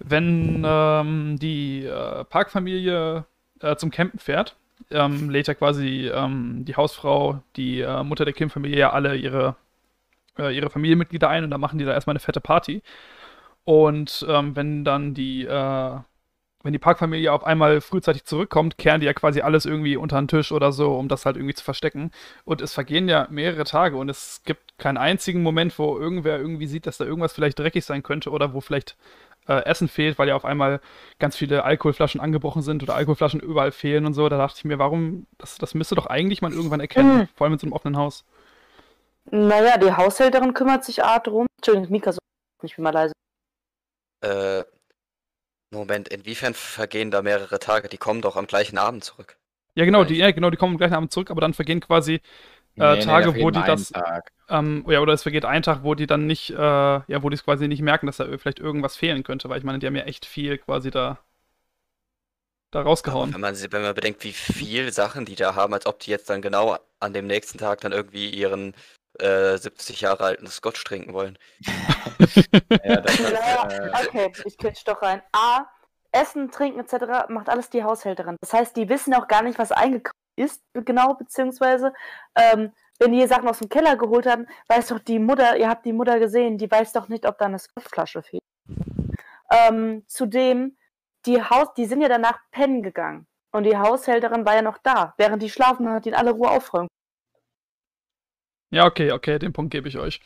wenn ähm, die äh, Parkfamilie äh, zum Campen fährt, ähm, lädt ja quasi ähm, die Hausfrau, die äh, Mutter der Kim-Familie ja alle ihre, äh, ihre Familienmitglieder ein und dann machen die da erstmal eine fette Party. Und ähm, wenn dann die, äh, wenn die Parkfamilie auf einmal frühzeitig zurückkommt, kehren die ja quasi alles irgendwie unter den Tisch oder so, um das halt irgendwie zu verstecken. Und es vergehen ja mehrere Tage und es gibt keinen einzigen Moment, wo irgendwer irgendwie sieht, dass da irgendwas vielleicht dreckig sein könnte oder wo vielleicht äh, Essen fehlt, weil ja auf einmal ganz viele Alkoholflaschen angebrochen sind oder Alkoholflaschen überall fehlen und so. Da dachte ich mir, warum, das, das müsste doch eigentlich man irgendwann erkennen, Mhm. vor allem in so einem offenen Haus. Naja, die Haushälterin kümmert sich A drum. Entschuldigung, Mika, so ich bin mal leise. Äh, Moment, inwiefern vergehen da mehrere Tage? Die kommen doch am gleichen Abend zurück. Ja, genau, die, ja, genau, die kommen am gleichen Abend zurück, aber dann vergehen quasi Nee, äh, nee, Tage, da wo die das, ähm, ja, oder es vergeht ein Tag, wo die dann nicht, äh, ja, wo die es quasi nicht merken, dass da vielleicht irgendwas fehlen könnte, weil ich meine, die haben ja echt viel quasi da, da rausgehauen. Wenn man, sie- wenn man bedenkt, wie viel Sachen die da haben, als ob die jetzt dann genau an dem nächsten Tag dann irgendwie ihren äh, 70 Jahre alten Scotch trinken wollen. (laughs) Ja, das ist, Naja, äh, okay, ich quetsch doch rein. A, Essen, Trinken etc. macht alles die Haushälterin. Das heißt, die wissen auch gar nicht, was eingekauft ist, genau, beziehungsweise, ähm, wenn die Sachen aus dem Keller geholt haben, weiß doch die Mutter, ihr habt die Mutter gesehen, die weiß doch nicht, ob da eine Scotchflasche fehlt. Ähm, zudem, die Haus, die sind ja danach pennen gegangen. Und die Haushälterin war ja noch da. Während die schlafen, hat die in alle Ruhe aufräumen. Ja, okay, okay, den Punkt gebe ich euch.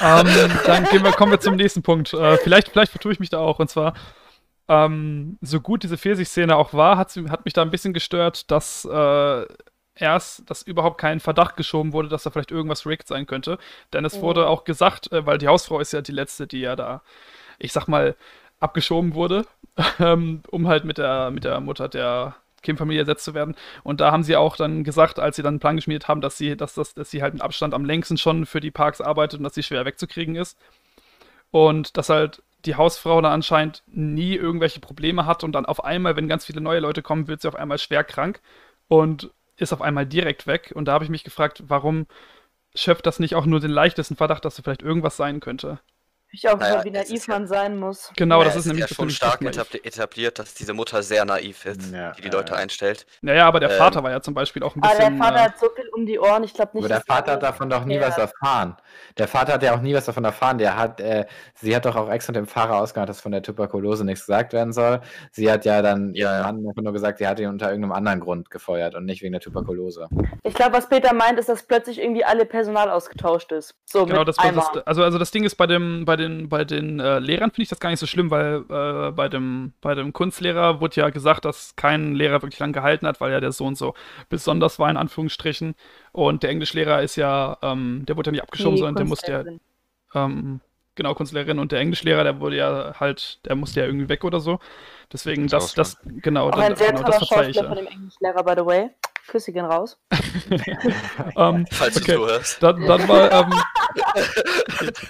Ähm, dann gehen wir, kommen wir zum nächsten Punkt. Äh, vielleicht, vielleicht vertue ich mich da auch. Und zwar, ähm, so gut diese Pfirsich-Szene auch war, hat, hat mich da ein bisschen gestört, dass äh, erst, dass überhaupt kein Verdacht geschoben wurde, dass da vielleicht irgendwas rigged sein könnte. Denn es Mhm. wurde auch gesagt, äh, weil die Hausfrau ist ja die letzte, die ja da, ich sag mal, abgeschoben wurde, (laughs) ähm, um halt mit der, mit der Mutter der Kim-Familie ersetzt zu werden. Und da haben sie auch dann gesagt, als sie dann einen Plan geschmiedet haben, dass sie, dass, das, dass sie halt mit Abstand am längsten schon für die Parks arbeitet und dass sie schwer wegzukriegen ist. Und dass halt die Hausfrau dann anscheinend nie irgendwelche Probleme hat und dann auf einmal, wenn ganz viele neue Leute kommen, wird sie auf einmal schwer krank und ist auf einmal direkt weg. Und da habe ich mich gefragt, warum schöpft das nicht auch nur den leichtesten Verdacht, dass da vielleicht irgendwas sein könnte? Ich auch Naja, wie ist naiv ja- man sein muss. Genau, Ja, das es ist nämlich ja schon stark etabliert, dass diese Mutter sehr naiv ist, Ja, die die ja, Leute ja. einstellt. Naja, aber der Ähm, Vater war ja zum Beispiel auch ein Aber bisschen. der Vater äh, hat so viel um die Ohren, ich glaube nicht. Aber der dass er Vater hat davon doch nie Ja. was erfahren. Der Vater hat ja auch nie was davon erfahren. Der hat, äh, sie hat doch auch extra dem Fahrer ausgemacht, dass von der Tuberkulose nichts gesagt werden soll. Sie hat ja dann Ja, ihrem ja. Mann einfach nur gesagt, sie hat ihn unter irgendeinem anderen Grund gefeuert und nicht wegen der Tuberkulose. Ich glaube, was Peter meint, ist, dass plötzlich irgendwie alle Personal ausgetauscht ist. So Genau, das, das, also, also das Ding ist, bei, dem, bei den, bei den äh, Lehrern finde ich das gar nicht so schlimm, weil äh, bei, dem, bei dem Kunstlehrer wurde ja gesagt, dass kein Lehrer wirklich lang gehalten hat, weil ja der Sohn so besonders war, in Anführungsstrichen. Und der Englischlehrer ist ja, ähm, der wurde ja nicht abgeschoben, Die sondern der musste ja, ähm, genau, Kunstlehrerin und der Englischlehrer, der wurde ja halt, der musste ja irgendwie weg oder so. Deswegen, Ins das, das, genau, Auch ein dann, sehr genau, toller das verzeih ich Schauspieler von dem Englischlehrer, by the way. Küsse gehen raus. (laughs) (laughs) Ähm, Falls okay. du zuhörst. Dann, dann mal, ähm, (laughs)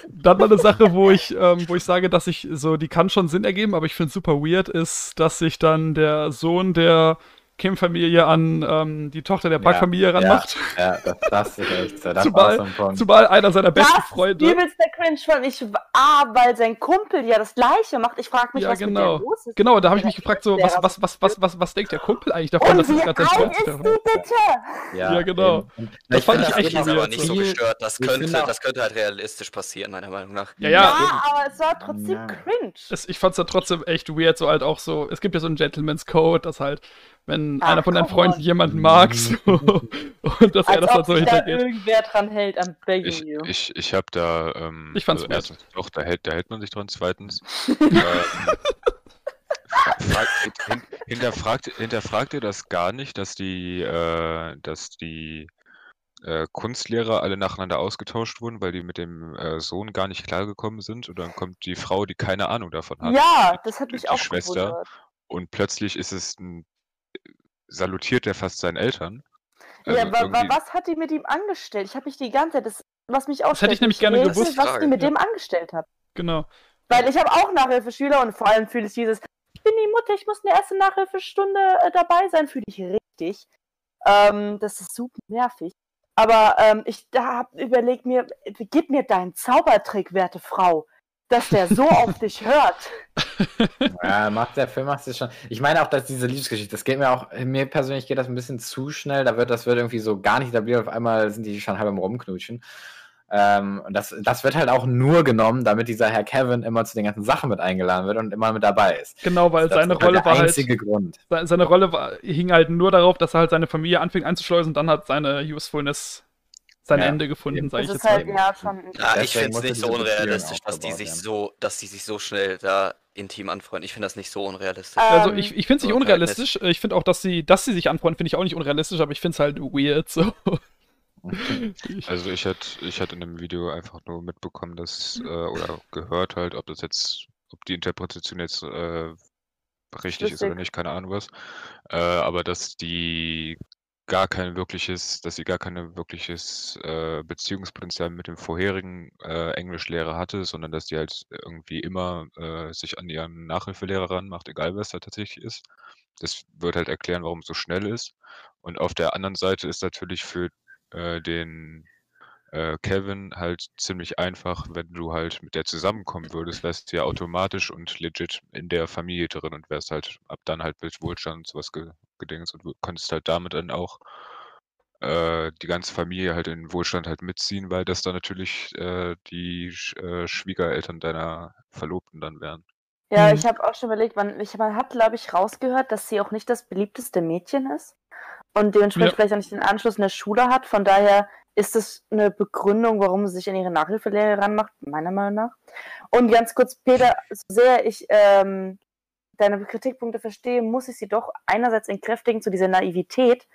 dann mal eine Sache, wo ich, ähm, wo ich sage, dass ich so, die kann schon Sinn ergeben, aber ich finde super weird ist, dass sich dann der Sohn der Kim-Familie an ähm, die Tochter der Park-Familie ja, ranmacht. Ja, ja, das, das ist echt so. Das zumal, war so ein zumal einer seiner besten das Freunde. Das ist der Cringe von ich, ah, weil sein Kumpel ja das Gleiche macht. Ich frage mich, ja, was genau. mit der los ist. Genau, da habe ich mich gefragt, so, was, was, was, was, was, was denkt der Kumpel eigentlich davon, Und dass es gerade sein die bitte? Ja, genau. Das Ich fand ich echt Das aber nicht so gestört. Das könnte, das könnte halt realistisch passieren, meiner Meinung nach. Ja, ja. aber es war trotzdem Ja. cringe. Es, ich fand's da trotzdem echt weird, so halt auch so, es gibt ja so einen Gentleman's Code, dass halt, wenn Ach, einer von deinen Freunden on. jemanden mag, so, (laughs) und dass er Als das halt ob so sich da hintergeht. irgendwer dran hält, I'm begging Ich, you. ich, ich habe da, ähm, Ich fand's also erstens, doch, da hält, da hält man sich dran. Zweitens, (laughs) ähm, fra- fragt, hin, hinterfragt, hinterfragt ihr das gar nicht, dass die, äh, dass die äh, Kunstlehrer alle nacheinander ausgetauscht wurden, weil die mit dem äh, Sohn gar nicht klargekommen sind? Und dann kommt die Frau, die keine Ahnung davon hat. Ja, das hat mich die auch Schwester. gewundert. Und plötzlich ist es ein, salutiert er fast seinen Eltern. Ja, Also wa, wa, irgendwie- was hat die mit ihm angestellt? Ich habe mich die ganze Zeit, das, was mich auch hätte ich nämlich gerne gewusst. was die mit Ja. dem angestellt hat. Genau. Weil ich habe auch Nachhilfeschüler und vor allem fühle ich dieses, ich bin die Mutter, ich muss in der ersten Nachhilfestunde äh, dabei sein, fühle ich richtig. Ähm, das ist super nervig. Aber ähm, ich da hab überlegt mir, gib mir deinen Zaubertrick, werte Frau, dass der so (laughs) auf dich hört. Ja, macht der Film macht es schon. Ich meine auch, dass diese Liebesgeschichte, das geht mir auch, mir persönlich geht das ein bisschen zu schnell. Da wird das wird irgendwie so gar nicht etabliert. Auf einmal sind die schon halb am Rumknutschen. Ähm, und das, das wird halt auch nur genommen, damit dieser Herr Kevin immer zu den ganzen Sachen mit eingeladen wird und immer mit dabei ist. Genau, weil das seine ist Rolle der war halt, einzige Grund. se- seine Rolle war, hing halt nur darauf, dass er halt seine Familie anfing einzuschleusen und dann hat seine Usefulness sein Ja, Ende gefunden, sage Das ich ist jetzt halt mal. ja schon. Ja, ich finde es nicht so unrealistisch, dass die sich so, dass die sich so schnell da intim anfreunden. Ich finde das nicht so unrealistisch. Äh, Also Ähm, ich, ich finde es nicht so unrealistisch. Ich finde auch, dass sie, dass sie sich anfreunden, finde ich auch nicht unrealistisch, aber ich finde es halt weird so. (laughs) Also ich hatte, ich hatte in dem Video einfach nur mitbekommen, dass, äh, oder gehört halt, ob das jetzt, ob die Interpretation jetzt äh, richtig ist oder nicht, keine Ahnung was. Äh, aber dass die gar kein wirkliches, dass sie gar keine wirkliches äh, Beziehungspotenzial mit dem vorherigen äh, Englischlehrer hatte, sondern dass die halt irgendwie immer äh, sich an ihren Nachhilfelehrer ranmacht, egal es da tatsächlich ist. Das wird halt erklären, warum es so schnell ist. Und auf der anderen Seite ist natürlich für äh, den äh, Kevin halt ziemlich einfach, wenn du halt mit der zusammenkommen würdest, wärst du ja automatisch und legit in der Familie drin und wärst halt ab dann halt mit Wohlstand und sowas ge gedings und du könntest halt damit dann auch äh, die ganze Familie halt in Wohlstand halt mitziehen, weil das dann natürlich äh, die Sch äh, Schwiegereltern deiner Verlobten dann wären. Ja, Mhm. ich habe auch schon überlegt, man, ich, man hat, glaube ich, rausgehört, dass sie auch nicht das beliebteste Mädchen ist und dementsprechend Ja. vielleicht auch nicht den Anschluss in der Schule hat. Von daher ist es eine Begründung, warum sie sich an ihre Nachhilfelehre ranmacht, meiner Meinung nach. Und ganz kurz, Peter, so sehr ich ähm, deine Kritikpunkte verstehe, muss ich sie doch einerseits entkräftigen zu dieser Naivität.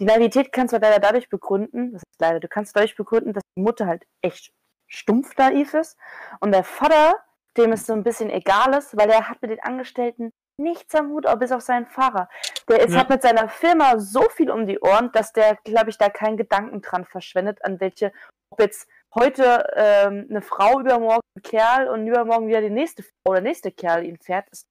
Die Naivität kannst du leider dadurch begründen, das ist leider, du kannst dadurch begründen, dass die Mutter halt echt stumpf naiv ist und der Vater, dem es so ein bisschen egal ist, weil er hat mit den Angestellten nichts am Hut, auch bis auf seinen Fahrer. Der ist, Ja. hat mit seiner Firma so viel um die Ohren, dass der, glaube ich, da keinen Gedanken dran verschwendet, an welche, ob jetzt heute ähm, eine Frau, übermorgen ein Kerl und übermorgen wieder die nächste Frau oder nächste Kerl ihn fährt, ist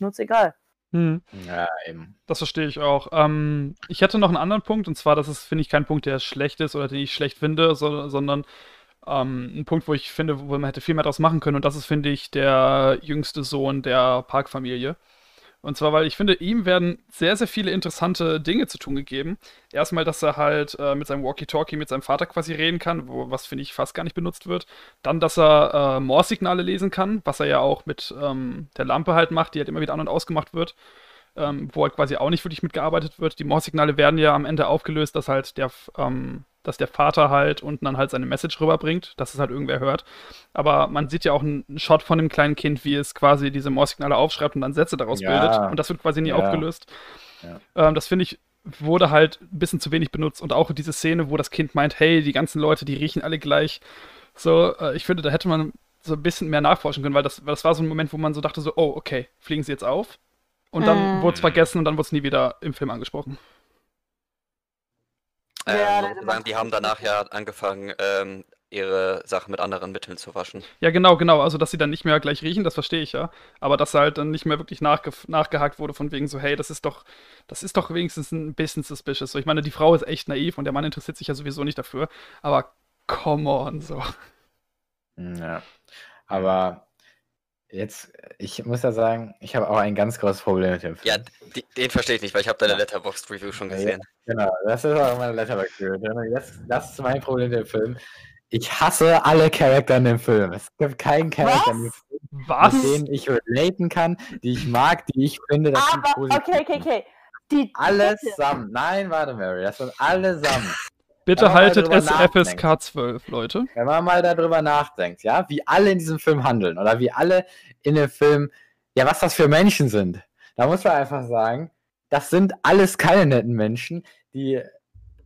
mir egal. Hm. Ja, eben. Das verstehe ich auch. Ähm, ich hätte noch einen anderen Punkt, und zwar, das ist, finde ich, kein Punkt, der schlecht ist oder den ich schlecht finde, so, sondern ähm, ein Punkt, wo ich finde, wo man hätte viel mehr draus machen können. Und das ist, finde ich, der jüngste Sohn der Parkfamilie. Und zwar, weil ich finde, ihm werden sehr, sehr viele interessante Dinge zu tun gegeben. Erstmal, dass er halt äh, mit seinem Walkie-Talkie mit seinem Vater quasi reden kann, wo, was, finde ich, fast gar nicht benutzt wird. Dann, dass er äh, Morse-Signale lesen kann, was er ja auch mit ähm, der Lampe halt macht, die halt immer wieder an- und ausgemacht wird ähm, wo halt quasi auch nicht wirklich mitgearbeitet wird. Die Morse-Signale werden ja am Ende aufgelöst, dass halt der, ähm, dass der Vater halt unten dann halt seine Message rüberbringt, dass es halt irgendwer hört. Aber man sieht ja auch einen Shot von dem kleinen Kind, wie es quasi diese Morse-Signale aufschreibt und dann Sätze daraus Ja. bildet. Und das wird quasi nie Ja. aufgelöst. Ja. Ähm, das finde ich wurde halt ein bisschen zu wenig benutzt und auch diese Szene, wo das Kind meint, hey, die ganzen Leute, die riechen alle gleich. So, äh, ich finde, da hätte man so ein bisschen mehr nachforschen können, weil das, das war so ein Moment, wo man so dachte, so, oh, okay, fliegen sie jetzt auf? Und dann Mhm. wurde es vergessen und dann wurde es nie wieder im Film angesprochen. Ja, Ähm, sagen, die haben danach ja angefangen, ähm, ihre Sachen mit anderen Mitteln zu waschen. Ja, genau, genau. Also, dass sie dann nicht mehr gleich riechen, das verstehe ich ja. Aber dass halt dann nicht mehr wirklich nachge nachgehakt wurde, von wegen so, hey, das ist doch, das ist doch wenigstens ein bisschen suspicious. So, ich meine, die Frau ist echt naiv und der Mann interessiert sich ja sowieso nicht dafür. Aber come on, so. Ja. Aber jetzt, ich muss ja sagen, ich habe auch ein ganz großes Problem mit dem Film. Ja, die, den verstehe ich nicht, weil ich habe deine Letterboxd Review schon gesehen. Ja, genau, das ist auch meine Letterboxd Review. Das, das ist mein Problem mit dem Film. Ich hasse alle Charakter in dem Film. Es gibt keinen Charakter in dem Film, Was? mit denen ich relaten kann, die ich mag, die ich finde, dass Aber, okay, okay, okay. Die Allesamt. Nein, warte, Mary, das sind allesamt. Bitte Wenn man mal haltet es nachdenkt. FSK 12, Leute. Wenn man mal darüber nachdenkt, ja, wie alle in diesem Film handeln oder wie alle in dem Film, ja, was das für Menschen sind, da muss man einfach sagen, das sind alles keine netten Menschen, die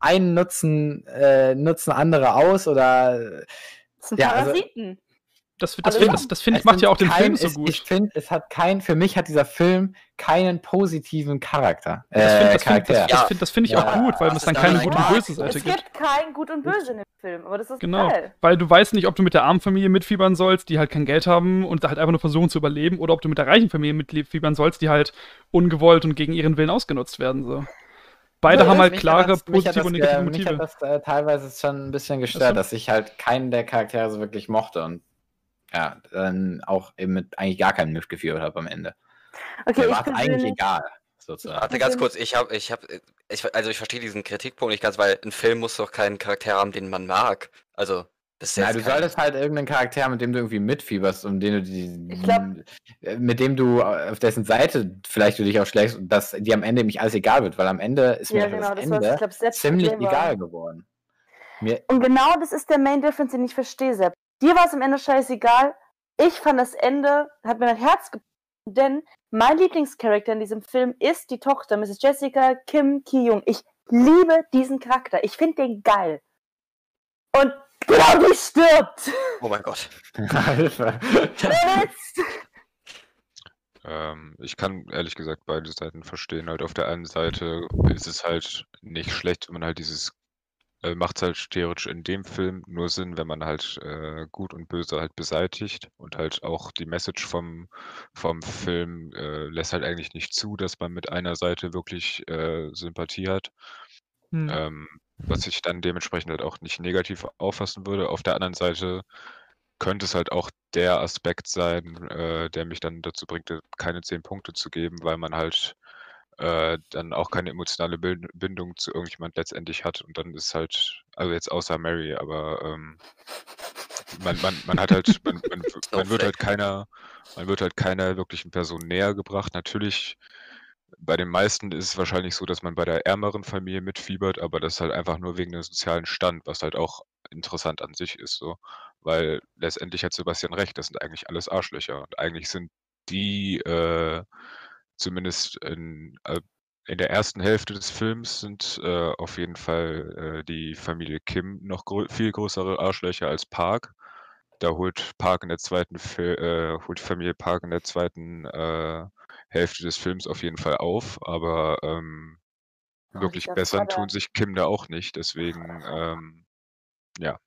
einen nutzen, äh, nutzen andere aus oder Das sind Ja, also- Parasiten. Das, das, ja. das, das finde ich macht ja auch den kein, Film so gut. Ich finde, es hat kein, für mich hat dieser Film keinen positiven Charakter. Das Äh, finde das find, Charakter. das, das find, das find ich auch Ja, gut, weil es dann keine gute und böse Seite es gibt. gibt kein Gut und Böse in dem Film, aber das ist Genau, geil. weil du weißt nicht, ob du mit der armen Familie mitfiebern sollst, die halt kein Geld haben und halt einfach nur versuchen zu überleben, oder ob du mit der reichen Familie mitfiebern sollst, die halt ungewollt und gegen ihren Willen ausgenutzt werden. So. Beide Ja, haben halt klare positive und negative äh, Mich Motive. hat das äh, teilweise schon ein bisschen gestört, Ach so. dass ich halt keinen der Charaktere so wirklich mochte und ja, dann auch eben mit eigentlich gar keinem mitgeführt habe am Ende. Okay, Mir war es eigentlich egal, sozusagen. Warte ganz kurz, ich habe, ich habe, ich, also ich verstehe diesen Kritikpunkt nicht ganz, weil ein Film muss doch keinen Charakter haben, den man mag. Also, das ist Na, jetzt du kein- solltest halt irgendeinen Charakter, mit dem du irgendwie mitfieberst und den du die, Ich glaub- äh, mit dem du auf dessen Seite vielleicht du dich auch schlägst und dass dir am Ende nämlich alles egal wird, weil am Ende ist mir ja das genau, das Ende ich glaube, selbst ziemlich egal geworden. Mir, Und genau das ist der Main Difference, den ich verstehe, Sepp. Dir war es am Ende scheißegal. Ich fand das Ende, hat mir mein Herz gebrochen, denn mein Lieblingscharakter in diesem Film ist die Tochter, Mrs. Jessica Kim Ki-Jung. Ich liebe diesen Charakter. Ich finde den geil. Und genau die stirbt. Oh mein Gott. (laughs) Hilfe. Ähm, ich kann ehrlich gesagt beide Seiten verstehen. Halt auf der einen Seite ist es halt nicht schlecht, wenn man halt dieses äh, macht es halt theoretisch in dem Film nur Sinn, wenn man halt äh, Gut und Böse halt beseitigt und halt auch die Message vom, vom Film äh, lässt halt eigentlich nicht zu, dass man mit einer Seite wirklich äh, Sympathie hat. Hm. Ähm, was ich dann dementsprechend halt auch nicht negativ auffassen würde. Auf der anderen Seite könnte es halt auch der Aspekt sein, äh, der mich dann dazu bringt, keine zehn Punkte zu geben, weil man halt äh, dann auch keine emotionale Bindung zu irgendjemand letztendlich hat und dann ist halt, also jetzt außer Mary, aber ähm, man, man, man hat halt, man, man, (laughs) man wird halt keiner, man wird halt keiner wirklichen Person näher gebracht. Natürlich bei den meisten ist es wahrscheinlich so, dass man bei der ärmeren Familie mitfiebert, aber das ist halt einfach nur wegen dem sozialen Stand, was halt auch interessant an sich ist, so. Weil letztendlich hat Sebastian recht, das sind eigentlich alles Arschlöcher. Und eigentlich sind die, äh, zumindest in, äh, in der ersten Hälfte des Films sind äh, auf jeden Fall äh, die Familie Kim noch grö viel größere Arschlöcher als Park. Da holt Park in der zweiten Fil äh, holt die Familie Park in der zweiten äh, Hälfte des Films auf jeden Fall auf, aber ähm, wirklich bessern tun sich Kim da auch nicht. Deswegen, (laughs) ähm, ja.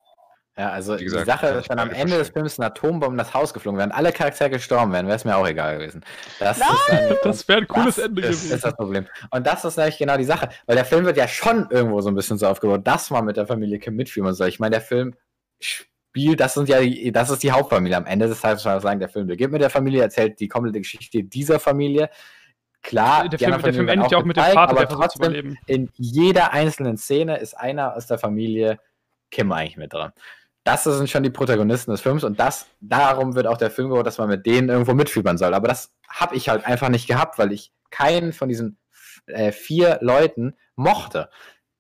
Ja, also gesagt, die Sache ist, wenn am Ende des. Films eine Atombombe in das Haus geflogen wären, alle Charaktere gestorben wären, wäre es mir auch egal gewesen. Das Nein! dann, Das wäre ein cooles das Ende ist, gewesen. ist das Problem. Und das ist nämlich genau die Sache, weil der Film wird ja schon irgendwo so ein bisschen so aufgebaut, dass man mit der Familie Kim mitfühlen soll. Ich meine, der Film spielt, das sind ja die, das ist die Hauptfamilie. Am Ende des Tages muss man sagen, der Film beginnt mit der Familie, erzählt die komplette Geschichte dieser Familie. Klar, der die Film, der Film endet ja auch mit dem Vater, aber der trotzdem überleben. in jeder einzelnen Szene ist einer aus der Familie Kim eigentlich mit dran. Das sind schon die Protagonisten des Films und das, darum wird auch der Film gebaut, dass man mit denen irgendwo mitfiebern soll. Aber das habe ich halt einfach nicht gehabt, weil ich keinen von diesen äh, vier Leuten mochte.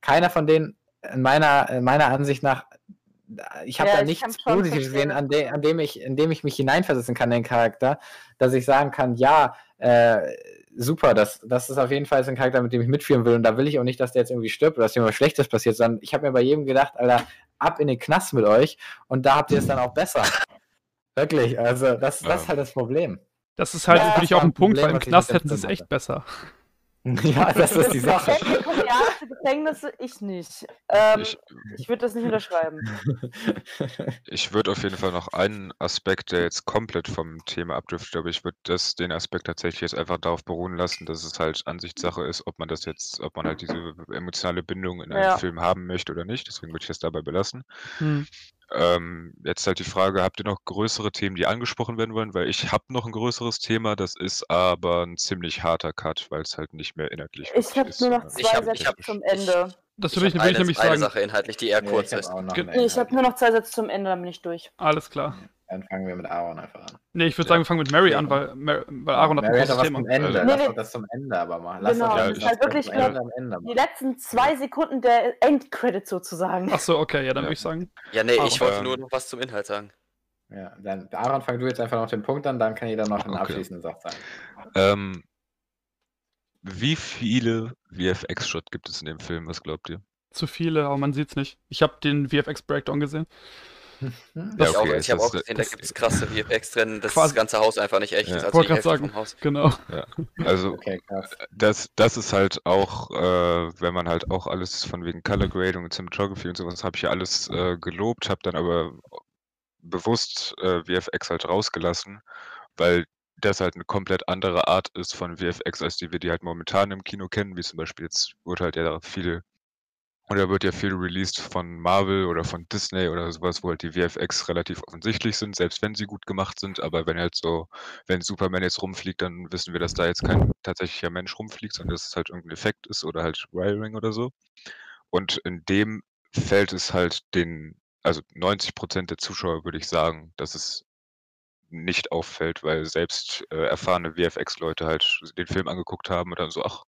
Keiner von denen in meiner, in meiner Ansicht nach, ich habe Ja, da ich nichts Positives gesehen, an, de, an, dem ich, in dem ich mich hineinversetzen kann den Charakter, dass ich sagen kann, ja, äh, super, das, das ist auf jeden Fall so ein Charakter, mit dem ich mitführen will. Und da will ich auch nicht, dass der jetzt irgendwie stirbt oder dass ihm was Schlechtes passiert, sondern ich habe mir bei jedem gedacht, Alter, ab in den Knast mit euch und da habt ihr es dann auch besser. Wirklich, also das, das ist Ja. halt das Problem. Das ist halt Ja, natürlich auch ein Punkt, Problem, weil im Knast hätten sie es echt besser. (laughs) Ja, das ist die Sache. Koreanische Gefängnisse, ich nicht. Ähm, Ich, ich würde das nicht unterschreiben. (laughs) ich würde auf jeden Fall noch einen Aspekt, der jetzt komplett vom Thema abdriftet, aber ich würde das, den Aspekt tatsächlich jetzt einfach darauf beruhen lassen, dass es halt Ansichtssache ist, ob man das jetzt, ob man halt diese emotionale Bindung in einem Ja. Film haben möchte oder nicht. Deswegen würde ich das dabei belassen. Hm. Ähm, jetzt halt die Frage, habt ihr noch größere Themen, die angesprochen werden wollen? Weil ich habe noch ein größeres Thema, das ist aber ein ziemlich harter Cut, weil es halt nicht mehr inhaltlich Ich wirklich habe ist, nur noch Ich zwei hab- Sätze ich hab- zum Ende. Das Ich will ich, habe will ich eine, nämlich eine sagen. Sache inhaltlich, die eher Ja, kurz ich ist. Ich habe nur noch zwei Sätze zum Ende, dann bin ich durch. Alles klar. Dann fangen wir mit Aaron einfach an. Nee, ich würde Ja. sagen, wir fangen mit Mary an, weil, Mar weil Aaron hat Mary hat großes doch was Thema. zum Ende. Also- Lass Nee, doch nee. das zum Ende aber machen. Lass Genau, das das halt wirklich zum Ende am Ende Die letzten zwei Sekunden der Endcredit sozusagen. Ach so, okay, ja, dann Ja. würde ich sagen. Ja, nee, ich Aber, wollte ähm, nur noch was zum Inhalt sagen. Ja, dann, Aaron, fang du jetzt einfach noch den Punkt an, dann kann jeder noch einen Okay. abschließenden Satz sagen. Ähm, wie viele VFX-Shots gibt es in dem Film? Was glaubt ihr? Zu viele, aber man sieht's nicht. Ich habe den VFX-Breakdown gesehen. Hm? Das- ich okay, auch, ich habe das- auch gesehen, da das- gibt es krasse VFX drin, Quasi- das ganze Haus einfach nicht echt Ja. ist. Also Wollte die gerade sagen. Genau. Also, Okay, krass. das, das ist halt auch, äh, wenn man halt auch alles von wegen Color Grading und Cinematography und sowas, habe ich ja alles äh, gelobt, habe dann aber bewusst äh, VFX halt rausgelassen, weil das halt eine komplett andere Art ist von VFX, als die wir die halt momentan im Kino kennen, wie zum Beispiel jetzt wurde halt ja viel, oder wird ja viel released von Marvel oder von Disney oder sowas, wo halt die VFX relativ offensichtlich sind, selbst wenn sie gut gemacht sind, aber wenn halt so, wenn Superman jetzt rumfliegt, dann wissen wir, dass da jetzt kein tatsächlicher Mensch rumfliegt, sondern dass es halt irgendein Effekt ist oder halt Wiring oder so. Und in dem fällt es halt den, also 90 Prozent der Zuschauer würde ich sagen, dass es nicht auffällt, weil selbst äh, erfahrene VFX-Leute halt den Film angeguckt haben und dann so, ach,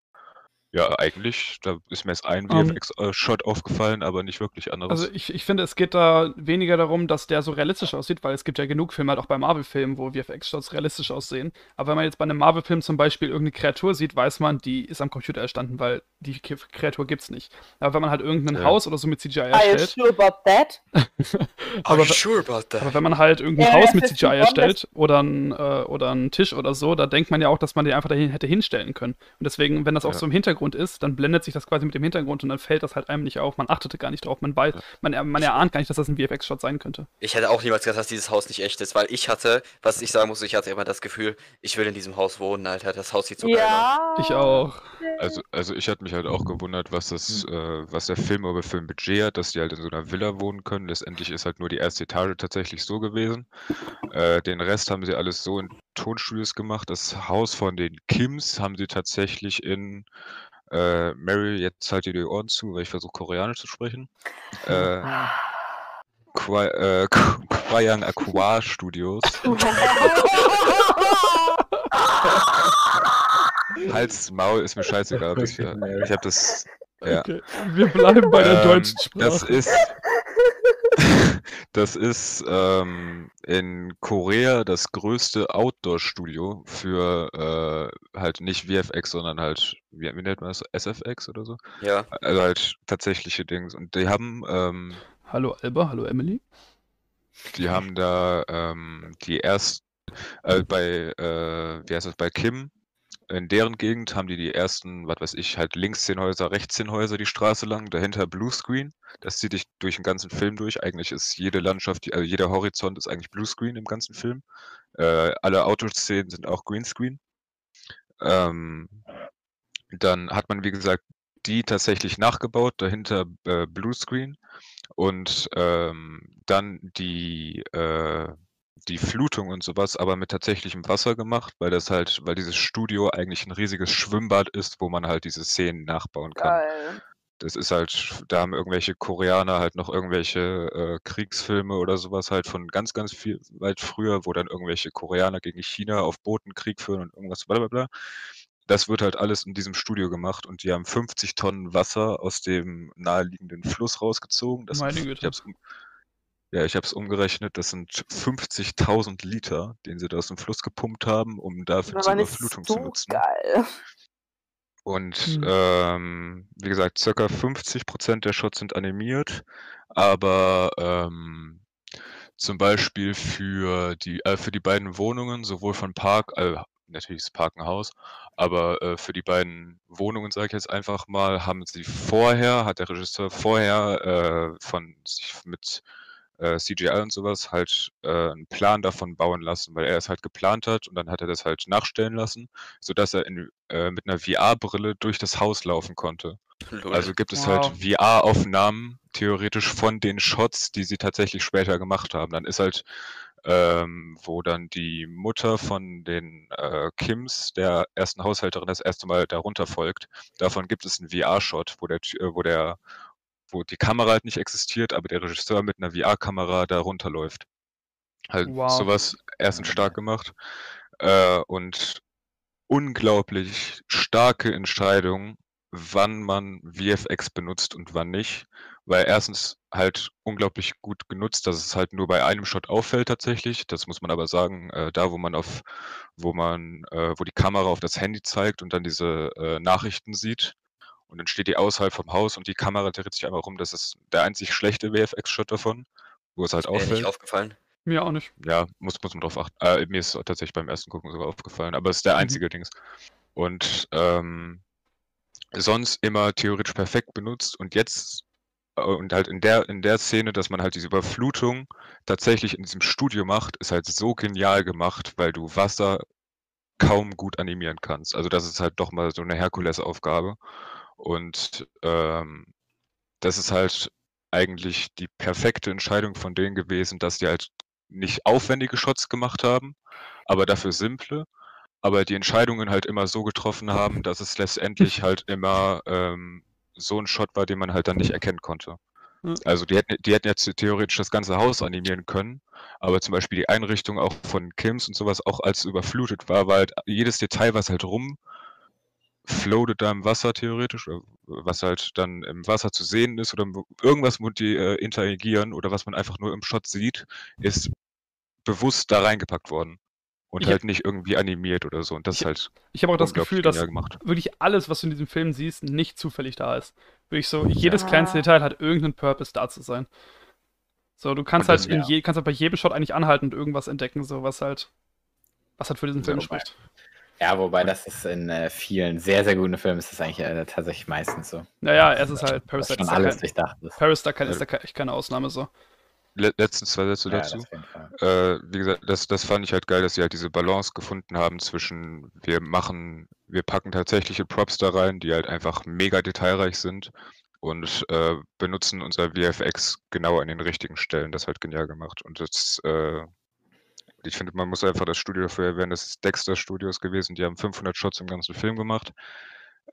ja, eigentlich, da ist mir jetzt ein Ähm. VFX-Shot aufgefallen, aber nicht wirklich anderes. Also ich, ich finde, es geht da weniger darum, dass der so realistisch aussieht, weil es gibt ja genug Filme, halt auch bei Marvel-Filmen, wo VFX-Shots realistisch aussehen. Aber wenn man jetzt bei einem Marvel-Film zum Beispiel irgendeine Kreatur sieht, weiß man, die ist am Computer entstanden, weil die K- Kreatur gibt's nicht. Aber wenn man halt irgendein Ja. Haus oder so mit CGI Are you erstellt, sure about that? (laughs) aber, sure about that? aber wenn man halt irgendein Ja, Haus mit CGI erstellt oder ein, äh, oder einen Tisch oder so, da denkt man ja auch, dass man den einfach dahin hätte hinstellen können. Und deswegen, wenn das auch Ja. so im Hintergrund ist, dann blendet sich das quasi mit dem Hintergrund und dann fällt das halt einem nicht auf. Man achtete gar nicht drauf. Man weiß, man, man erahnt gar nicht, dass das ein VFX-Shot sein könnte. Ich hätte auch niemals gedacht, dass dieses Haus nicht echt ist, weil ich hatte, was ich sagen muss, ich hatte immer das Gefühl, ich will in diesem Haus wohnen, Alter. Das Haus sieht so geil aus. ja. Ich auch. Also, also ich hatte mich halt auch gewundert, was das, äh, was der Film über für ein Budget hat, dass die halt in so einer Villa wohnen können. Letztendlich ist halt nur die erste Etage tatsächlich so gewesen. Äh, den Rest haben sie alles so in Tonstudios gemacht. Das Haus von den Kims haben sie tatsächlich in äh, Mary, jetzt halt dir die Ohren zu, weil ich versuche Koreanisch zu sprechen. Äh, äh, (laughs) Kwayang Aqua Studios. (laughs) (laughs) Hals, Maul ist mir scheißegal. bis hier. Ich habe das. Ja. Okay. Wir bleiben bei der Ähm, deutschen Das Sprache. ist, das ist ähm, in Korea das größte Outdoor-Studio für äh, halt nicht VFX, sondern halt, wie, wie nennt man das? SFX oder so? Ja. Also halt tatsächliche Dings. Und die haben, ähm, Hallo Alba, hallo Emily. die haben da ähm, die erst äh, bei, äh, wie heißt das, bei Kim, in deren Gegend haben die die ersten, was weiß ich, halt links zehn Häuser, rechts zehn Häuser die Straße lang, dahinter Bluescreen. Das zieht dich durch den ganzen Film durch. Eigentlich ist jede Landschaft, also jeder Horizont ist eigentlich Bluescreen im ganzen Film. Äh, alle Autoszenen sind auch Greenscreen. Ähm, dann hat man, wie gesagt, die tatsächlich nachgebaut, dahinter äh, Bluescreen und ähm, dann die, äh, die Flutung und sowas, aber mit tatsächlichem Wasser gemacht, weil das halt, weil dieses Studio eigentlich ein riesiges Schwimmbad ist, wo man halt diese Szenen nachbauen kann. Geil. Das ist halt, da haben irgendwelche Koreaner halt noch irgendwelche äh, Kriegsfilme oder sowas halt von ganz, ganz viel weit früher, wo dann irgendwelche Koreaner gegen China auf Booten Krieg führen und irgendwas bla bla bla. Das wird halt alles in diesem Studio gemacht und die haben 50 Tonnen Wasser aus dem naheliegenden Fluss rausgezogen. Das Meine Güte. ich hab's um, ja, ich habe es umgerechnet, das sind 50.000 Liter, den sie da aus dem Fluss gepumpt haben, um dafür zur Überflutung so zu nutzen. geil. Und Hm. ähm, wie gesagt, circa 50% der Shots sind animiert, aber ähm, zum Beispiel für die, äh, für die beiden Wohnungen, sowohl von Park, äh, natürlich ist Park ein Haus, aber äh, für die beiden Wohnungen, sage ich jetzt einfach mal, haben sie vorher, hat der Regisseur vorher äh, von sich mit äh, CGI und sowas halt äh, einen Plan davon bauen lassen, weil er es halt geplant hat und dann hat er das halt nachstellen lassen, sodass er in, äh, mit einer VR-Brille durch das Haus laufen konnte. Lol. Also gibt es halt Wow. VR-Aufnahmen theoretisch von den Shots, die sie tatsächlich später gemacht haben. Dann ist halt, ähm, wo dann die Mutter von den äh, Kims, der ersten Haushälterin, das erste Mal darunter folgt. Davon gibt es einen VR-Shot, wo der, äh, wo der, wo die Kamera halt nicht existiert, aber der Regisseur mit einer VR-Kamera darunter läuft. Halt Wow. sowas erstens stark gemacht. Äh, und unglaublich starke Entscheidung, wann man VFX benutzt und wann nicht. Weil erstens halt unglaublich gut genutzt, dass es halt nur bei einem Shot auffällt tatsächlich. Das muss man aber sagen, äh, da wo man auf, wo man, äh, wo die Kamera auf das Handy zeigt und dann diese äh, Nachrichten sieht. Und dann steht die außerhalb vom Haus und die Kamera dreht sich einfach um. Das ist der einzig schlechte VFX-Shot davon, wo es halt Mir nicht auffällt. aufgefallen. Mir auch nicht. Ja, muss, muss man drauf achten. Äh, mir ist tatsächlich beim ersten Gucken sogar aufgefallen, aber es ist der Mhm. einzige Dings. Und ähm, sonst immer theoretisch perfekt benutzt und jetzt äh, und halt in der in der Szene, dass man halt diese Überflutung tatsächlich in diesem Studio macht, ist halt so genial gemacht, weil du Wasser kaum gut animieren kannst. Also das ist halt doch mal so eine Herkulesaufgabe. Und ähm, das ist halt eigentlich die perfekte Entscheidung von denen gewesen, dass die halt nicht aufwendige Shots gemacht haben, aber dafür simple, aber die Entscheidungen halt immer so getroffen haben, dass es letztendlich (laughs) halt immer ähm, so ein Shot war, den man halt dann nicht erkennen konnte. Ja. Also die hätten, die hätten jetzt theoretisch das ganze Haus animieren können, aber zum Beispiel die Einrichtung auch von Kims und sowas, auch als überflutet war, war halt jedes Detail, was halt rum floatet da im Wasser theoretisch, oder was halt dann im Wasser zu sehen ist oder irgendwas, wo die äh, interagieren oder was man einfach nur im Shot sieht, ist bewusst da reingepackt worden. Und Ich halt nicht irgendwie animiert oder so. Und das Ich- ist halt Ich habe auch das Gefühl, dass gemacht. wirklich alles, was du in diesem Film siehst, nicht zufällig da ist. Wirklich so, jedes Ja. kleinste Detail hat irgendeinen Purpose da zu sein. So, du kannst halt in ja. je, kannst halt bei jedem Shot eigentlich anhalten und irgendwas entdecken, so was halt, was halt für diesen Ja, Film wobei- spricht. Ja, wobei das ist in äh, vielen sehr, sehr guten Filmen ist das eigentlich äh, tatsächlich meistens so. Naja, es ist halt, schon ist da alles kein, durchdacht ist. Parasite ist da ist da echt keine Ausnahme so. Le letzten zwei Sätze Ja, dazu. Äh, wie gesagt, das, das fand ich halt geil, dass sie halt diese Balance gefunden haben zwischen, wir machen, wir packen tatsächliche Props da rein, die halt einfach mega detailreich sind und äh, benutzen unser VFX genau an den richtigen Stellen. Das ist halt genial gemacht. Und das, äh, ich finde, man muss einfach das Studio dafür erwähnen, das ist Dexter Studios gewesen, die haben 500 Shots im ganzen Film gemacht.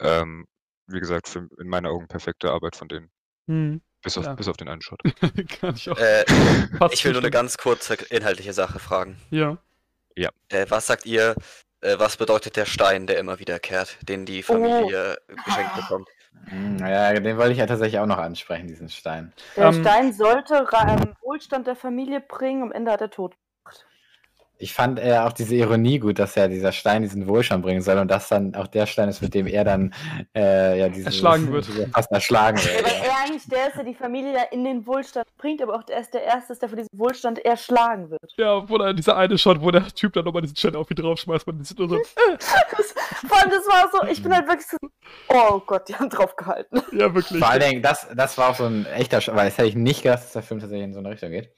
Ähm, wie gesagt, für, in meinen Augen perfekte Arbeit von denen. Hm. Bis auf, Ja. bis auf den einen Shot. (laughs) Kann ich auch. Äh, (laughs) ich will nur eine ganz kurze inhaltliche Sache fragen. Ja. Äh, was sagt ihr, äh, was bedeutet der Stein, der immer wiederkehrt, den die Familie geschenkt bekommt? Hm, Ja, den wollte ich ja tatsächlich auch noch ansprechen, diesen Stein. Der Ähm, Stein sollte ähm, Wohlstand der Familie bringen, am Ende hat er Tod. Ich fand äh, auch diese Ironie gut, dass ja dieser Stein diesen Wohlstand bringen soll und das dann auch der Stein ist, mit dem er dann äh, ja, dieses, Erschlagen wird. (laughs) Fast erschlagen wird. weil er eigentlich der ist, der die Familie da in den Wohlstand bringt, aber auch er ist der Erste, ist, der von diesem Wohlstand erschlagen wird. Ja, wo dann dieser eine Shot, wo der Typ dann nochmal diesen Stein auf ihn draufschmeißt, man sieht nur so, Das, vor allem, das war so, ich bin halt wirklich so, oh Gott, die haben drauf gehalten. ja, wirklich. Vor allen Dingen, das, das war auch so ein echter, Sch- weil das hätte ich nicht gedacht, dass der Film tatsächlich in so eine Richtung geht.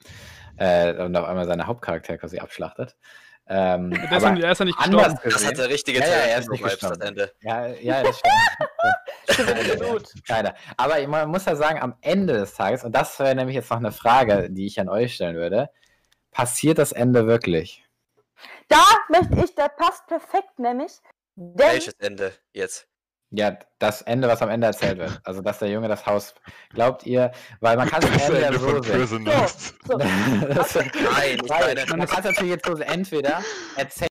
Äh, und auf einmal seine Hauptcharakter quasi abschlachtet. Ähm, Der ist, ja, aber der ist ja nicht anders gestorben. Das gesehen, hatte richtige Ja, ja, er ist nicht das gestorben. Ende. Ja, ja, das stimmt. (laughs) Keiner. Aber man muss ja sagen, am Ende des Tages, und das wäre nämlich jetzt noch eine Frage, die ich an euch stellen würde, passiert das Ende wirklich? Da möchte ich, der passt perfekt nämlich. Denn Welches Ende jetzt? Ja, das Ende, was am Ende erzählt wird. (laughs) Also, dass der Junge das Haus. Glaubt ihr, weil man kann es Das entweder Ende so sehen. So, (laughs) Das- Nein, meine, man kann es natürlich jetzt so entweder erzählt